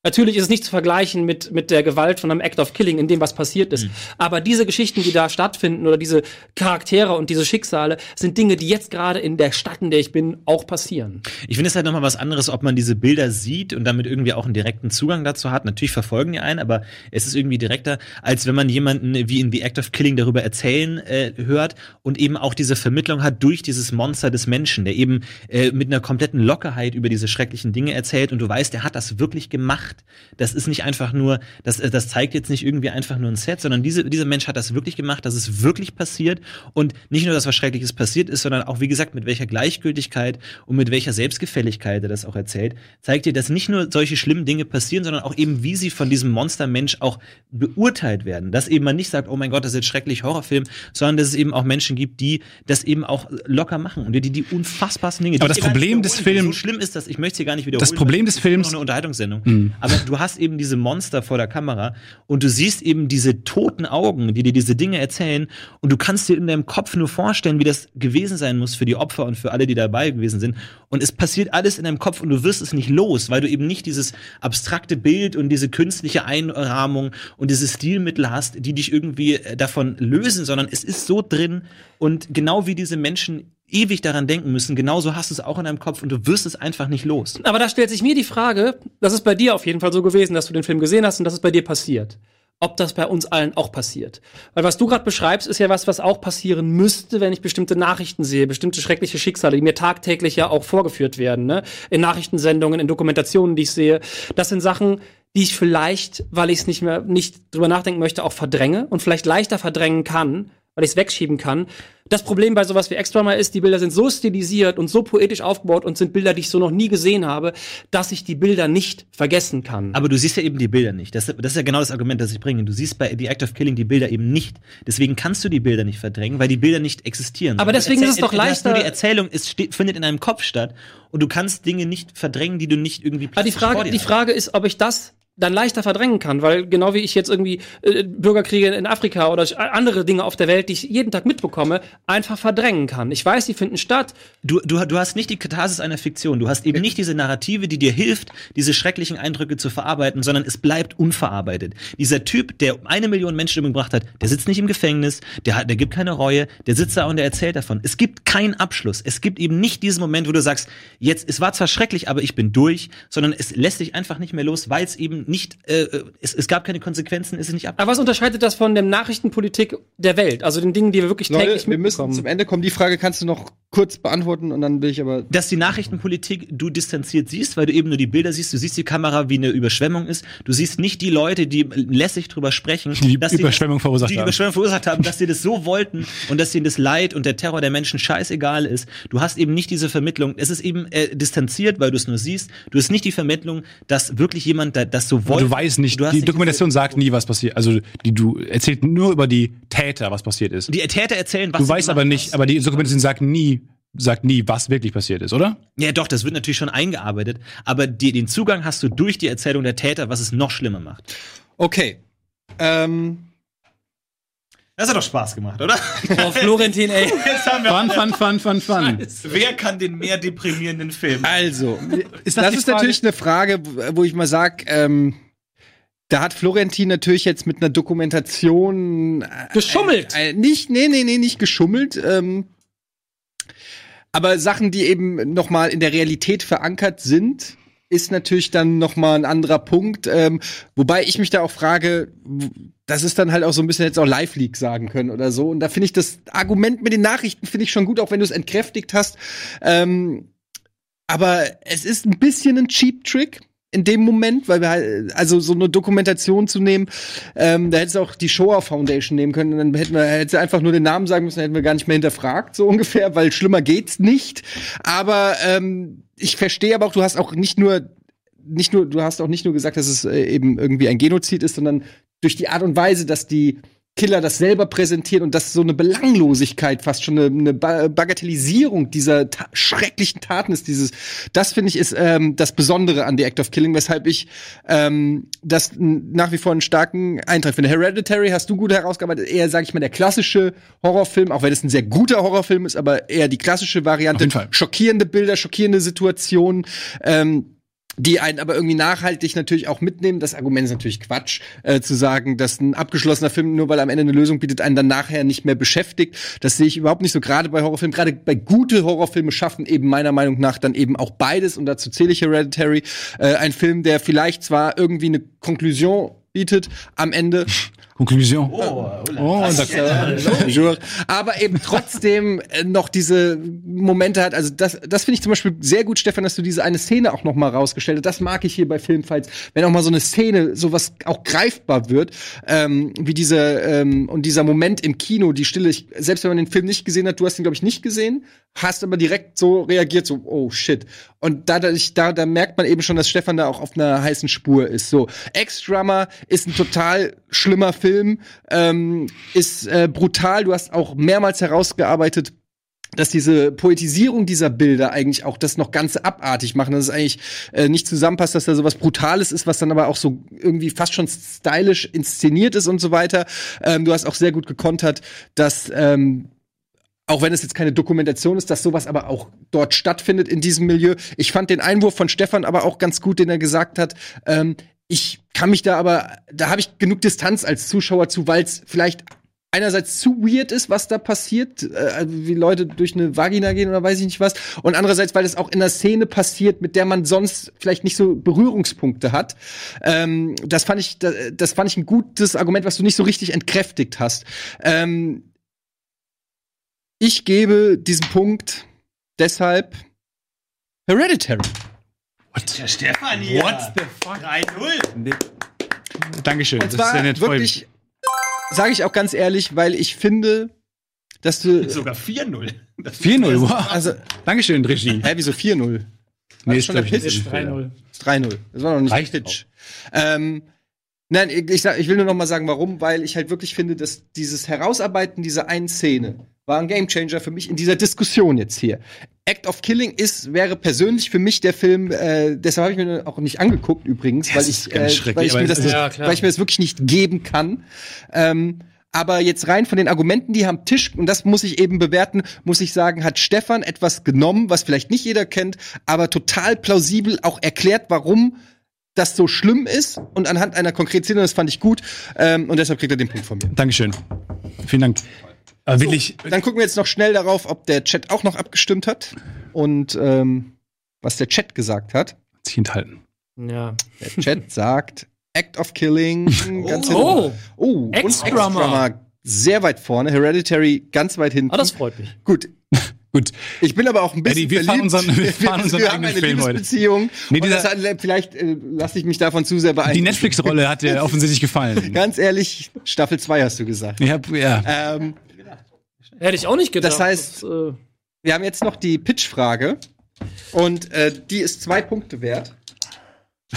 Natürlich ist es nicht zu vergleichen mit, mit der Gewalt von einem Act of Killing, in dem was passiert ist. Aber diese Geschichten, die da stattfinden oder diese Charaktere und diese Schicksale, sind Dinge, die jetzt gerade in der Stadt, in der ich bin, auch passieren. Ich finde es halt nochmal was anderes, ob man diese Bilder sieht und damit irgendwie auch einen direkten Zugang dazu hat. Natürlich verfolgen die einen, aber es ist irgendwie direkter, als wenn man jemanden wie in The Act of Killing darüber erzählen äh, hört und eben auch diese Vermittlung hat durch dieses Monster des Menschen, der eben äh, mit einer kompletten Lockerheit über diese schrecklichen Dinge erzählt und du weißt, der hat das wirklich gemacht. Das ist nicht einfach nur, das, äh, das zeigt jetzt nicht irgendwie einfach nur ein Set, sondern diese, dieser Mensch hat das wirklich gemacht, das ist wirklich passiert und nicht nur, dass was Schreckliches passiert ist, sondern auch, wie gesagt, mit welcher Gleichgültigkeit und mit welcher Selbstgefälligkeit er das auch erzählt, zeigt dir, dass nicht nur solche schlimmen Dinge passieren, sondern auch eben, wie sie von diesem Monstermensch auch beurteilt werden. Dass eben man nicht sagt, oh mein Gott, das ist jetzt schrecklich Horrorfilm, sondern dass es eben auch Menschen gibt, die das eben auch locker machen und die die unfassbarsten Dinge. Aber das Problem des. Films- so schlimm ist das, ich möchte es hier gar nicht wiederholen. Das Problem des es ist nur Films- noch eine Unterhaltungssendung. Mhm. Aber du hast eben diese Monster vor der Kamera und du siehst eben diese toten Augen, die dir diese Dinge erzählen und du kannst dir in deinem Kopf nur vorstellen, wie das gewesen sein muss für die Opfer und für alle, die dabei gewesen sind. Und es passiert alles in deinem Kopf und du wirst es nicht los, weil du eben nicht dieses abstrakte Bild und diese künstliche Einrahmung und diese Stilmittel hast, die dich irgendwie äh, davon lösen, sondern es ist so drin und genau wie diese Menschen ewig daran denken müssen, genauso hast du es auch in deinem Kopf und du wirst es einfach nicht los. Aber da stellt sich mir die Frage, das ist bei dir auf jeden Fall so gewesen, dass du den Film gesehen hast und das ist bei dir passiert. Ob das bei uns allen auch passiert. Weil was du gerade beschreibst, ist ja was, was auch passieren müsste, wenn ich bestimmte Nachrichten sehe, bestimmte schreckliche Schicksale, die mir tagtäglich ja auch vorgeführt werden, ne? In Nachrichtensendungen, in Dokumentationen, die ich sehe. Das sind Sachen, die ich vielleicht, weil ich es nicht mehr nicht drüber nachdenken möchte, auch verdränge und vielleicht leichter verdrängen kann, weil ich es wegschieben kann. Das Problem bei sowas wie Extra mal ist, die Bilder sind so stilisiert und so poetisch aufgebaut und sind Bilder, die ich so noch nie gesehen habe, dass ich die Bilder nicht vergessen kann. Aber du siehst ja eben die Bilder nicht. Das, das ist ja genau das Argument, das ich bringe. Du siehst bei The Act of Killing die Bilder eben nicht. Deswegen kannst du die Bilder nicht verdrängen, weil die Bilder nicht existieren. Aber deswegen ist es doch leichter- Nur die Erzählung ist, steht, findet in deinem Kopf statt und du kannst Dinge nicht verdrängen, die du nicht irgendwie Aber die Frage, die. Frage ist, ob ich das dann leichter verdrängen kann, weil genau wie ich jetzt irgendwie äh, Bürgerkriege in Afrika oder andere Dinge auf der Welt, die ich jeden Tag mitbekomme, einfach verdrängen kann. Ich weiß, die finden statt. Du, du, du hast nicht die Katharsis einer Fiktion. Du hast eben nicht diese Narrative, die dir hilft, diese schrecklichen Eindrücke zu verarbeiten, sondern es bleibt unverarbeitet. Dieser Typ, der eine Million Menschen umgebracht hat, der sitzt nicht im Gefängnis, der, hat, der gibt keine Reue, der sitzt da und der erzählt davon. Es gibt keinen Abschluss. Es gibt eben nicht diesen Moment, wo du sagst, jetzt, es war zwar schrecklich, aber ich bin durch, sondern es lässt sich einfach nicht mehr los, weil es eben nicht, äh, es, es gab keine Konsequenzen, es ist nicht ab. Aber was unterscheidet das von der Nachrichtenpolitik der Welt? Also den Dingen, die wir wirklich Leute, täglich wir müssen zum Ende kommen. Die Frage kannst du noch kurz beantworten und dann will ich aber. dass die Nachrichtenpolitik du distanziert siehst, weil du eben nur die Bilder siehst, du siehst die Kamera, wie eine Überschwemmung ist, du siehst nicht die Leute, die lässig drüber sprechen, Die dass Überschwemmung die, verursacht die haben. Überschwemmung verursacht haben, dass sie das so wollten und dass ihnen das Leid und der Terror der Menschen scheißegal ist. Du hast eben nicht diese Vermittlung, es ist eben äh, distanziert, weil du es nur siehst. Du hast nicht die Vermittlung, dass wirklich jemand da, das so Und wollte. du weißt nicht, Du die nicht Dokumentation sagt nie, was passiert. Also die, du erzählt nur über die Täter, was passiert ist. die Täter erzählen, was Du sie weißt aber nicht, aber die Dokumentation sagt nie, sagt nie, was wirklich passiert ist, oder? Ja, doch, das wird natürlich schon eingearbeitet, aber die, den Zugang hast du durch die Erzählung der Täter, was es noch schlimmer macht. Okay. Ähm, Das hat doch Spaß gemacht, oder? Oh, Florentin, ey. Jetzt haben wir Fun, fun, fun, fun, fun. Wer kann den mehr deprimierenden Film? also, Ist das, die ist Frage? natürlich eine Frage, wo ich mal sag, ähm, da hat Florentin natürlich jetzt mit einer Dokumentation äh, Geschummelt. Äh, äh, nicht, nee, nee, nee, nicht geschummelt. Ähm, aber Sachen, die eben noch mal in der Realität verankert sind, ist natürlich dann noch mal ein anderer Punkt. Ähm, wobei ich mich da auch frage, das ist dann halt auch so ein bisschen jetzt auch Live-Leak sagen können oder so. Und da finde ich das Argument mit den Nachrichten finde ich schon gut, auch wenn du es entkräftigt hast. Ähm, aber es ist ein bisschen ein Cheap-Trick in dem Moment, weil wir halt, also so eine Dokumentation zu nehmen, ähm, da hättest du auch die Shoah Foundation nehmen können, dann hätten wir, hättest du einfach nur den Namen sagen müssen, hätten wir gar nicht mehr hinterfragt, so ungefähr, weil schlimmer geht's nicht. Aber ähm, ich verstehe aber auch, du hast auch nicht nur nicht nur, du hast auch nicht nur gesagt, dass es äh, eben irgendwie ein Genozid ist, sondern durch die Art und Weise, dass die Killer das selber präsentieren und dass so eine Belanglosigkeit, fast schon eine, eine Ba- Bagatellisierung dieser ta schrecklichen Taten ist, dieses, das finde ich ist ähm, das Besondere an The Act of Killing, weshalb ich ähm, das nach wie vor einen starken Eintrag finde. Hereditary hast du gut herausgearbeitet, eher, sag ich mal, der klassische Horrorfilm, auch wenn es ein sehr guter Horrorfilm ist, aber eher die klassische Variante. Schockierende Bilder, schockierende Situationen. Ähm, die einen aber irgendwie nachhaltig natürlich auch mitnehmen. Das Argument ist natürlich Quatsch, äh, zu sagen, dass ein abgeschlossener Film, nur weil er am Ende eine Lösung bietet, einen dann nachher nicht mehr beschäftigt. Das sehe ich überhaupt nicht so. Gerade bei Horrorfilmen, gerade bei gute Horrorfilme schaffen eben meiner Meinung nach dann eben auch beides. Und dazu zähle ich Hereditary. Äh, ein Film, der vielleicht zwar irgendwie eine Konklusion bietet am Ende, Konklusion. Oh, Oh, und da, Jure. Aber eben trotzdem äh, noch diese Momente hat. Also das, das finde ich zum Beispiel sehr gut, Stefan, dass du diese eine Szene auch noch mal rausgestellt hast. Das mag ich hier bei Filmfights, wenn auch mal so eine Szene, sowas auch greifbar wird, ähm, wie diese ähm, und dieser Moment im Kino, die Stille. Ich, selbst wenn man den Film nicht gesehen hat, du hast ihn glaube ich nicht gesehen, hast aber direkt so reagiert, so oh shit. Und da, da, da, merkt man eben schon, dass Stefan da auch auf einer heißen Spur ist. So, Ex-Drummer ist ein total schlimmer Film, ähm, ist äh, brutal. Du hast auch mehrmals herausgearbeitet, dass diese Poetisierung dieser Bilder eigentlich auch das noch ganz abartig machen, dass es eigentlich äh, nicht zusammenpasst, dass da sowas Brutales ist, was dann aber auch so irgendwie fast schon stylisch inszeniert ist und so weiter. Ähm, du hast auch sehr gut gekontert, dass ähm, auch wenn es jetzt keine Dokumentation ist, dass sowas aber auch dort stattfindet in diesem Milieu. Ich fand den Einwurf von Stefan aber auch ganz gut, den er gesagt hat. Ähm, ich kann mich da aber, da habe ich genug Distanz als Zuschauer zu, weil es vielleicht einerseits zu weird ist, was da passiert, äh, wie Leute durch eine Vagina gehen oder weiß ich nicht was, und andererseits, weil es auch in einer Szene passiert, mit der man sonst vielleicht nicht so Berührungspunkte hat. Ähm, das fand ich, das, das fand ich ein gutes Argument, was du nicht so richtig entkräftigt hast. Ähm, ich gebe diesen Punkt deshalb Hereditary. Der Stefan hier. What the fuck? 3-0. Dankeschön. Und Das ist sehr nett. wirklich, sage ich auch ganz ehrlich, weil ich finde, dass du. Sogar 4-0. Das 4-0, wow. Also, Dankeschön, Regie. hä, wieso 4-0? Nee, schon der Pitch? ist ein Fehler. 3-0. Das 3-0. Das war noch nicht Reicht der Pitch. Ähm, nein, ich, ich, sag, ich will nur noch mal sagen, warum, weil ich halt wirklich finde, dass dieses Herausarbeiten dieser einen Szene war ein Gamechanger für mich in dieser Diskussion jetzt hier. Act of Killing ist, wäre persönlich für mich der Film, äh, deshalb habe ich mir auch nicht angeguckt übrigens, weil ich, äh, weil ich, mir das, nicht, Ja, weil ich mir das wirklich nicht geben kann. Ähm, aber jetzt rein von den Argumenten, die am Tisch, und das muss ich eben bewerten, muss ich sagen, hat Stefan etwas genommen, was vielleicht nicht jeder kennt, aber total plausibel auch erklärt, warum das so schlimm ist und anhand einer konkreten Szene, das fand ich gut, ähm, und deshalb kriegt er den Punkt von mir. Dankeschön. Vielen Dank. Aber wirklich, Dann gucken wir jetzt noch schnell darauf, ob der Chat auch noch abgestimmt hat und ähm, was der Chat gesagt hat. sich enthalten. Ja. Der Chat sagt Act of Killing ganz Oh. hinten. Oh, und Ex-Drummer. Ex-Drummer sehr weit vorne, Hereditary ganz weit hinten. Ah, das freut mich. Gut, Gut. ich bin aber auch ein bisschen Eddie, wir fahren unseren- wir fahren unseren wir haben eigenen eine Film heute. Nee, dieser- hat, vielleicht äh, lasse ich mich davon zu sehr Die beeinflussen. Netflix-Rolle hat dir offensichtlich gefallen. Ganz ehrlich, Staffel 2 hast du gesagt. Ich hab, ja. Ähm, Hätte ich auch nicht gedacht. Das heißt- dass, äh, wir haben jetzt noch die Pitch-Frage und äh, die ist zwei Punkte wert.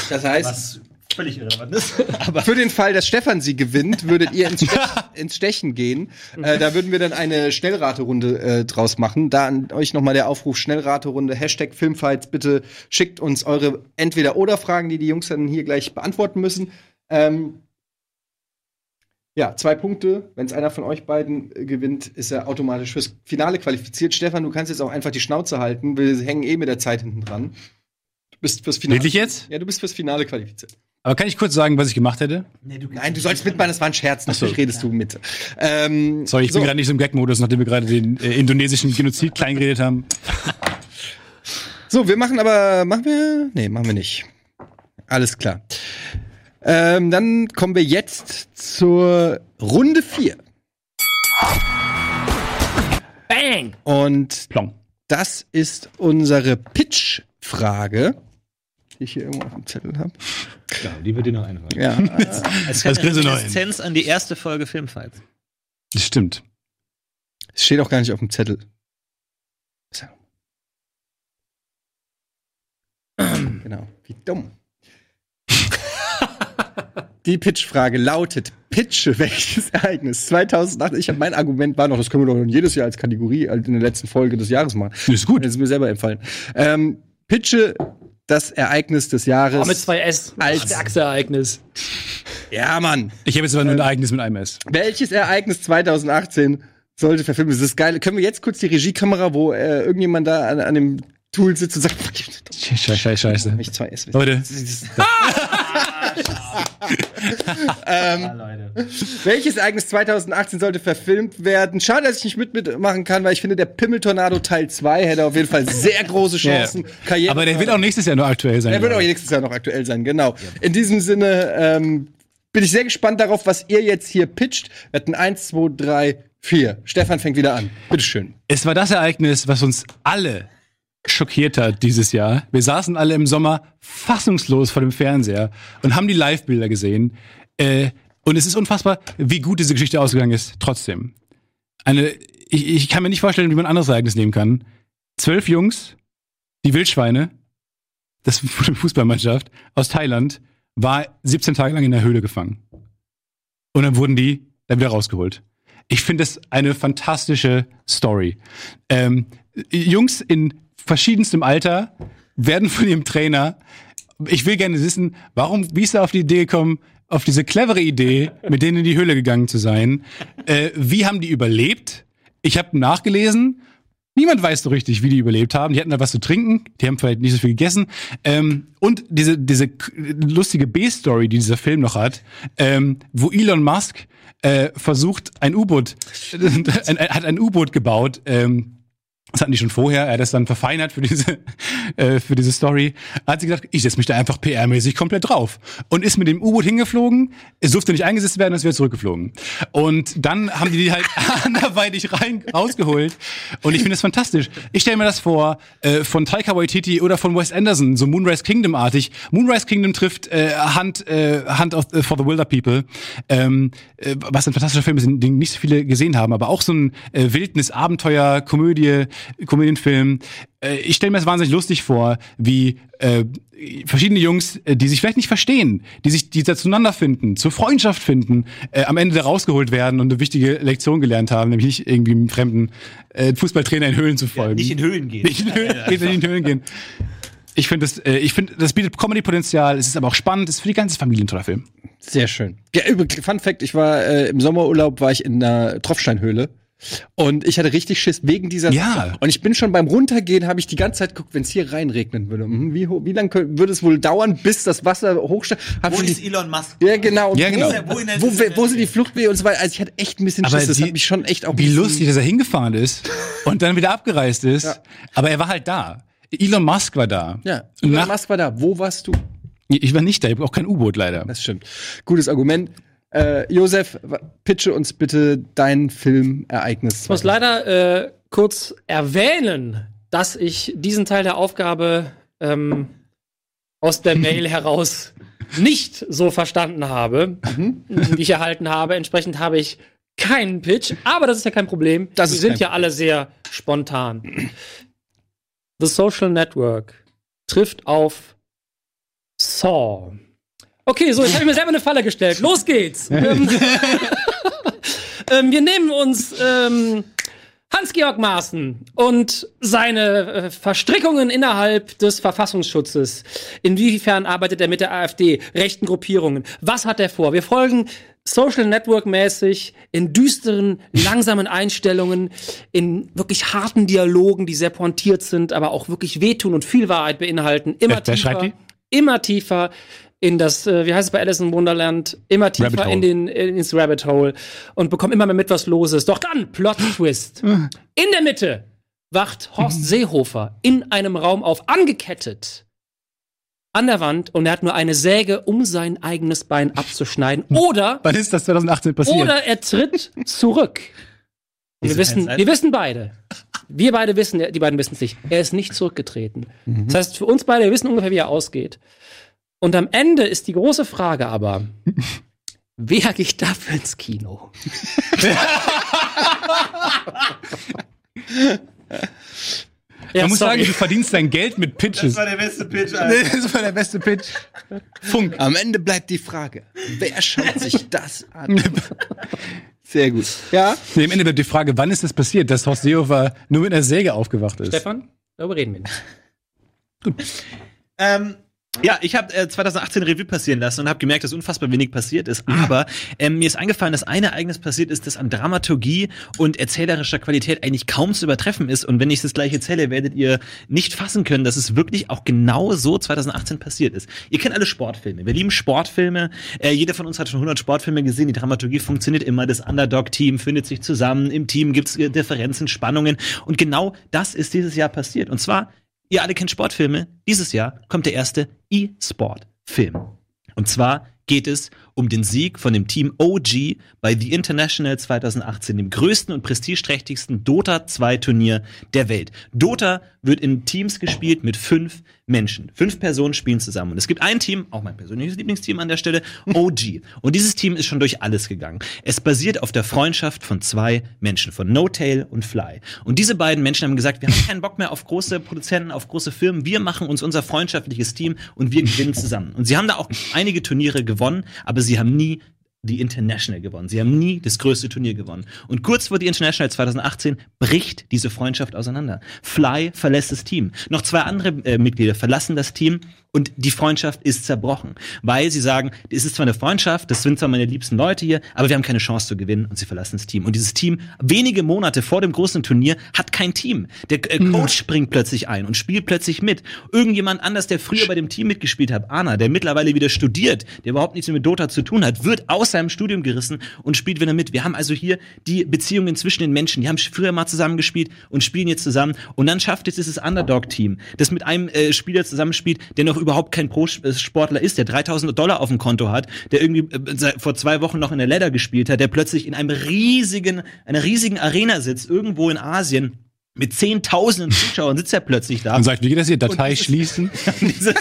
Das heißt, Was völlig irrelevant ist. Aber für den Fall, dass Stefan sie gewinnt, würdet ihr ins, Stech, ins Stechen gehen. Äh, da würden wir dann eine Schnellraterunde äh, draus machen. Da an euch nochmal der Aufruf, Schnellraterunde, Hashtag Filmfights. Bitte schickt uns eure Entweder-Oder-Fragen, die die Jungs dann hier gleich beantworten müssen. Ähm, ja, zwei Punkte. Wenn es einer von euch beiden äh, gewinnt, ist er automatisch fürs Finale qualifiziert. Stefan, du kannst jetzt auch einfach die Schnauze halten. Wir hängen eh mit der Zeit hinten dran. Du bist fürs Finale. Wirklich jetzt? Ja, du bist fürs Finale qualifiziert. Aber kann ich kurz sagen, was ich gemacht hätte? Nein, du sollst mitmachen, das war ein Scherz. Natürlich so. redest du mit. Ähm, Sorry, ich so, bin gerade nicht so im Gag-Modus, nachdem wir gerade den äh, indonesischen Genozid kleingeredet haben. so, wir machen aber, machen wir? Nee, machen wir nicht. Alles klar. Ähm, dann kommen wir jetzt zur Runde 4. Bang! Und Plong. das ist unsere Pitch-Frage, die ich hier irgendwo auf dem Zettel habe. Ja, die wird dir noch einholen. Ja, Es Das kriegst du noch hin. Reminiszenz an die erste Folge Filmfights. Das stimmt. es steht auch gar nicht auf dem Zettel. So. genau, wie dumm. Die Pitch-Frage lautet: Pitche welches Ereignis 2008? Ich habe mein Argument war noch, das können wir doch jedes Jahr als Kategorie halt in der letzten Folge des Jahres machen. Das ist gut. Das ist mir selber empfallen. Ähm, pitche das Ereignis des Jahres. Oh, mit zwei S. Als- stärkste Ereignis. ja, Mann. Ich habe jetzt aber nur ein Ereignis mit einem S. Welches Ereignis 2018 sollte verfilmt werden? Das ist geil. Können wir jetzt kurz die Regiekamera, wo äh, irgendjemand da an, an dem Tool sitzt und sagt, Scheiße, scheiße, scheiße. ich zwei S. Leute. ähm, welches Ereignis 2018 sollte verfilmt werden? Schade, dass ich nicht mit mitmachen kann, weil ich finde, der Pimmeltornado Teil 2 hätte auf jeden Fall sehr große Chancen. Karriere Aber der wird auch nächstes Jahr nur aktuell sein. der wird auch nächstes Jahr noch aktuell sein, genau. In diesem Sinne ähm, bin ich sehr gespannt darauf, was ihr jetzt hier pitcht. Wir hatten 1, 2, 3, 4. Stefan fängt wieder an. Bitteschön. Es war das Ereignis, was uns alle schockiert hat dieses Jahr. Wir saßen alle im Sommer fassungslos vor dem Fernseher und haben die Live-Bilder gesehen. Äh, und es ist unfassbar, wie gut diese Geschichte ausgegangen ist. Trotzdem. Eine, ich, ich kann mir nicht vorstellen, wie man ein anderes Ereignis nehmen kann. Zwölf Jungs, die Wildschweine, das Fußballmannschaft aus Thailand, war 17 Tage lang in der Höhle gefangen. Und dann wurden die dann wieder rausgeholt. Ich finde das eine fantastische Story. Ähm, Jungs in verschiedenstem Alter werden von ihrem Trainer. Ich will gerne wissen, warum, wie ist er auf die Idee gekommen, auf diese clevere Idee, mit denen in die Höhle gegangen zu sein? Äh, wie haben die überlebt? Ich habe nachgelesen. Niemand weiß so richtig, wie die überlebt haben. Die hatten da was zu trinken, die haben vielleicht nicht so viel gegessen. Ähm, und diese, diese lustige B-Story, die dieser Film noch hat, ähm, wo Elon Musk äh, versucht, ein U-Boot, hat ein U-Boot gebaut, ähm, das hatten die schon vorher, er hat das dann verfeinert für diese, äh, für diese Story. Hat sie gesagt, ich setze mich da einfach PR-mäßig komplett drauf. Und ist mit dem U-Boot hingeflogen, es durfte nicht eingesetzt werden, es wird zurückgeflogen. Und dann haben die die halt anderweitig rein, rausgeholt. Und ich finde das fantastisch. Ich stelle mir das vor, äh, von Taika Waititi oder von Wes Anderson, so Moonrise Kingdom-artig. Moonrise Kingdom trifft äh, Hand, äh, Hand of, äh, for the Wilder People, ähm, äh, was ein fantastischer Film ist, den nicht so viele gesehen haben, aber auch so ein äh, Wildnis, Abenteuer, Komödie, Komödienfilm. Äh, ich stelle mir das wahnsinnig lustig vor, wie äh, verschiedene Jungs, äh, die sich vielleicht nicht verstehen, die sich die da zueinander finden, zur Freundschaft finden, äh, am Ende da rausgeholt werden und eine wichtige Lektion gelernt haben, nämlich nicht irgendwie einem fremden äh, Fußballtrainer in Höhlen zu folgen. Nicht in Höhlen gehen. Nicht in Höhlen, nicht in Höhlen gehen. Ich finde das, äh, ich finde, das bietet Comedy-Potenzial. Es ist aber auch spannend. Es ist für die ganze Familie ein toller Film. Sehr schön. Ja, übrigens, Fun Fact, ich war äh, im Sommerurlaub, war ich in einer Tropfsteinhöhle. Und ich hatte richtig Schiss wegen dieser Ja. Sache. Und ich bin schon beim Runtergehen, habe ich die ganze Zeit geguckt, wenn es hier reinregnen würde. hm, Wie, wie lange würde es wohl dauern, bis das Wasser hochsteigt? Hab Wo ist die, Elon Musk? ja, genau. Ja, genau. Wo, Wo wo, wo sind die Fluchtwege und so weiter? Also ich hatte echt ein bisschen Aber Schiss. Das die- hat mich schon echt auch Wie lustig, dass er hingefahren ist und dann wieder abgereist ist. Ja. Aber er war halt da. Elon Musk war da. Ja, Elon Musk war da. Wo warst du? ich war nicht da, ich habe auch kein U-Boot leider. Das stimmt. Gutes Argument. Äh, Josef, pitche uns bitte dein Filmereignis. Ich muss leider äh, kurz erwähnen, dass ich diesen Teil der Aufgabe ähm, aus der Mail heraus nicht so verstanden habe, wie ich erhalten habe. Entsprechend habe ich keinen Pitch, aber das ist ja kein Problem. Das Die sind ja alle sehr spontan. The Social Network trifft auf Saw. Okay, so, jetzt habe ich mir selber eine Falle gestellt. Los geht's. ähm, ähm, wir nehmen uns ähm, Hans-Georg Maaßen und seine äh, Verstrickungen innerhalb des Verfassungsschutzes. Inwiefern arbeitet er mit der AfD, rechten Gruppierungen? Was hat er vor? Wir folgen Social Network mäßig in düsteren, langsamen Einstellungen, in wirklich harten Dialogen, die sehr pointiert sind, aber auch wirklich wehtun und viel Wahrheit beinhalten. Immer Wer- wer tiefer, die? immer tiefer in das, äh, wie heißt es bei Alice in Wonderland, immer tiefer in den in, ins Rabbit Hole und bekommen immer mehr mit, was los ist. Doch dann, Plot Twist. In der Mitte wacht Horst Seehofer in einem Raum auf, angekettet an der Wand und er hat nur eine Säge, um sein eigenes Bein abzuschneiden. Oder, Wann ist das 2018 passiert? oder er tritt zurück. Wir wissen, wir wissen beide. Wir beide wissen, die beiden wissen es nicht. Er ist nicht zurückgetreten. Das heißt, für uns beide, wir wissen ungefähr, wie er ausgeht. Und am Ende ist die große Frage aber, wer geht dafür ins Kino? ja, Man muss sorry. sagen, du verdienst dein Geld mit Pitches. Das war der beste Pitch, Alter. Das war der beste Pitch. Funk. Am Ende bleibt die Frage, wer schaut sich das an? Sehr gut. Ja? Nee, am Ende bleibt die Frage, wann ist das passiert, dass Horst Seehofer nur mit einer Säge aufgewacht ist? Stefan, darüber reden wir nicht. Ähm, Ja, ich habe äh, 2018 Revue passieren lassen und habe gemerkt, dass unfassbar wenig passiert ist. Aber ähm, mir ist eingefallen, dass ein Ereignis passiert ist, das an Dramaturgie und erzählerischer Qualität eigentlich kaum zu übertreffen ist. Und wenn ich das gleich erzähle, werdet ihr nicht fassen können, dass es wirklich auch genau so 2018 passiert ist. Ihr kennt alle Sportfilme. Wir lieben Sportfilme. Äh, jeder von uns hat schon 100 Sportfilme gesehen. Die Dramaturgie funktioniert immer. Das Underdog-Team findet sich zusammen. Im Team gibt's äh, Differenzen, Spannungen. Und genau das ist dieses Jahr passiert. Und zwar Ihr alle kennt Sportfilme. Dieses Jahr kommt der erste E-Sport-Film. Und zwar geht es um den Sieg von dem Team OG bei The International 2018, dem größten und prestigeträchtigsten Dota 2 Turnier der Welt. Dota wird in Teams gespielt mit fünf Menschen. Fünf Personen spielen zusammen. Und es gibt ein Team, auch mein persönliches Lieblingsteam an der Stelle, OG. Und dieses Team ist schon durch alles gegangen. Es basiert auf der Freundschaft von zwei Menschen, von No Tail und Fly. Und diese beiden Menschen haben gesagt, wir haben keinen Bock mehr auf große Produzenten, auf große Firmen. Wir machen uns unser freundschaftliches Team und wir gewinnen zusammen. Und sie haben da auch einige Turniere gewonnen, aber sie haben nie die International gewonnen. Sie haben nie das größte Turnier gewonnen. Und kurz vor die International 2018 bricht diese Freundschaft auseinander. Fly verlässt das Team. Noch zwei andere äh, Mitglieder verlassen das Team und die Freundschaft ist zerbrochen, weil sie sagen, es ist zwar eine Freundschaft, das sind zwar meine liebsten Leute hier, aber wir haben keine Chance zu gewinnen und sie verlassen das Team. Und dieses Team, wenige Monate vor dem großen Turnier, hat kein Team. Der äh, Coach springt plötzlich ein und spielt plötzlich mit. Irgendjemand anders, der früher bei dem Team mitgespielt hat, Anna, der mittlerweile wieder studiert, der überhaupt nichts mehr mit Dota zu tun hat, wird aus seinem Studium gerissen und spielt wieder mit. Wir haben also hier die Beziehungen zwischen den Menschen. Die haben früher mal zusammengespielt und spielen jetzt zusammen. Und dann schafft es dieses Underdog-Team, das mit einem äh, Spieler zusammenspielt, der noch überhaupt kein Pro-Sportler ist, der 3000 Dollar auf dem Konto hat, der irgendwie äh, seit- vor zwei Wochen noch in der Ladder gespielt hat, der plötzlich in einem riesigen, einer riesigen Arena sitzt, irgendwo in Asien. Mit zehntausenden Zuschauern sitzt er plötzlich da Und sagt, wie geht das hier? Datei dieses- schließen? dieses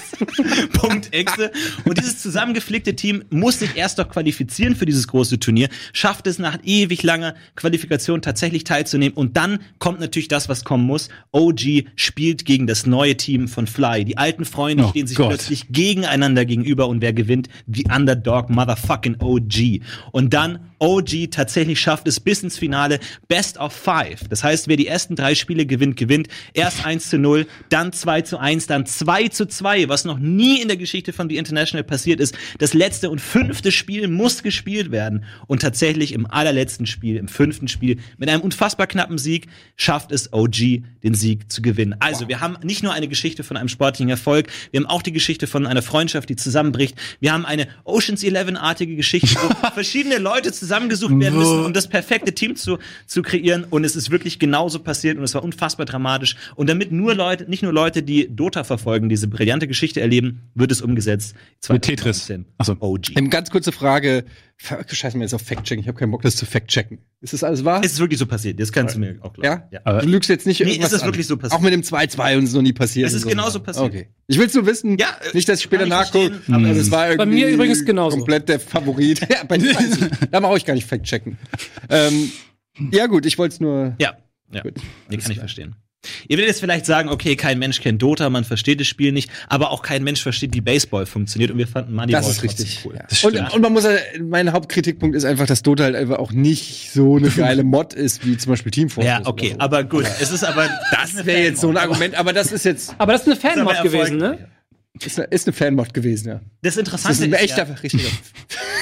Punkt Exe. Und dieses zusammengepflegte Team muss sich erst doch qualifizieren für dieses große Turnier, schafft es nach ewig langer Qualifikation tatsächlich teilzunehmen. Und dann kommt natürlich das, was kommen muss. OG spielt gegen das neue Team von Fly. Die alten Freunde Oh stehen sich Gott. plötzlich gegeneinander gegenüber und wer gewinnt? The Underdog Motherfucking OG. Und dann OG tatsächlich schafft es bis ins Finale Best of Five. Das heißt, wer die ersten drei Spiele gewinnt, gewinnt. Erst 1 zu 0, dann 2 zu 1, dann 2 zu 2, was noch nie in der Geschichte von The International passiert ist. Das letzte und fünfte Spiel muss gespielt werden. Und tatsächlich im allerletzten Spiel, im fünften Spiel, mit einem unfassbar knappen Sieg, schafft es OG, den Sieg zu gewinnen. Also, wir haben nicht nur eine Geschichte von einem sportlichen Erfolg, wir haben auch die Geschichte von einer Freundschaft, die zusammenbricht. Wir haben eine Oceans 11-artige Geschichte, wo verschiedene Leute zusammengesucht werden müssen, um das perfekte Team zu, zu kreieren. Und es ist wirklich genauso passiert und es war unfassbar dramatisch. Und damit nur Leute, nicht nur Leute, die Dota verfolgen, diese brillante Geschichte erleben, wird es umgesetzt. Mit Tetris. 2019. Ach so. OG. Eine ganz kurze Frage. Fuck, Scheiß mir jetzt auf Fact-Checking. Ich habe keinen Bock, das zu fact-checken. Ist das alles wahr? Es ist wirklich so passiert. Das kannst du mir auch glauben. ja? Aber- du lügst jetzt nicht Nee, irgendwas es ist an. wirklich so passiert. Auch mit dem 2-2 und es ist noch nie passiert. Es ist so. genauso passiert. Okay. Ich will's nur wissen. Ja, äh, nicht, dass ich später nachgucke. aber Aber es war irgendwie mir übrigens genauso. komplett der Favorit. ja, bei dir weiß ich. Da brauche ich gar nicht fact-checken. ähm, ja gut, ich wollte es nur. Ja, ja. Gut. Nee, kann ich verstehen. Ihr werdet jetzt vielleicht sagen, okay, kein Mensch kennt Dota, man versteht das Spiel nicht, aber auch kein Mensch versteht, wie Baseball funktioniert und wir fanden Moneyball Das ist richtig. cool. Ja. Das Und, und man muss halt, mein Hauptkritikpunkt ist einfach, dass Dota halt einfach auch nicht so eine geile Mod ist, wie zum Beispiel Team Fortress. Ja, okay, so. aber gut, es ist aber das wäre jetzt so ein Argument, aber das ist jetzt Aber das ist eine Das Fanmod gewesen, ne? ist eine, ist eine Fanmod gewesen, ja. Das Das Interessante ist ein ist, echter, ja, richtiger.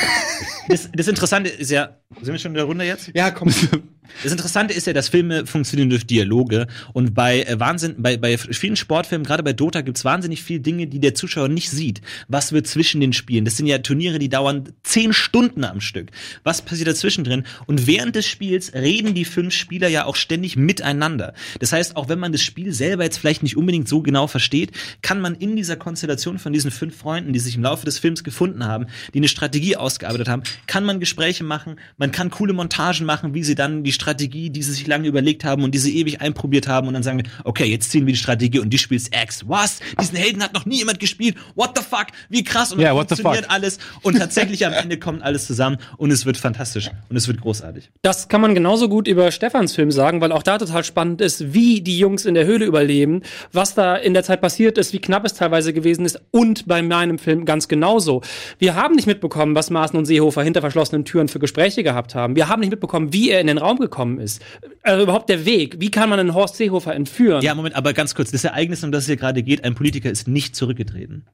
das, das Interessante ist ja, sind wir schon in der Runde jetzt? Ja, komm. Das Interessante ist ja, dass Filme funktionieren durch Dialoge und bei äh, Wahnsinn, bei, bei vielen Sportfilmen, gerade bei Dota, gibt's wahnsinnig viele Dinge, die der Zuschauer nicht sieht. Was wird zwischen den Spielen? Das sind ja Turniere, die dauern zehn Stunden am Stück. Was passiert dazwischen drin? Und während des Spiels reden die fünf Spieler ja auch ständig miteinander. Das heißt, auch wenn man das Spiel selber jetzt vielleicht nicht unbedingt so genau versteht, kann man in dieser Konstellation von diesen fünf Freunden, die sich im Laufe des Films gefunden haben, die eine Strategie ausgearbeitet haben, kann man Gespräche machen, man kann coole Montagen machen, wie sie dann die Strategie, die sie sich lange überlegt haben und die sie ewig einprobiert haben und dann sagen wir, okay, jetzt ziehen wir die Strategie und die spielst X. Was? Diesen Helden hat noch nie jemand gespielt. What the fuck? Wie krass und the funktioniert fuck? alles und tatsächlich am Ende kommt alles zusammen und es wird fantastisch und es wird großartig. Das kann man genauso gut über Stefans Film sagen, weil auch da total spannend ist, wie die Jungs in der Höhle überleben, was da in der Zeit passiert ist, wie knapp es teilweise gewesen ist und bei meinem Film ganz genauso. Wir haben nicht mitbekommen, was Maaßen und Seehofer hinter verschlossenen Türen für Gespräche gehabt haben. Wir haben nicht mitbekommen, wie er in den Raum gekommen ist. Also überhaupt der Weg. Wie kann man einen Horst Seehofer entführen? Ja, Moment, aber ganz kurz, das Ereignis, um das es hier gerade geht, ein Politiker ist nicht zurückgetreten.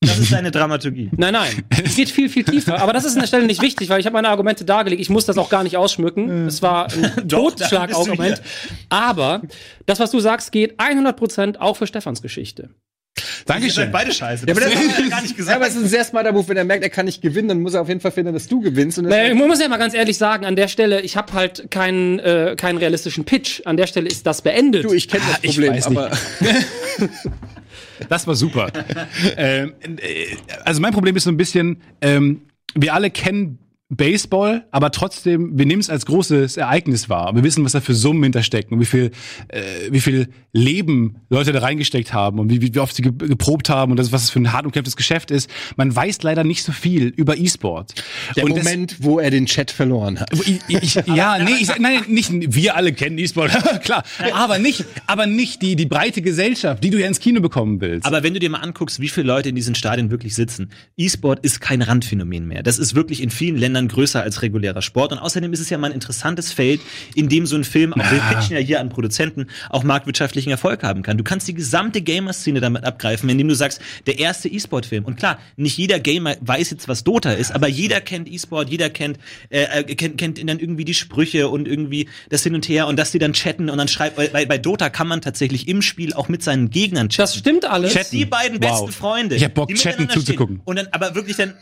Das ist seine Dramaturgie. Nein, nein. Es geht viel, viel tiefer. Aber das ist an der Stelle nicht wichtig, weil ich habe meine Argumente dargelegt. Ich muss das auch gar nicht ausschmücken. Es war ein Totschlagargument. Aber das, was du sagst, geht 100% auch für Stefans Geschichte. Dankeschön. beide scheiße. Ja, aber das haben wir gar nicht Ja, aber es ist ein sehr smarter Move, wenn er merkt, er kann nicht gewinnen, dann muss er auf jeden Fall finden, dass du gewinnst. Und das Naja, Man muss ja mal ganz ehrlich sagen, an der Stelle, ich habe halt keinen, äh, keinen realistischen Pitch. An der Stelle ist das beendet. du, ich kenne das Ah, ich Problem, nicht. aber Das war super. ähm, äh, also mein Problem ist so ein bisschen, ähm, wir alle kennen Baseball, aber trotzdem, wir nehmen es als großes Ereignis wahr. Wir wissen, was da für Summen hinterstecken und wie viel, äh, wie viel Leben Leute da reingesteckt haben und wie, wie oft sie ge geprobt haben und das, was es für ein hart umkämpftes Geschäft ist. Man weiß leider nicht so viel über E-Sport. der Und das- Moment, wo er den Chat verloren hat. ich, ich, ja, nee, ich nein, nicht wir alle kennen E-Sport, klar, aber nicht, aber nicht die die breite Gesellschaft, die du ja ins Kino bekommen willst. Aber wenn du dir mal anguckst, wie viele Leute in diesen Stadien wirklich sitzen, E-Sport ist kein Randphänomen mehr. Das ist wirklich in vielen Ländern größer als regulärer Sport. Und außerdem ist es ja mal ein interessantes Feld, in dem so ein Film, auch wir pitchen ja hier an Produzenten, auch marktwirtschaftlichen Erfolg haben kann. Du kannst die gesamte Gamer-Szene damit abgreifen, indem du sagst, der erste E-Sport-Film. Und klar, nicht jeder Gamer weiß jetzt, was Dota ist, aber jeder kennt E-Sport, jeder kennt, äh, äh, kennt, kennt dann irgendwie die Sprüche und irgendwie das Hin und Her und dass die dann chatten und dann schreibt, weil, weil bei Dota kann man tatsächlich im Spiel auch mit seinen Gegnern chatten. das stimmt alles. Chatten. Die beiden Wow. besten Freunde. Ich hab Bock, die chatten zuzugucken. Und dann, aber wirklich dann.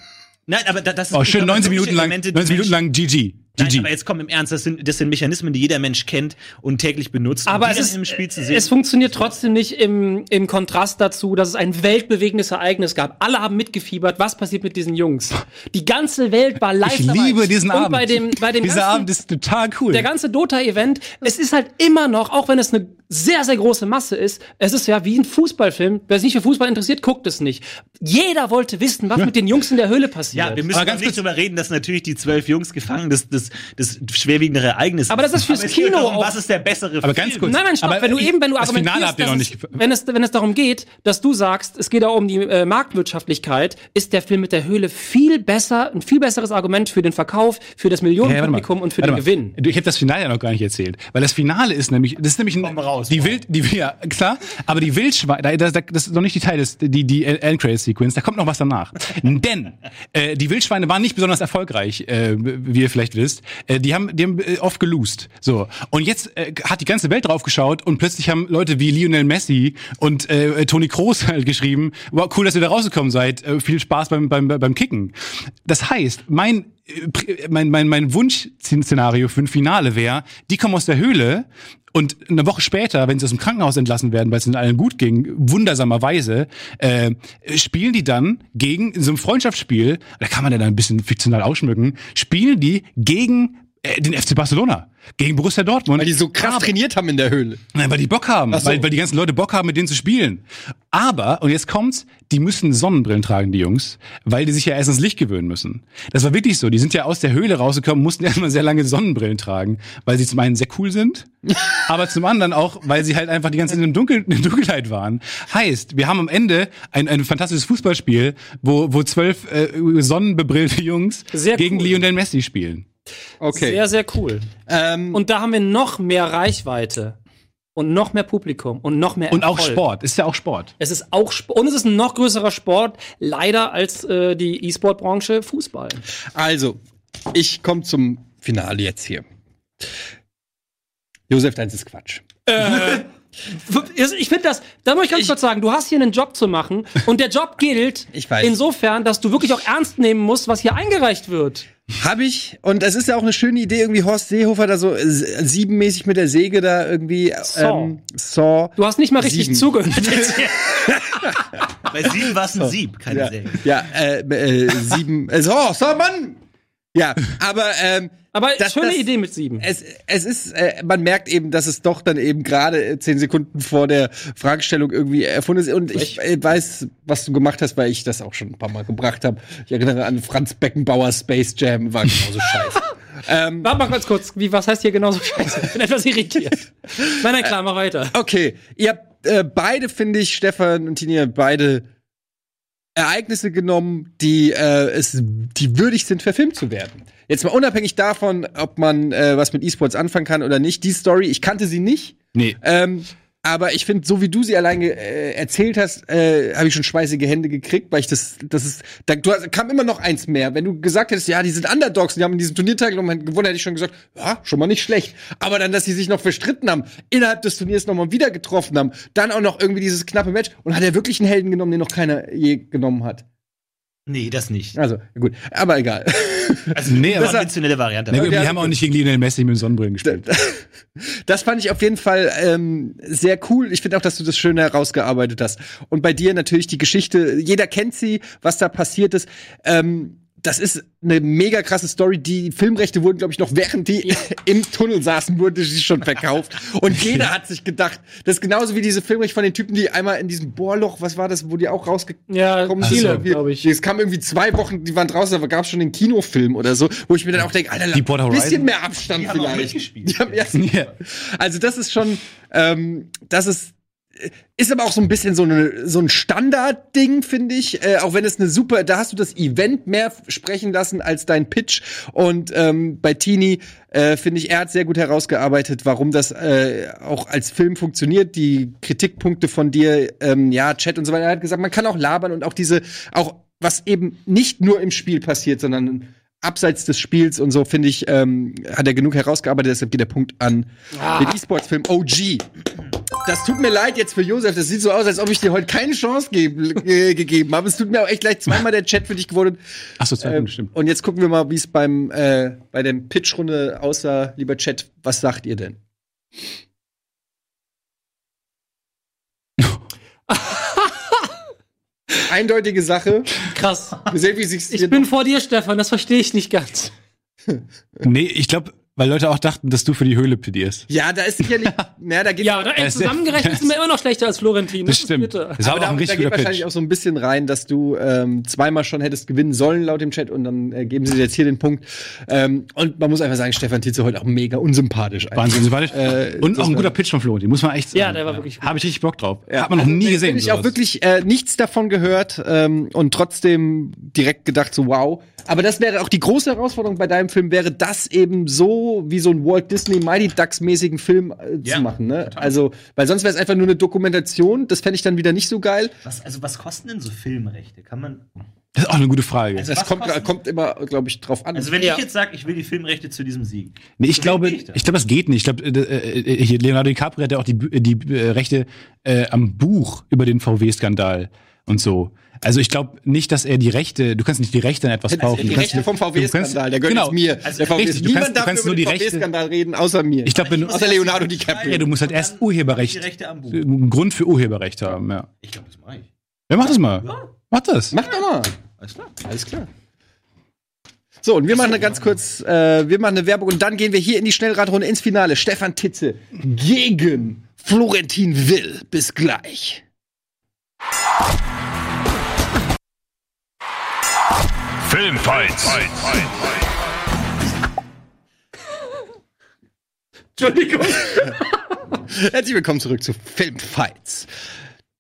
Nein, aber da- das ist. oh, schön glaube, 90 solche Minuten lang, Elemente, die 90 Minuten lang GG. Nein, GG. aber jetzt komm im Ernst, das sind, das sind Mechanismen, die jeder Mensch kennt und täglich benutzt. Aber es ist, im Spiel zu sehen. es funktioniert trotzdem nicht im, im Kontrast dazu, dass es ein weltbewegendes Ereignis gab. Alle haben mitgefiebert. Was passiert mit diesen Jungs? Die ganze Welt war live ich dabei. liebe diesen Und Abend. bei dem, bei dem Dieser ganzen, Abend ist total cool. der ganze Dota-Event, es ist halt immer noch, auch wenn es eine sehr, sehr große Masse ist, es ist ja wie ein Fußballfilm. Wer sich nicht für Fußball interessiert, guckt es nicht. Jeder wollte wissen, was mit den Jungs in der Höhle passiert. ja, wir müssen Aber ganz nicht kurz- drüber reden, dass natürlich die zwölf Jungs gefangen das, das, das schwerwiegende Ereignis Aber das ist fürs Aber es geht Kino darum, Was ist der bessere Aber ganz Film? kurz. Nein, nein, stopp. Aber wenn du ich- eben, wenn du das Finale habt ihr noch es, nicht ge- wenn es, wenn es darum geht, dass du sagst, es geht auch um die äh, Marktwirtschaftlichkeit, ist der Film mit der Höhle viel besser, ein viel besseres Argument für den Verkauf, für das Ja. Millionenpublikum und für Warte den mal. Gewinn. Ich habe das Finale ja noch gar nicht erzählt, weil das Finale ist nämlich, das ist nämlich ein, Komm raus, die wow. Wild, die ja klar, aber die Wildschweine, da- das, das ist noch nicht die Teil des, die die End Sequence, da kommt noch was danach. Denn äh, die Wildschweine waren nicht besonders erfolgreich, äh, wie ihr vielleicht wisst. Äh, die haben, die haben äh, oft gelost. So und jetzt äh, hat die ganze Welt drauf geschaut und plötzlich haben Leute wie Lionel Messi und äh, Toni Kroos halt geschrieben, wow, cool, dass ihr da rausgekommen seid, äh, viel Spaß beim beim beim Kicken. Das heißt, mein äh, mein, mein, mein Wunschszenario für ein Finale wäre, die kommen aus der Höhle und eine Woche später, wenn sie aus dem Krankenhaus entlassen werden, weil es ihnen allen gut ging, wundersamerweise, äh, spielen die dann gegen, in so einem Freundschaftsspiel, da kann man ja dann ein bisschen fiktional ausschmücken, spielen die gegen äh, den FC Barcelona, gegen Borussia Dortmund. Weil die so krass trainiert haben in der Höhle. Nein, weil die Bock haben, so. weil, weil die ganzen Leute Bock haben, mit denen zu spielen. Aber, und jetzt kommt's, die müssen Sonnenbrillen tragen, die Jungs, weil die sich ja erst ins Licht gewöhnen müssen. Das war wirklich so. Die sind ja aus der Höhle rausgekommen, mussten erstmal sehr lange Sonnenbrillen tragen, weil sie zum einen sehr cool sind, aber zum anderen auch, weil sie halt einfach die ganze Zeit in, der Dunkel, in Dunkelheit waren. Heißt, wir haben am Ende ein, ein fantastisches Fußballspiel, wo, wo zwölf äh, sonnenbebrillte Jungs Sehr gegen cool. Lionel Messi spielen. Okay. Sehr, sehr cool. ähm, Und da haben wir noch mehr Reichweite und noch mehr Publikum und noch mehr Und auch Erfolg. Sport. Ist ja auch Sport. Es ist auch Sport. Und es ist ein noch größerer Sport, leider, als äh, die E-Sport-Branche Fußball. also, ich komme zum Finale jetzt hier. Josef, deins ist Quatsch. Ich finde das, da muss ich ganz kurz sagen, du hast hier einen Job zu machen und der Job gilt Ich weiß. insofern, dass du wirklich auch ernst nehmen musst, was hier eingereicht wird. Hab ich. Und es ist ja auch eine schöne Idee, irgendwie Horst Seehofer da so äh, siebenmäßig mit der Säge da irgendwie Saw. ähm, Saw. Du hast nicht mal richtig Sieben. zugehört. Bei sieben war es ein Sieb, keine Ja, Säge. ja äh, äh, sieben. Äh, Saw, Saw, Mann! Ja, aber ähm, Aber Das- schöne das- Idee mit sieben. es, es ist, äh, man merkt eben, dass es doch dann eben gerade äh, zehn Sekunden vor der Fragestellung irgendwie erfunden ist. Und ich äh, weiß, was du gemacht hast, weil ich das auch schon ein paar Mal gebracht habe. Ich erinnere an Franz Beckenbauer Space Jam, war genauso scheiße. ähm, Warte mal ganz kurz, wie, was heißt hier genauso scheiße? Ich bin etwas irritiert. Nein, nein, klar, mach weiter. okay, ihr habt äh, beide, finde ich, Stefan und Tini, beide Ereignisse genommen, die äh, es, die würdig sind, verfilmt zu werden. Jetzt mal unabhängig davon, ob man äh, was mit E-Sports anfangen kann oder nicht. Die Story, ich kannte sie nicht. Nee. Ähm, Aber ich finde, so wie du sie alleine äh, erzählt hast, äh, habe ich schon schweißige Hände gekriegt, weil ich das, das ist, da du, kam immer noch eins mehr. Wenn du gesagt hättest, ja, die sind Underdogs, die haben in diesem Turniertag gewonnen, hätte ich schon gesagt, ja, schon mal nicht schlecht. Aber dann, dass sie sich noch verstritten haben, innerhalb des Turniers noch mal wieder getroffen haben, dann auch noch irgendwie dieses knappe Match und hat er wirklich einen Helden genommen, den noch keiner je genommen hat. Nee, das nicht. Also, gut, aber egal. Also, Nee, aber- konventionelle Variante. Ja, die haben auch nicht gegen Lionel Messi mit dem Sonnenbrillen gespielt. Das fand ich auf jeden Fall ähm, sehr cool. Ich finde auch, dass du das schön herausgearbeitet hast. Und bei dir natürlich die Geschichte, jeder kennt sie, was da passiert ist. Ähm, das ist eine mega krasse Story. Die Filmrechte wurden, glaube ich, noch während die im Tunnel saßen, wurde sie schon verkauft. Und jeder hat sich gedacht, das ist genauso wie diese Filmrechte von den Typen, die einmal in diesem Bohrloch, was war das, wo die auch rausgekommen Ja, sind. Wir- glaube ich. Es kam irgendwie zwei Wochen, die waren draußen, aber gab es schon den Kinofilm oder so, wo ich mir dann auch denke, Alter, ein bisschen mehr Abstand Die haben auch vielleicht. Die haben, ja, Ja. also das ist schon, ähm, das ist ist aber auch so ein bisschen so, eine, so ein Standardding, finde ich. Äh, auch wenn es eine super, da hast du das Event mehr sprechen lassen als dein Pitch. Und ähm, bei Tini äh, finde ich, er hat sehr gut herausgearbeitet, warum das äh, auch als Film funktioniert. Die Kritikpunkte von dir, ähm, ja, Chat und so weiter. Er hat gesagt, man kann auch labern und auch diese, auch was eben nicht nur im Spiel passiert, sondern abseits des Spiels und so, finde ich, ähm, hat er genug herausgearbeitet, deshalb geht der Punkt an den E-Sports-Film OG. Das tut mir leid jetzt für Josef, das sieht so aus, als ob ich dir heute keine Chance ge äh, gegeben habe. Es tut mir auch echt leid, zweimal der Chat für dich geworden. Ach so, zwei Ähm, stimmt. und jetzt gucken wir mal, wie es beim äh, bei der Pitch-Runde aussah. Lieber Chat, was sagt ihr denn? Eindeutige Sache. Krass. Wir sehen, wie Ich bin vor dir, Stefan, das verstehe ich nicht ganz. Nee, ich glaube, weil Leute auch dachten, dass du für die Höhle plädierst. Ja, da ist sicherlich. na, da geht Ja, oder, ey, zusammengerechnet sind wir immer noch schlechter als Florentin. Das ist stimmt. bitter. Das war aber aber auch da, ein da geht wahrscheinlich Pitch. auch so ein bisschen rein, dass du ähm, zweimal schon hättest gewinnen sollen laut dem Chat und dann äh, geben sie dir jetzt hier den Punkt. Ähm, und man muss einfach sagen, Stefan Tietze heute auch mega unsympathisch. eigentlich. Wahnsinn, sympathisch. Äh, Und das auch ein guter Pitch von Flo, den muss man echt sagen. Ja, der war wirklich gut. Habe ich richtig Bock drauf. Ja. Hat man noch nie Also, gesehen. Ich auch sowas. wirklich äh, nichts davon gehört ähm, und trotzdem direkt gedacht so wow. Aber das wäre auch die große Herausforderung bei deinem Film wäre das eben so wie so ein Walt Disney Mighty Ducks mäßigen Film äh, Ja, zu machen. Ne? Also weil sonst wäre es einfach nur eine Dokumentation. Das fände ich dann wieder nicht so geil. Was, also, was kosten denn so Filmrechte? Kann man. Das ist auch eine gute Frage. Also, Das kommt, kommt immer, glaube ich, drauf an. Also, wenn Ja. ich jetzt sage, ich will die Filmrechte zu diesem Sieg. nee, ich glaube, da. ich glaube, das geht nicht. Ich glaube, äh, äh, hier Leonardo DiCaprio hat ja auch die, Bü- die äh, Rechte äh, am Buch über den VW-Skandal und so. Also ich glaube nicht, dass er die Rechte, du kannst nicht die Rechte an etwas kaufen. die Du kannst- Rechte vom kannst- VW-Skandal, der gehört genau. jetzt mir. Also, der VW richtig, du Niemand kannst- du darf kannst über nur die den Rechte- VW-Skandal reden, außer mir. Ich glaube, wenn du, Außer Leonardo DiCaprio. ja, du musst halt erst Die Urheberrecht, Rechte am Buch. einen Grund für Urheberrecht haben, ja. Ich glaube, das mache ich. Ja, mach das mal. Ja. Mach das. Mach doch mal. Alles klar. Alles klar. So, und wir machen eine ganz kurz, äh, wir machen eine Werbung und dann gehen wir hier in die Schnellradrunde ins Finale. Stefan Titze gegen Florentin Will. Bis gleich. Filmfights. Entschuldigung. Herzlich willkommen zurück zu Filmfights.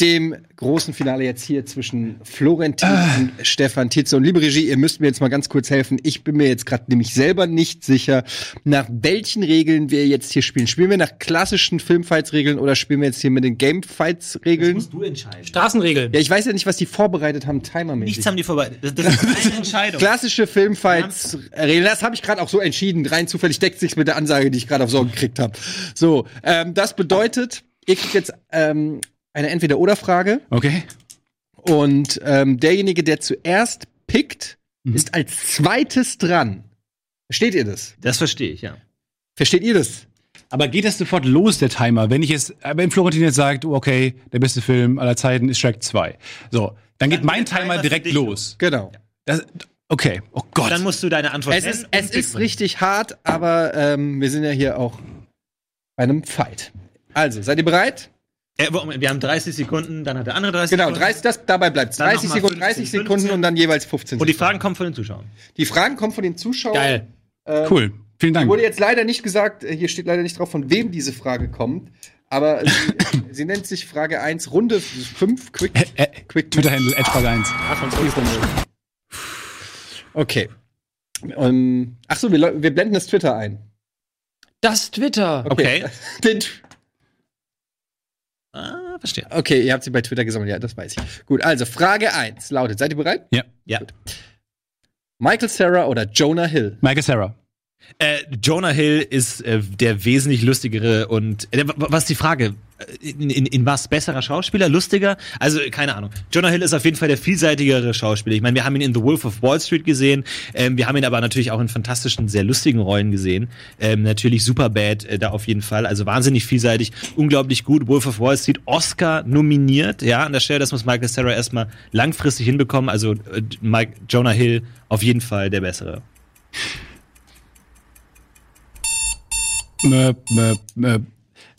Dem großen Finale jetzt hier zwischen Florentin und Stefan Titze. Und liebe Regie, ihr müsst mir jetzt mal ganz kurz helfen. Ich bin mir jetzt gerade nämlich selber nicht sicher, nach welchen Regeln wir jetzt hier spielen. Spielen wir nach klassischen Filmfights-Regeln oder spielen wir jetzt hier mit den Gamefights-Regeln? musst du entscheiden. Straßenregeln. Ja, ich weiß ja nicht, was die vorbereitet haben, timermäßig. Nichts haben die vorbei. Das, das ist eine Entscheidung. Klassische Filmfights-Regeln. Das habe ich gerade auch so entschieden. Rein zufällig deckt sich mit der Ansage, die ich gerade auf Sorgen gekriegt habe. So, ähm, das bedeutet, ihr kriegt jetzt ähm, eine Entweder-Oder-Frage. Okay. Und ähm, derjenige, der zuerst pickt, Mhm. ist als zweites dran. Versteht ihr das? Das verstehe ich, ja. Versteht ihr das? Aber geht das sofort los, der Timer? Wenn ich jetzt, äh, wenn Florentin jetzt sagt, okay, der beste Film aller Zeiten ist Shrek 2. So, dann geht Dann mein Timer direkt los. Genau. Das, okay, oh Gott. Dann musst du deine Antwort Es ist, es ist richtig hart, aber ähm, wir sind ja hier auch bei einem Fight. Also, seid ihr bereit? Äh, wir haben 30 Sekunden, dann hat der andere 30 Genau, Sekunden. 30, das, dabei bleibt Dann 30 noch mal Sekunden, 15, 30 Sekunden 15. und dann jeweils 15 Und die Sekunden. Fragen kommen von den Zuschauern. Die Fragen kommen von den Zuschauern. Geil. cool. Vielen Dank. Wurde jetzt leider nicht gesagt, äh, hier steht leider nicht drauf, von wem diese Frage kommt. Aber sie, sie nennt sich Frage 1, Runde 5, Quick. Äh, Quick Twitter-Handle, Edge1. Okay. Um, ach so, wir, wir blenden das Twitter ein. Das Twitter. Okay. Den, verstehe. Okay, ihr habt sie bei Twitter gesammelt, ja, das weiß ich. Gut, also Frage 1 lautet, seid ihr bereit? Ja. Ja. Michael Sarah oder Jonah Hill? Michael Sarah. Äh, Jonah Hill ist äh, der wesentlich lustigere und äh, was ist die Frage? Äh, In, in, in was? Besserer Schauspieler? Lustiger? Also, keine Ahnung. Jonah Hill ist auf jeden Fall der vielseitigere Schauspieler. Ich meine, wir haben ihn in The Wolf of Wall Street gesehen. Ähm, wir haben ihn aber natürlich auch in fantastischen, sehr lustigen Rollen gesehen. Ähm, natürlich Superbad äh, da auf jeden Fall. Also wahnsinnig vielseitig, unglaublich gut. Wolf of Wall Street, Oscar nominiert. Ja, an der Stelle, das muss Michael Sarah erstmal langfristig hinbekommen. Also äh, Mike, Jonah Hill auf jeden Fall der bessere. Möp, möp, möp.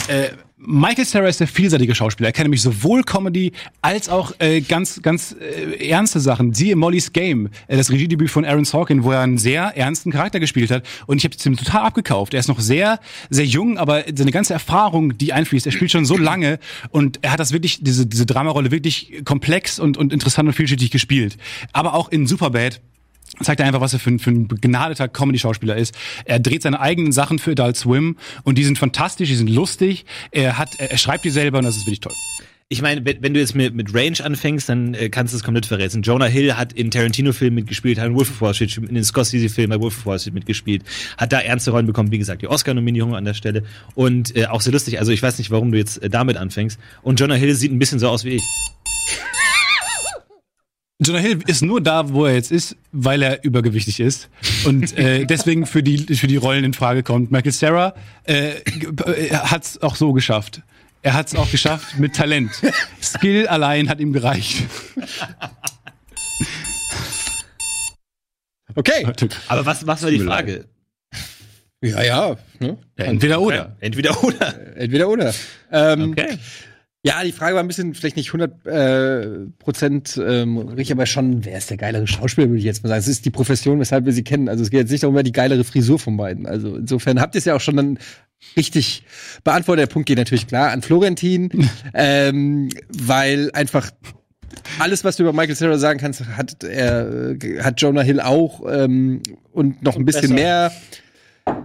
Äh, Michael Sarah ist der vielseitige Schauspieler. Er kann nämlich sowohl Comedy als auch äh, ganz, ganz äh, ernste Sachen. Siehe Molly's Game, äh, das Regiedebüt von Aaron Sorkin, wo er einen sehr ernsten Charakter gespielt hat. Und ich habe es ihm total abgekauft. Er ist noch sehr, sehr jung, aber seine ganze Erfahrung, die einfließt, er spielt schon so lange und er hat das wirklich, diese, diese Dramarolle wirklich komplex und, und interessant und vielschichtig gespielt. Aber auch in Superbad zeigt er einfach, was er für ein, für ein begnadeter Comedy-Schauspieler ist. Er dreht seine eigenen Sachen für Adult Swim und die sind fantastisch, die sind lustig. Er hat, er, schreibt die selber und das ist wirklich toll. Ich meine, wenn, wenn du jetzt mit, mit Range anfängst, dann äh, kannst du es komplett verrätseln. Jonah Hill hat in Tarantino-Filmen mitgespielt, hat in Wolf of Wall Street, in den Scorsese-Filmen bei Wolf of Wall Street mitgespielt, hat da ernste Rollen bekommen, wie gesagt, die Oscar-Nominierung an der Stelle und äh, auch sehr lustig. Also ich weiß nicht, warum du jetzt äh, damit anfängst. Und Jonah Hill sieht ein bisschen so aus wie ich. Jonah Hill ist nur da, wo er jetzt ist, weil er übergewichtig ist und äh, deswegen für die für die Rollen in Frage kommt. Michael Sarah äh, hat es auch so geschafft. Er hat es auch geschafft mit Talent. Skill allein hat ihm gereicht. Okay. Aber was, was war die Frage? Ja, ja. Ne? Entweder oder. Entweder oder. Entweder oder. Ähm, Okay. Ja, die Frage war ein bisschen, vielleicht nicht 100 äh, Prozent ähm, richtig, aber schon, wer ist der geilere Schauspieler, würde ich jetzt mal sagen. Es ist die Profession, weshalb wir sie kennen. Also es geht jetzt nicht darum, wer die geilere Frisur von beiden. Also insofern habt ihr es ja auch schon dann richtig beantwortet. Der Punkt geht natürlich klar an Florentin, ähm, weil einfach alles, was du über Michael Cera sagen kannst, hat er, hat Jonah Hill auch ähm, und noch ein bisschen besser. mehr.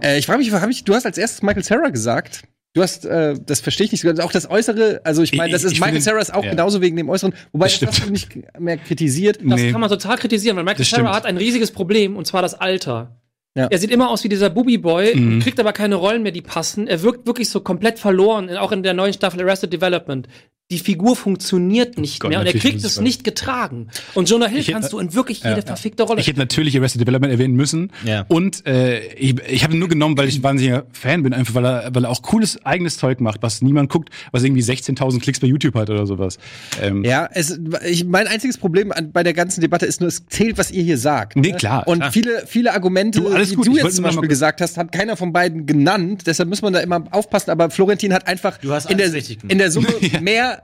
Äh, ich frage mich, hab ich, du hast als erstes Michael Cera gesagt. Du hast, äh, das verstehe ich nicht so ganz. Auch das Äußere, also ich meine, das ist ich Michael ist auch ja. genauso wegen dem Äußeren, wobei Das das, hast du nicht mehr kritisiert. Das Nee. kann man total kritisieren, weil Michael stimmt. hat ein riesiges Problem, und zwar das Alter. Ja. Er sieht immer aus wie dieser Booby-Boy, Mhm. kriegt aber keine Rollen mehr, die passen. Er wirkt wirklich so komplett verloren, auch in der neuen Staffel Arrested Development. Die Figur funktioniert nicht Gott, mehr und er kriegt es nicht getragen. Und Jonah Hill Ich hätte- kannst du in wirklich jede Ja. verfickte Rolle Ich hätte natürlich Arrested Development erwähnen müssen. Ja. Und äh, ich, ich habe ihn nur genommen, weil ich ein wahnsinniger Fan bin, einfach weil er, weil er auch cooles eigenes Zeug macht, was niemand guckt, was irgendwie 16.000 Klicks bei YouTube hat oder sowas. Ähm, Ja, es, ich, mein einziges Problem an, bei der ganzen Debatte ist nur, es zählt, was ihr hier sagt. Nee, ne? klar, Und klar. viele, viele Argumente, Du, alles die gut, du ich jetzt zum Beispiel mal- gesagt hast, hat keiner von beiden genannt. Deshalb muss man da immer aufpassen. Aber Florentin hat einfach Du hast in, der, in der Summe mehr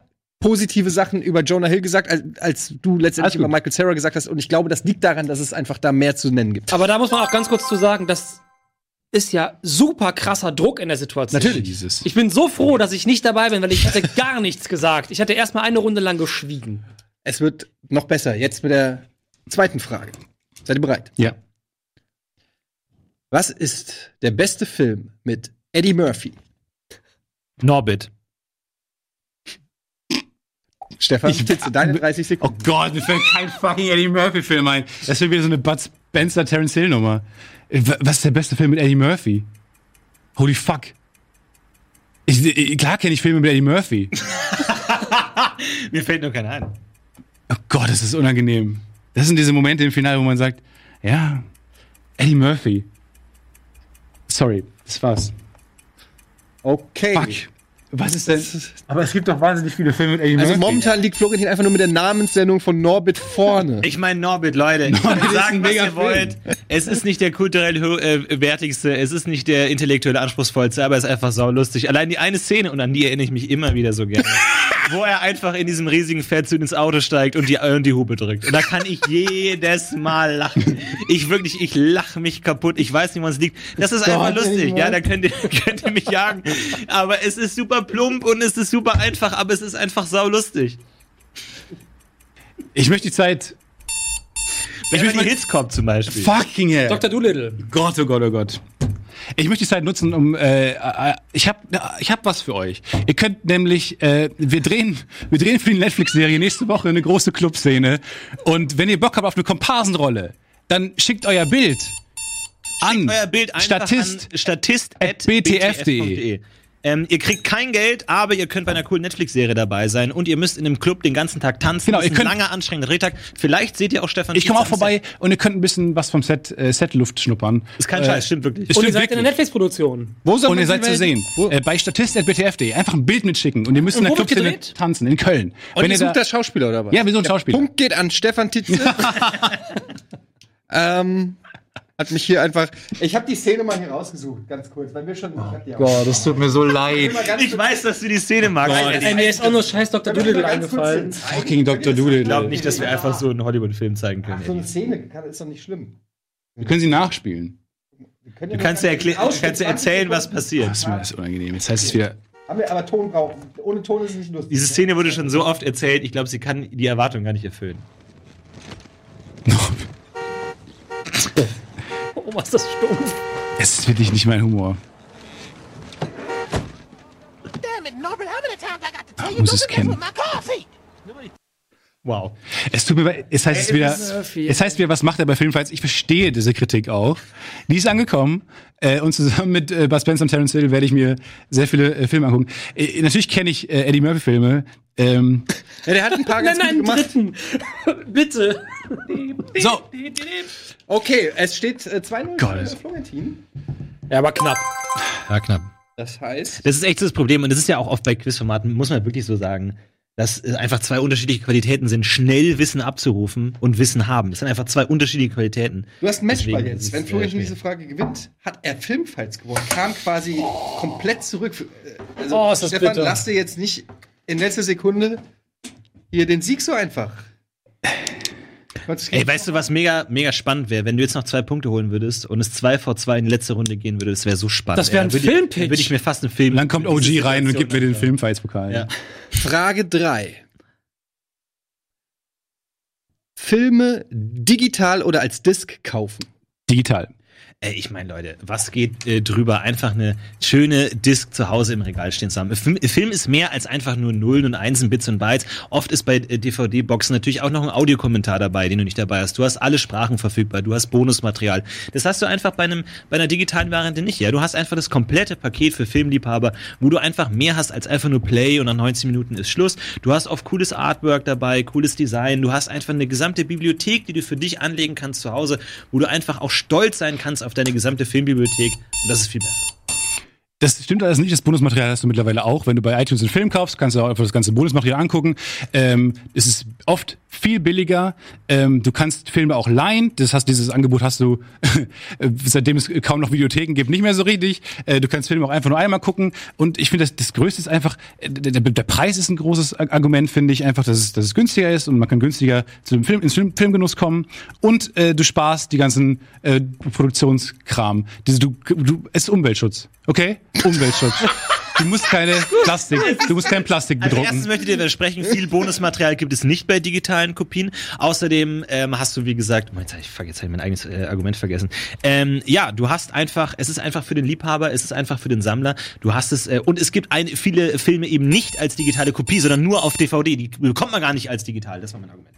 positive Sachen über Jonah Hill gesagt, als, als du letztendlich über Michael Cera gesagt hast. Und ich glaube, das liegt daran, dass es einfach da mehr zu nennen gibt. Aber da muss man auch ganz kurz zu sagen, das ist ja super krasser Druck in der Situation. Dieses. Ich bin so froh, dass ich nicht dabei bin, weil ich hätte gar nichts gesagt. Ich hatte erstmal eine Runde lang geschwiegen. Es wird noch besser. Jetzt mit der zweiten Frage. Seid ihr bereit? Ja. Was ist der beste Film mit Eddie Murphy? Norbit. Stefan, Ich- bitte deine 30 Oh Sekunden. Gott, mir fällt kein fucking Eddie Murphy-Film ein. Das wird wieder so eine Bud Spencer Terence Hill-Nummer. Äh, wa- Was ist der beste Film mit Eddie Murphy? Holy fuck. Ich, ich, klar kenne ich Filme mit Eddie Murphy. Mir fällt nur keiner ein. Oh Gott, das ist unangenehm. Das sind diese Momente im Finale, wo man sagt, ja, Eddie Murphy. Sorry, das war's. Okay. Fuck. Was ist denn? Aber es gibt doch wahnsinnig viele Filme mit Eddie Also Murphy. momentan liegt Florentin einfach nur mit der Namenssendung von Norbit vorne. Ich meine Norbit, Leute. Ich ist sagen, ein was mega ihr wollt. Es ist nicht der kulturell äh, wertigste, es ist nicht der intellektuell anspruchsvollste, aber es ist einfach saulustig. Allein die eine Szene, und an die erinnere ich mich immer wieder so gerne, wo er einfach in diesem riesigen Fettsuit ins Auto steigt und die, und die Hupe drückt. Und da kann ich jedes Mal lachen. Ich wirklich, ich lache mich kaputt. Ich weiß nicht, woran es liegt. Das ist einfach Gott, lustig. Ja, da könnt ihr, könnt ihr mich jagen. Aber es ist super plump und es ist super einfach, aber es ist einfach saulustig. Ich möchte die Zeit. Wenn Ich möchte die Hits kommt zum Beispiel. Fucking hell. Dr. Doolittle. Gott, oh Gott, oh Gott. Ich möchte die Zeit nutzen, um äh, äh, ich habe ich hab was für euch. Ihr könnt nämlich äh, wir drehen wir drehen für die Netflix Serie nächste Woche eine große Clubszene und wenn ihr Bock habt auf eine Komparsenrolle, dann schickt euer Bild an Euer Bild Statist an statist at btf.de. Ähm, ihr kriegt kein Geld, aber ihr könnt bei einer coolen Netflix-Serie dabei sein und ihr müsst in einem Club den ganzen Tag tanzen. Genau, das ihr ist ein könnt- langer, anstrengender Drehtag. Vielleicht seht ihr auch Stefan Ich komme auch vorbei und ihr könnt ein bisschen was vom Set äh, Setluft schnuppern. Set. Ist kein Äh, Scheiß, stimmt wirklich. Und ihr stimmt seid in der wirklich. Netflix-Produktion. Wo soll Und man ihr sie seid zu sehen. Wo? Äh, bei statist.btf.de. Einfach ein Bild mitschicken. Und ihr müsst in Und der wo wird Clubszene tanzen. In Köln. Und Wenn ihr ihr da, sucht das Schauspieler oder was? Ja, wir suchen Schauspieler. Punkt geht an Stefan Titze. ähm, hat mich hier einfach. Ich habe die Szene mal hier rausgesucht, ganz kurz, weil wir schon. ich die auch- Boah, das tut mir so leid. Ich weiß, dass du die Szene magst. Ey, mir ist auch nur scheiß Dr. Doodle eingefallen. Fucking Dr. Doodle. Ich glaube nicht, dass wir einfach so einen Hollywood-Film zeigen können. So eine. Szene kann, ist doch nicht schlimm. Wir können sie nachspielen. Können Du ja kannst dir ganz- erklären, du Ausschnitt, kannst dir 20 erzählen, was passiert. Das ist mir das unangenehm. Jetzt heißt es wieder. Haben wir aber Ton brauchen. Ohne Ton ist es nicht lustig. Diese Szene wurde schon so oft erzählt, ich glaube, sie kann die Erwartung gar nicht erfüllen. Was ist das stumpf. Es ist wirklich nicht mein Humor. Ach, you muss es kennen. Wow. Es tut mir es heißt es wieder, Murphy. es heißt wieder, was macht er bei Filmfights? Ich verstehe diese Kritik auch. Die ist angekommen, äh, und zusammen mit äh, Bud Spencer und Terence Hill werde ich mir sehr viele äh, Filme angucken. Äh, natürlich kenne ich äh, Eddie Murphy Filme. Ähm, Ja, der hat ein paar ganz Nein, gut nein, einen gemacht. dritten. Bitte. So, Okay, es steht äh, 2-0 Gott. für Florentin. Ja, aber knapp. Ja, knapp. Das heißt, Das ist echt so das Problem und das ist ja auch oft bei Quizformaten, muss man wirklich so sagen, dass äh, einfach zwei unterschiedliche Qualitäten sind, schnell Wissen abzurufen und Wissen haben. Das sind einfach zwei unterschiedliche Qualitäten. du hast ein Matchball jetzt. es, Wenn Florentin diese Frage gewinnt, hat er Filmfights gewonnen. Kam quasi komplett zurück. Äh, Also, Oh, ist das Stefan, bitter. lass dir jetzt nicht in letzter Sekunde hier den Sieg so einfach. Ey, weißt du, was mega, mega spannend wäre, wenn du jetzt noch zwei Punkte holen würdest und es zwei vor zwei in die letzte Runde gehen würde, das wäre so spannend. Das wär ein Ey, dann würde ich- Filmpitch. dann Würde ich mir fast einen Film. und dann kommt OG rein und gibt mir den Filmfights-Pokal. Ja. Frage 3. Filme digital oder als Disc kaufen. Digital. Ey, ich meine, Leute, was geht äh, drüber, einfach eine schöne Disc zu Hause im Regal stehen zu haben? Film, Film ist mehr als einfach nur Nullen und Einsen, Bits und Bytes. Oft ist bei äh, DVD-Boxen natürlich auch noch ein Audiokommentar dabei, den du nicht dabei hast. Du hast alle Sprachen verfügbar, du hast Bonusmaterial. Das hast du einfach bei einem bei einer digitalen Variante nicht. Ja, du hast einfach das komplette Paket für Filmliebhaber, wo du einfach mehr hast als einfach nur Play und nach 90 Minuten ist Schluss. Du hast oft cooles Artwork dabei, cooles Design. Du hast einfach eine gesamte Bibliothek, die du für dich anlegen kannst zu Hause, wo du einfach auch stolz sein kannst auf deine gesamte Filmbibliothek. Und das ist viel besser. Das stimmt alles nicht. Das Bonusmaterial hast du mittlerweile auch. Wenn du bei iTunes einen Film kaufst, kannst du auch einfach das ganze Bonusmaterial angucken. Ähm, es ist oft viel billiger. Ähm, du kannst Filme auch leihen. Das heißt, dieses Angebot hast du, äh, seitdem es kaum noch Videotheken gibt, nicht mehr so richtig. Äh, du kannst Filme auch einfach nur einmal gucken. Und ich finde, das, das Größte ist einfach, äh, der, der der Preis ist ein großes Argument, finde ich. Einfach, dass es, dass es günstiger ist und man kann günstiger zum Film, ins Film, Filmgenuss kommen. Und äh, du sparst die ganzen äh, Produktionskram. Diese, du, du, es ist Umweltschutz. Okay? Umweltschutz. Du musst keine Plastik, du musst kein Plastik Als erstes bedrucken. möchte ich dir widersprechen, viel Bonusmaterial gibt es nicht bei digitalen Kopien. Außerdem ähm, hast du, wie gesagt, oh, jetzt habe ich, jetzt hab ich mein eigenes äh, Argument vergessen. Ähm, ja, du hast einfach, es ist einfach für den Liebhaber, es ist einfach für den Sammler. Du hast es, äh, und es gibt ein, viele Filme eben nicht als digitale Kopie, sondern nur auf DVD. Die bekommt man gar nicht als digital. Das war mein Argument.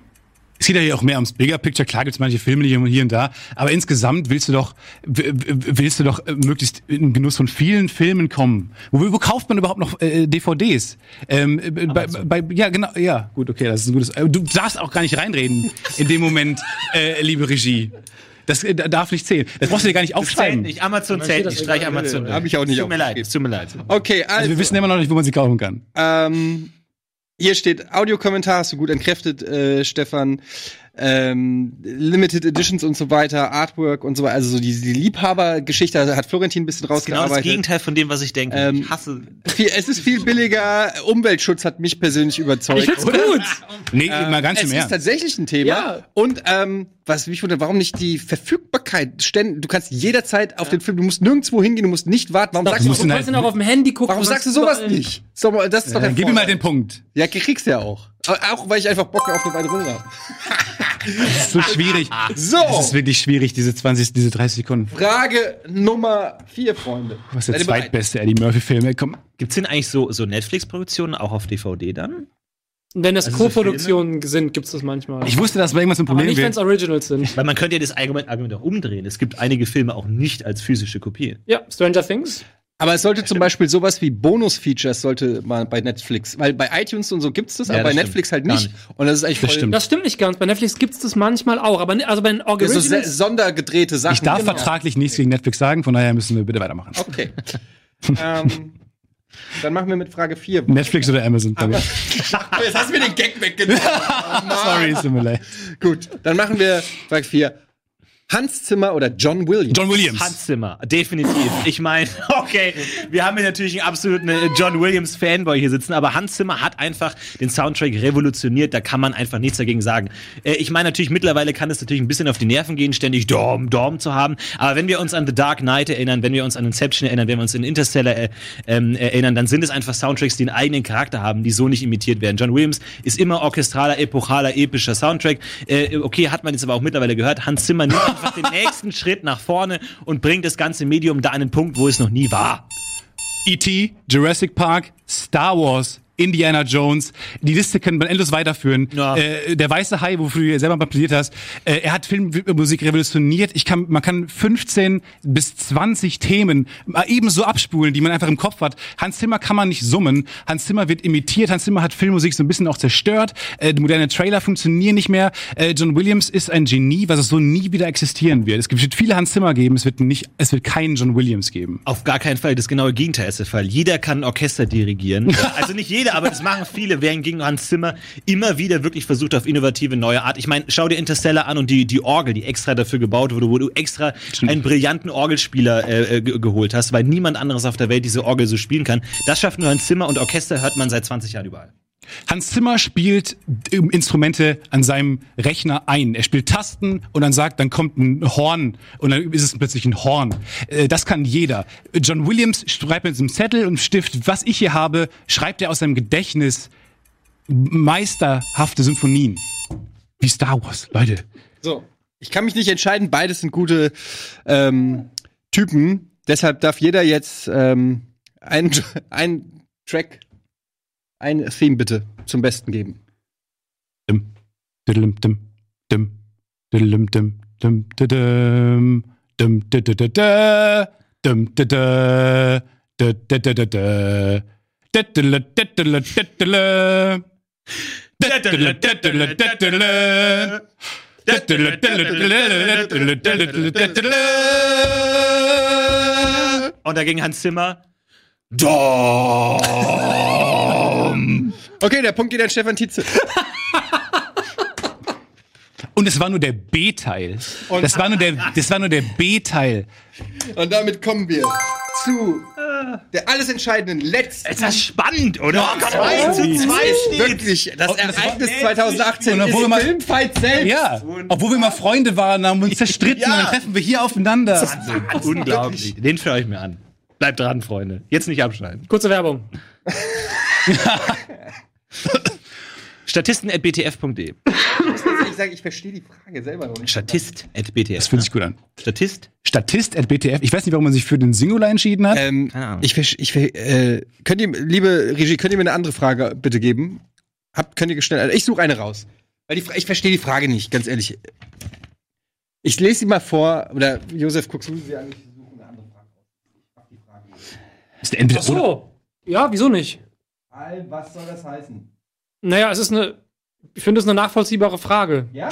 Es geht ja hier auch mehr ums Bigger Picture. Klar gibt es manche Filme hier und hier und da, aber insgesamt willst du doch, willst du doch äh, möglichst in den Genuss von vielen Filmen kommen. Wo, wo kauft man überhaupt noch äh, DVDs? Ähm, äh, bei, bei, ja, genau, ja, gut, okay, das ist ein gutes. Äh, du darfst auch gar nicht reinreden in dem Moment, äh, liebe Regie. Das äh, darf nicht zählen. Das brauchst du dir gar nicht Zählt aufschreiben. nicht. Amazon zählt nicht. Streich Amazon. Hab ich auch nicht Tut mir leid. tut mir leid. Okay, also, Also wir wissen immer noch nicht, wo man sie kaufen kann. ähm, hier steht Audiokommentar, hast du gut entkräftet, äh, Stefan. Ähm, Limited Editions und so weiter, Artwork und so weiter. Also so die, die Liebhabergeschichte hat Florentin ein bisschen Das ist genau das rausgearbeitet. Gegenteil von dem, was ich denke. Ähm, ich hasse. Viel, es ist viel billiger. Umweltschutz hat mich persönlich überzeugt. Ich find's Oder? gut. Nee, mal ganz es im ist Ernst. tatsächlich ein Thema. Ja. Und ähm, was mich wundert, warum nicht die Verfügbarkeit? Ständ, du kannst jederzeit auf den Film, du musst nirgendwo hingehen, du musst nicht warten. Warum sagst Du du, musst ihn kannst halt- ihn auch auf dem Handy gucken. warum sagst du sowas nicht? So, das ist doch Dann der gib ihm mal den Punkt. Ja, kriegst du ja auch. Auch weil ich einfach Bock auf eine weitere Runde habe. Das ist so schwierig. So. Es ist wirklich schwierig, diese 20, diese 30 Sekunden. Frage Nummer vier, Freunde. Was ist der zweitbeste Eddie Murphy-Film? Komm. Gibt's denn eigentlich so, so Netflix-Produktionen auch auf DVD dann? Wenn das Also so Co-Produktionen sind, gibt's das manchmal. Ich wusste, dass bei irgendwas ein aber Problem nicht, wenn es. Originals sind. Weil man könnte ja das Argument, Argument auch umdrehen. Es gibt einige Filme auch nicht als physische Kopie. Ja, Stranger Things. Aber es sollte zum Beispiel sowas wie Bonus-Features sollte man bei Netflix, weil bei iTunes und so gibt's das, Ja, aber bei das Netflix halt Gar nicht. Und das ist eigentlich Das voll, stimmt. Das stimmt nicht ganz. Bei Netflix gibt's das manchmal auch, aber ni- also bei den Ja, so Originals. se- sondergedrehte Sachen. Ich darf Genau. vertraglich nichts gegen Netflix sagen, von daher müssen wir bitte weitermachen. Okay. ähm, dann machen wir mit Frage 4. Netflix oder Amazon. ich. Jetzt hast du mir den Gag weggenommen. Sorry, es tut mir leid. Gut, dann machen wir Frage 4. Hans Zimmer oder John Williams? John Williams. Hans Zimmer, definitiv. Ich meine, okay, wir haben hier natürlich einen absoluten äh, John Williams Fanboy hier sitzen, aber Hans Zimmer hat einfach den Soundtrack revolutioniert, da kann man einfach nichts dagegen sagen. Äh, ich meine natürlich, mittlerweile kann es natürlich ein bisschen auf die Nerven gehen, ständig Dorm, Dorm zu haben, aber wenn wir uns an The Dark Knight erinnern, wenn wir uns an Inception erinnern, wenn wir uns an Interstellar äh, ähm, erinnern, dann sind es einfach Soundtracks, die einen eigenen Charakter haben, die so nicht imitiert werden. John Williams ist immer orchestraler, epochaler, epischer Soundtrack. Äh, okay, hat man jetzt aber auch mittlerweile gehört. Hans Zimmer nimmt einfach den nächsten Schritt nach vorne und bringt das ganze Medium da an den Punkt, wo es noch nie war. E.T., Jurassic Park, Star Wars, Indiana Jones. Die Liste kann man endlos weiterführen. Ja. Äh, der weiße Hai, wofür du selber mal plädiert hast, äh, er hat Filmmusik revolutioniert. Ich kann, man kann 15 bis 20 Themen ebenso abspulen, die man einfach im Kopf hat. Hans Zimmer kann man nicht summen. Hans Zimmer wird imitiert. Hans Zimmer hat Filmmusik so ein bisschen auch zerstört. Äh, die moderne Trailer funktionieren nicht mehr. Äh, John Williams ist ein Genie, was es so nie wieder existieren wird. Es wird viele Hans Zimmer geben. Es wird nicht, es wird keinen John Williams geben. Auf gar keinen Fall. Das genaue Gegenteil ist der Fall. Jeder kann ein Orchester dirigieren. also nicht jeder, aber das machen viele, während gegen Hans Zimmer immer wieder wirklich versucht auf innovative neue Art. Ich meine, schau dir Interstellar an und die, die Orgel, die extra dafür gebaut wurde, wo du extra einen brillanten Orgelspieler äh, äh, ge- geholt hast, weil niemand anderes auf der Welt diese Orgel so spielen kann. Das schafft nur Hans Zimmer und Orchester hört man seit 20 Jahren überall. Hans Zimmer spielt ähm, Instrumente an seinem Rechner ein. Er spielt Tasten und dann sagt, dann kommt ein Horn und dann ist es plötzlich ein Horn. Äh, Das kann jeder. John Williams schreibt mit einem Zettel und Stift, was ich hier habe, schreibt er aus seinem Gedächtnis meisterhafte Symphonien. Wie Star Wars, Leute. So, ich kann mich nicht entscheiden. Beides sind gute ähm, Typen. Deshalb darf jeder jetzt ähm, einen ein Track, ein Theme bitte zum Besten geben. Dim, dim, dim, dim, dim, dim, dim, diddle, diddle, diddle, diddle. Und dagegen Hans Zimmer. Okay, der Punkt geht an Stefan Tietze. Und es war nur der B-Teil. Das war nur der, das war nur der B-Teil. Und damit kommen wir zu der alles entscheidenden letzten. Ist das spannend, oder? Das ist wirklich das Und das war- Ereignis 2018 Und ist man- Filmfight selbst. Ja, obwohl wir mal Freunde waren, haben uns zerstritten Ja. und dann treffen wir hier aufeinander. Unglaublich. Den höre ich mir an. Bleibt dran, Freunde. Jetzt nicht abschneiden. Kurze Werbung. Statisten.btf.de. Ich sage, ich verstehe die Frage selber noch nicht. Statist.btf. Das fühlt sich gut an. Statist? Statist at BTF. Ich weiß nicht, warum man sich für den Singular entschieden hat. Ähm, Keine Ahnung. ich, ich, äh, könnt ihr, liebe Regie, könnt ihr mir eine andere Frage bitte geben? Habt, könnt ihr schnell, ich suche eine raus. Weil die, ich verstehe die Frage nicht, ganz ehrlich. Ich lese sie mal vor, oder Josef, guckst du sie an? Ich suche eine andere Frage raus. ist der entweder Ach so. Ja, wieso nicht? Al, was soll das heißen? Naja, es ist eine. Ich finde es eine nachvollziehbare Frage. Ja?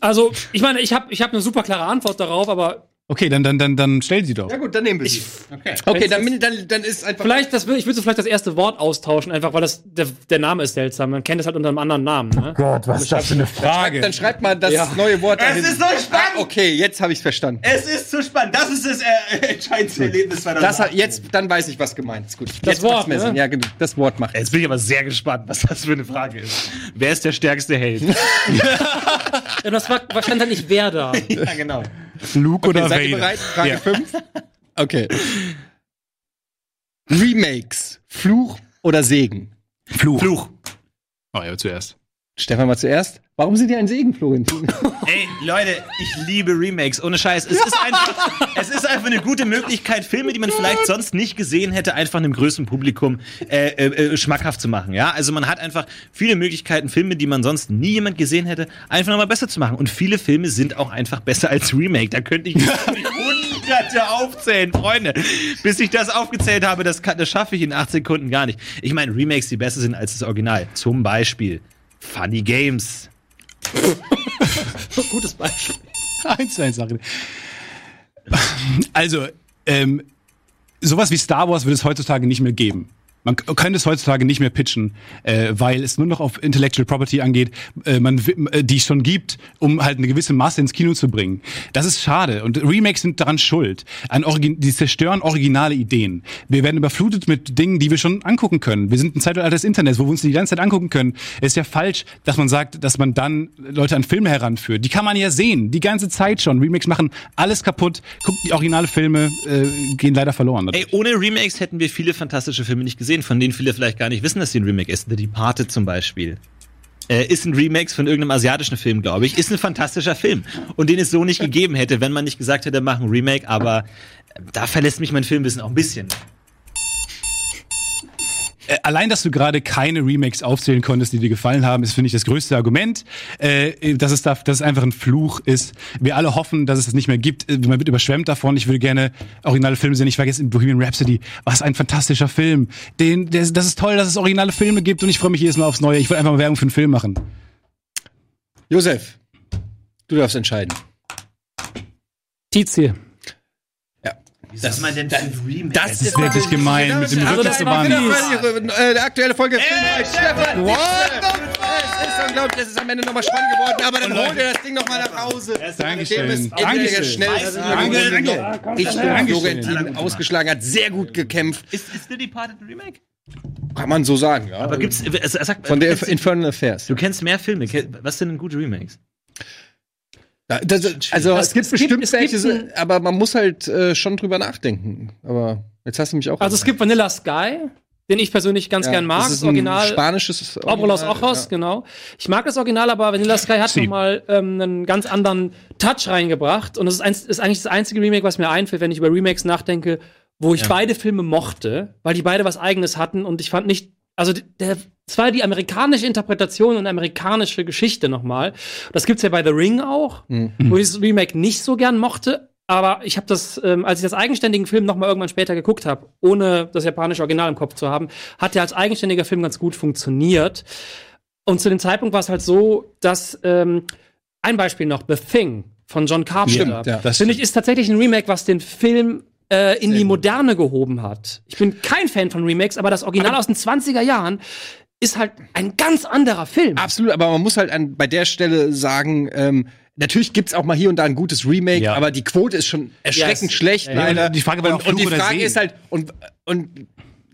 Also, ich meine, ich habe ich hab eine super klare Antwort darauf, aber Okay, dann, dann, dann, dann stell sie doch. Ja gut, dann nehmen wir sie. Okay. Okay, dann, bin- dann, dann ist einfach. vielleicht, das, will- ich würde so vielleicht das erste Wort austauschen, einfach weil das, der, der Name ist seltsam. Man kennt es halt unter einem anderen Namen. Ne? Gott, was ist das für eine Frage? Dann schreibt mal das Ja. neue Wort Es dahin. ist so spannend! Ah, okay, jetzt habe ich es verstanden. Es ist zu spannend. Das ist das äh, entscheidendste Erlebnis Das 2018. hat, jetzt, dann weiß ich, was gemeint ist. Gut. Das jetzt Wort, macht's mehr ne? Sinn. Ja, genau. Das Wort macht. Jetzt bin ich aber sehr gespannt, was das für eine Frage ist. Wer ist der stärkste Held? Ja, das war wahrscheinlich nicht wer da. ja, genau. Luke oder Seid ihr Vader? bereit? Frage Ja. 5. Okay. Remakes. Fluch oder Segen? Fluch. Fluch. Oh ja, zuerst. Stefan war zuerst. Warum sind die ein Segen, Florentin? Ey, Leute, ich liebe Remakes, ohne Scheiß. Es ist, einfach, es ist einfach eine gute Möglichkeit, Filme, die man vielleicht sonst nicht gesehen hätte, einfach einem größeren Publikum äh, äh, äh, schmackhaft zu machen. Ja, also man hat einfach viele Möglichkeiten, Filme, die man sonst nie jemand gesehen hätte, einfach nochmal besser zu machen. Und viele Filme sind auch einfach besser als Remake. Da könnte ich hunderte aufzählen, Freunde. Bis ich das aufgezählt habe, das, kann- das schaffe ich in acht Sekunden gar nicht. Ich meine, Remakes, die besser sind als das Original. Zum Beispiel Funny Games. Gutes Beispiel. Eins, eins Sache. Also, ähm, sowas wie Star Wars wird es heutzutage nicht mehr geben. Man könnte es heutzutage nicht mehr pitchen, äh, weil es nur noch auf Intellectual Property angeht, äh, man, äh, die es schon gibt, um halt eine gewisse Masse ins Kino zu bringen. Das ist schade und Remakes sind daran schuld. An Origi die zerstören originale Ideen. Wir werden überflutet mit Dingen, die wir schon angucken können. Wir sind ein Zeitalter des Internets, wo wir uns die ganze Zeit angucken können. Es ist ja falsch, dass man sagt, dass man dann Leute an Filme heranführt. Die kann man ja sehen, die ganze Zeit schon. Remakes machen alles kaputt. Guckt, die originale Filme äh, gehen leider verloren. Ey, ohne Remakes hätten wir viele fantastische Filme nicht gesehen, von denen viele vielleicht gar nicht wissen, dass sie ein Remake ist. The Departed zum Beispiel. Äh, ist ein Remake von irgendeinem asiatischen Film, glaube ich. Ist ein fantastischer Film. Und den es so nicht gegeben hätte, wenn man nicht gesagt hätte, machen Remake. Aber da verlässt mich mein Filmwissen auch ein bisschen. Äh, allein, dass du gerade keine Remakes aufzählen konntest, die dir gefallen haben, ist, finde ich, das größte Argument, äh, dass, es da, dass es einfach ein Fluch ist. Wir alle hoffen, dass es das nicht mehr gibt. Äh, Man wird überschwemmt davon. Ich würde gerne originale Filme sehen. Ich vergesse in Bohemian Rhapsody. Was ein fantastischer Film. Den, der, das ist toll, dass es originale Filme gibt und ich freue mich jedes Mal aufs Neue. Ich will einfach mal Werbung für einen Film machen. Josef, du darfst entscheiden. Tizie. Was ist man denn für ein Remake? Das ist wirklich gemein mit dem das Bahn. wieder äh, der aktuelle Folge Filmreich. Stefan, es ist unglaublich, es ist am Ende nochmal spannend geworden, aber dann hol dir das Ding nochmal nach Hause. Dankeschön. Dem entweder schnell Danke. Richtung Dankeschön. Florentin ausgeschlagen hat, sehr gut gekämpft. Ist, ist The Departed ein Remake? Kann man so sagen, ja. Aber gibt's, äh, sag, Von der kennst- Infernal Affairs. Du kennst mehr Filme. Was sind denn gute Remakes? Ja, das, also Es es gibt gibt- bestimmt es gibt welche, ein- aber man muss halt äh, schon drüber nachdenken. Aber jetzt hast du mich auch. Also es gibt Vanilla Sky, den ich persönlich ganz Ja, gern mag. das ist ein Original. spanisches Obolos Original, Ojos, ja. genau. Ich mag das Original, aber Vanilla Sky hat nochmal ähm, einen ganz anderen Touch reingebracht. Und das ist, eins, ist eigentlich das einzige Remake, was mir einfällt, wenn ich über Remakes nachdenke, wo ich beide Filme mochte, weil die beide was eigenes hatten und ich fand nicht, also der, es war die amerikanische Interpretation und amerikanische Geschichte nochmal. Das gibt's ja bei The Ring auch, wo ich das Remake nicht so gern mochte. Aber ich habe das, ähm, als ich das eigenständigen Film noch mal irgendwann später geguckt habe, ohne das japanische Original im Kopf zu haben, hat der als eigenständiger Film ganz gut funktioniert. Und zu dem Zeitpunkt war es halt so, dass ähm, ein Beispiel noch, The Thing von John Carpenter. Stimmt, ja. Das Finde ich, ist tatsächlich ein Remake, was den Film äh, in die Moderne gehoben hat. Ich bin kein Fan von Remakes, aber das Original aus den 20er Jahren ist halt ein ganz anderer Film. Absolut, aber man muss halt an, bei der Stelle sagen, ähm, natürlich gibt's auch mal hier und da ein gutes Remake, Ja. aber die Quote ist schon erschreckend Ja, es- schlecht. ja, und die Frage und, und die Frage ist halt, und, und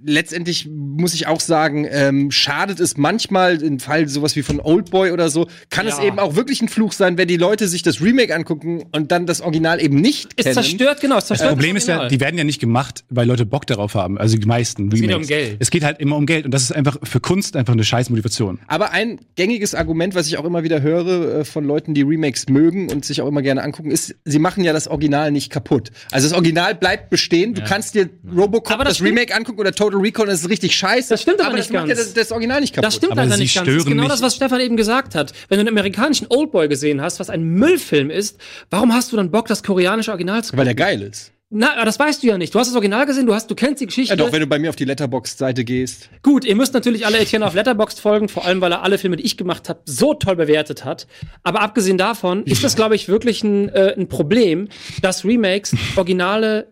letztendlich muss ich auch sagen, ähm, schadet es manchmal im Fall sowas wie von Oldboy oder so, kann es Ja. eben auch wirklich ein Fluch sein, wenn die Leute sich das Remake angucken und dann das Original eben nicht es kennen. zerstört, genau, es Das zerstört. Problem das ist ja, die werden ja nicht gemacht, weil Leute Bock darauf haben. Also die meisten Remakes. geht ja um Geld. Es geht halt immer um Geld und das ist einfach für Kunst einfach eine scheiß Motivation. Aber ein gängiges Argument, was ich auch immer wieder höre äh, von Leuten, die Remakes mögen und sich auch immer gerne angucken, ist, sie machen ja das Original nicht kaputt. Also das Original bleibt bestehen. Du kannst dir Robocop Aber das, das Remake angucken oder Total Recall, das ist richtig scheiße. Das stimmt aber nicht das macht ja ganz. das, das Original nicht kaputt. Das stimmt Aber leider sie nicht ganz. Das ist genau nicht- das, was Stefan eben gesagt hat. Wenn du einen amerikanischen Oldboy gesehen hast, was ein Müllfilm ist, warum hast du dann Bock, das koreanische Original zu Weil der geil ist. Na, aber das weißt du ja nicht. Du hast das Original gesehen, du hast, du kennst die Geschichte. Ja doch, wenn du bei mir auf die Letterboxd-Seite gehst. Gut, ihr müsst natürlich alle Etienne auf Letterboxd folgen, vor allem weil er alle Filme, die ich gemacht habe, so toll bewertet hat. Aber abgesehen davon ist das, glaube ich, wirklich ein, äh, ein Problem, dass Remakes Originale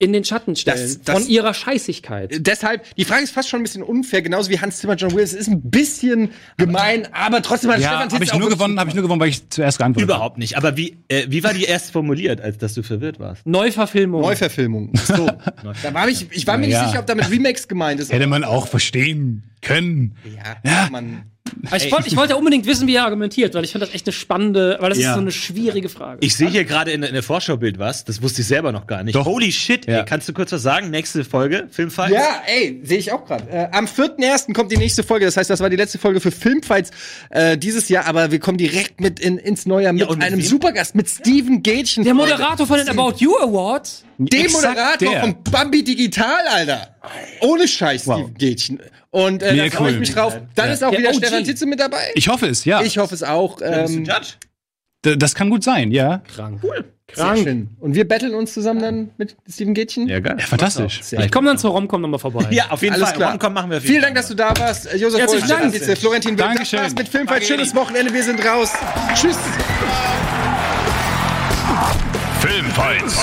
in den Schatten stellen Das- das- von ihrer Scheißigkeit. Deshalb, die Frage ist fast schon ein bisschen unfair, genauso wie Hans Zimmer, John Williams. Es ist ein bisschen gemein, aber trotzdem hat Ja, Stefan habe Tietz ich nur gewonnen, habe ich nur gewonnen, weil ich zuerst geantwortet habe. Überhaupt nicht. Aber wie, äh, wie war die erst formuliert, als dass du verwirrt warst? Neuverfilmung. Neuverfilmung. So. da war ich, ich war mir ja. nicht sicher, ob damit Remakes gemeint ist. Hätte man auch verstehen können. Ja, man. Ich, wollte, ich wollte unbedingt wissen, wie er argumentiert, weil ich finde das echt eine spannende, weil das Ja. ist so eine schwierige Frage. Ich sehe hier gerade in, in der Vorschaubild was, das wusste ich selber noch gar nicht. Doch. Holy shit, ey. Ja. Kannst du kurz was sagen? Nächste Folge, Filmfight? Ja, ey, sehe ich auch gerade. Äh, am 4.1. kommt die nächste Folge. Das heißt, das war die letzte Folge für Filmfights äh, dieses Jahr, aber wir kommen direkt mit in, ins neue Jahr mit, und mit einem wem? Supergast, mit Steven Gätchen. der Moderator von den About You Awards. Dem Exakt Moderator der. von Bambi Digital, Alter. Ohne Scheiß, Wow. Steven Gätchen. Und äh, da freue ich cool. mich drauf. Dann ist auch Der wieder OG. Stefan Titze mit dabei. Ich hoffe es, ja. Ich hoffe es auch. Ähm, Judge? Das kann gut sein, ja. Krank. sehr schön. Und wir betteln uns zusammen dann mit Steven Gätchen. Ja, geil. Ja, fantastisch. Ich komme dann zur Romcom nochmal vorbei. Ja, auf jeden Alles Fall. klar. Komm, machen wir jeden Vielen Dank, dass du da warst. Josef Herzlichen Dank. Titze, Florentin Will. Das war's mit Filmfight. Schönes Wochenende. Wir sind raus. Tschüss. Filmfights.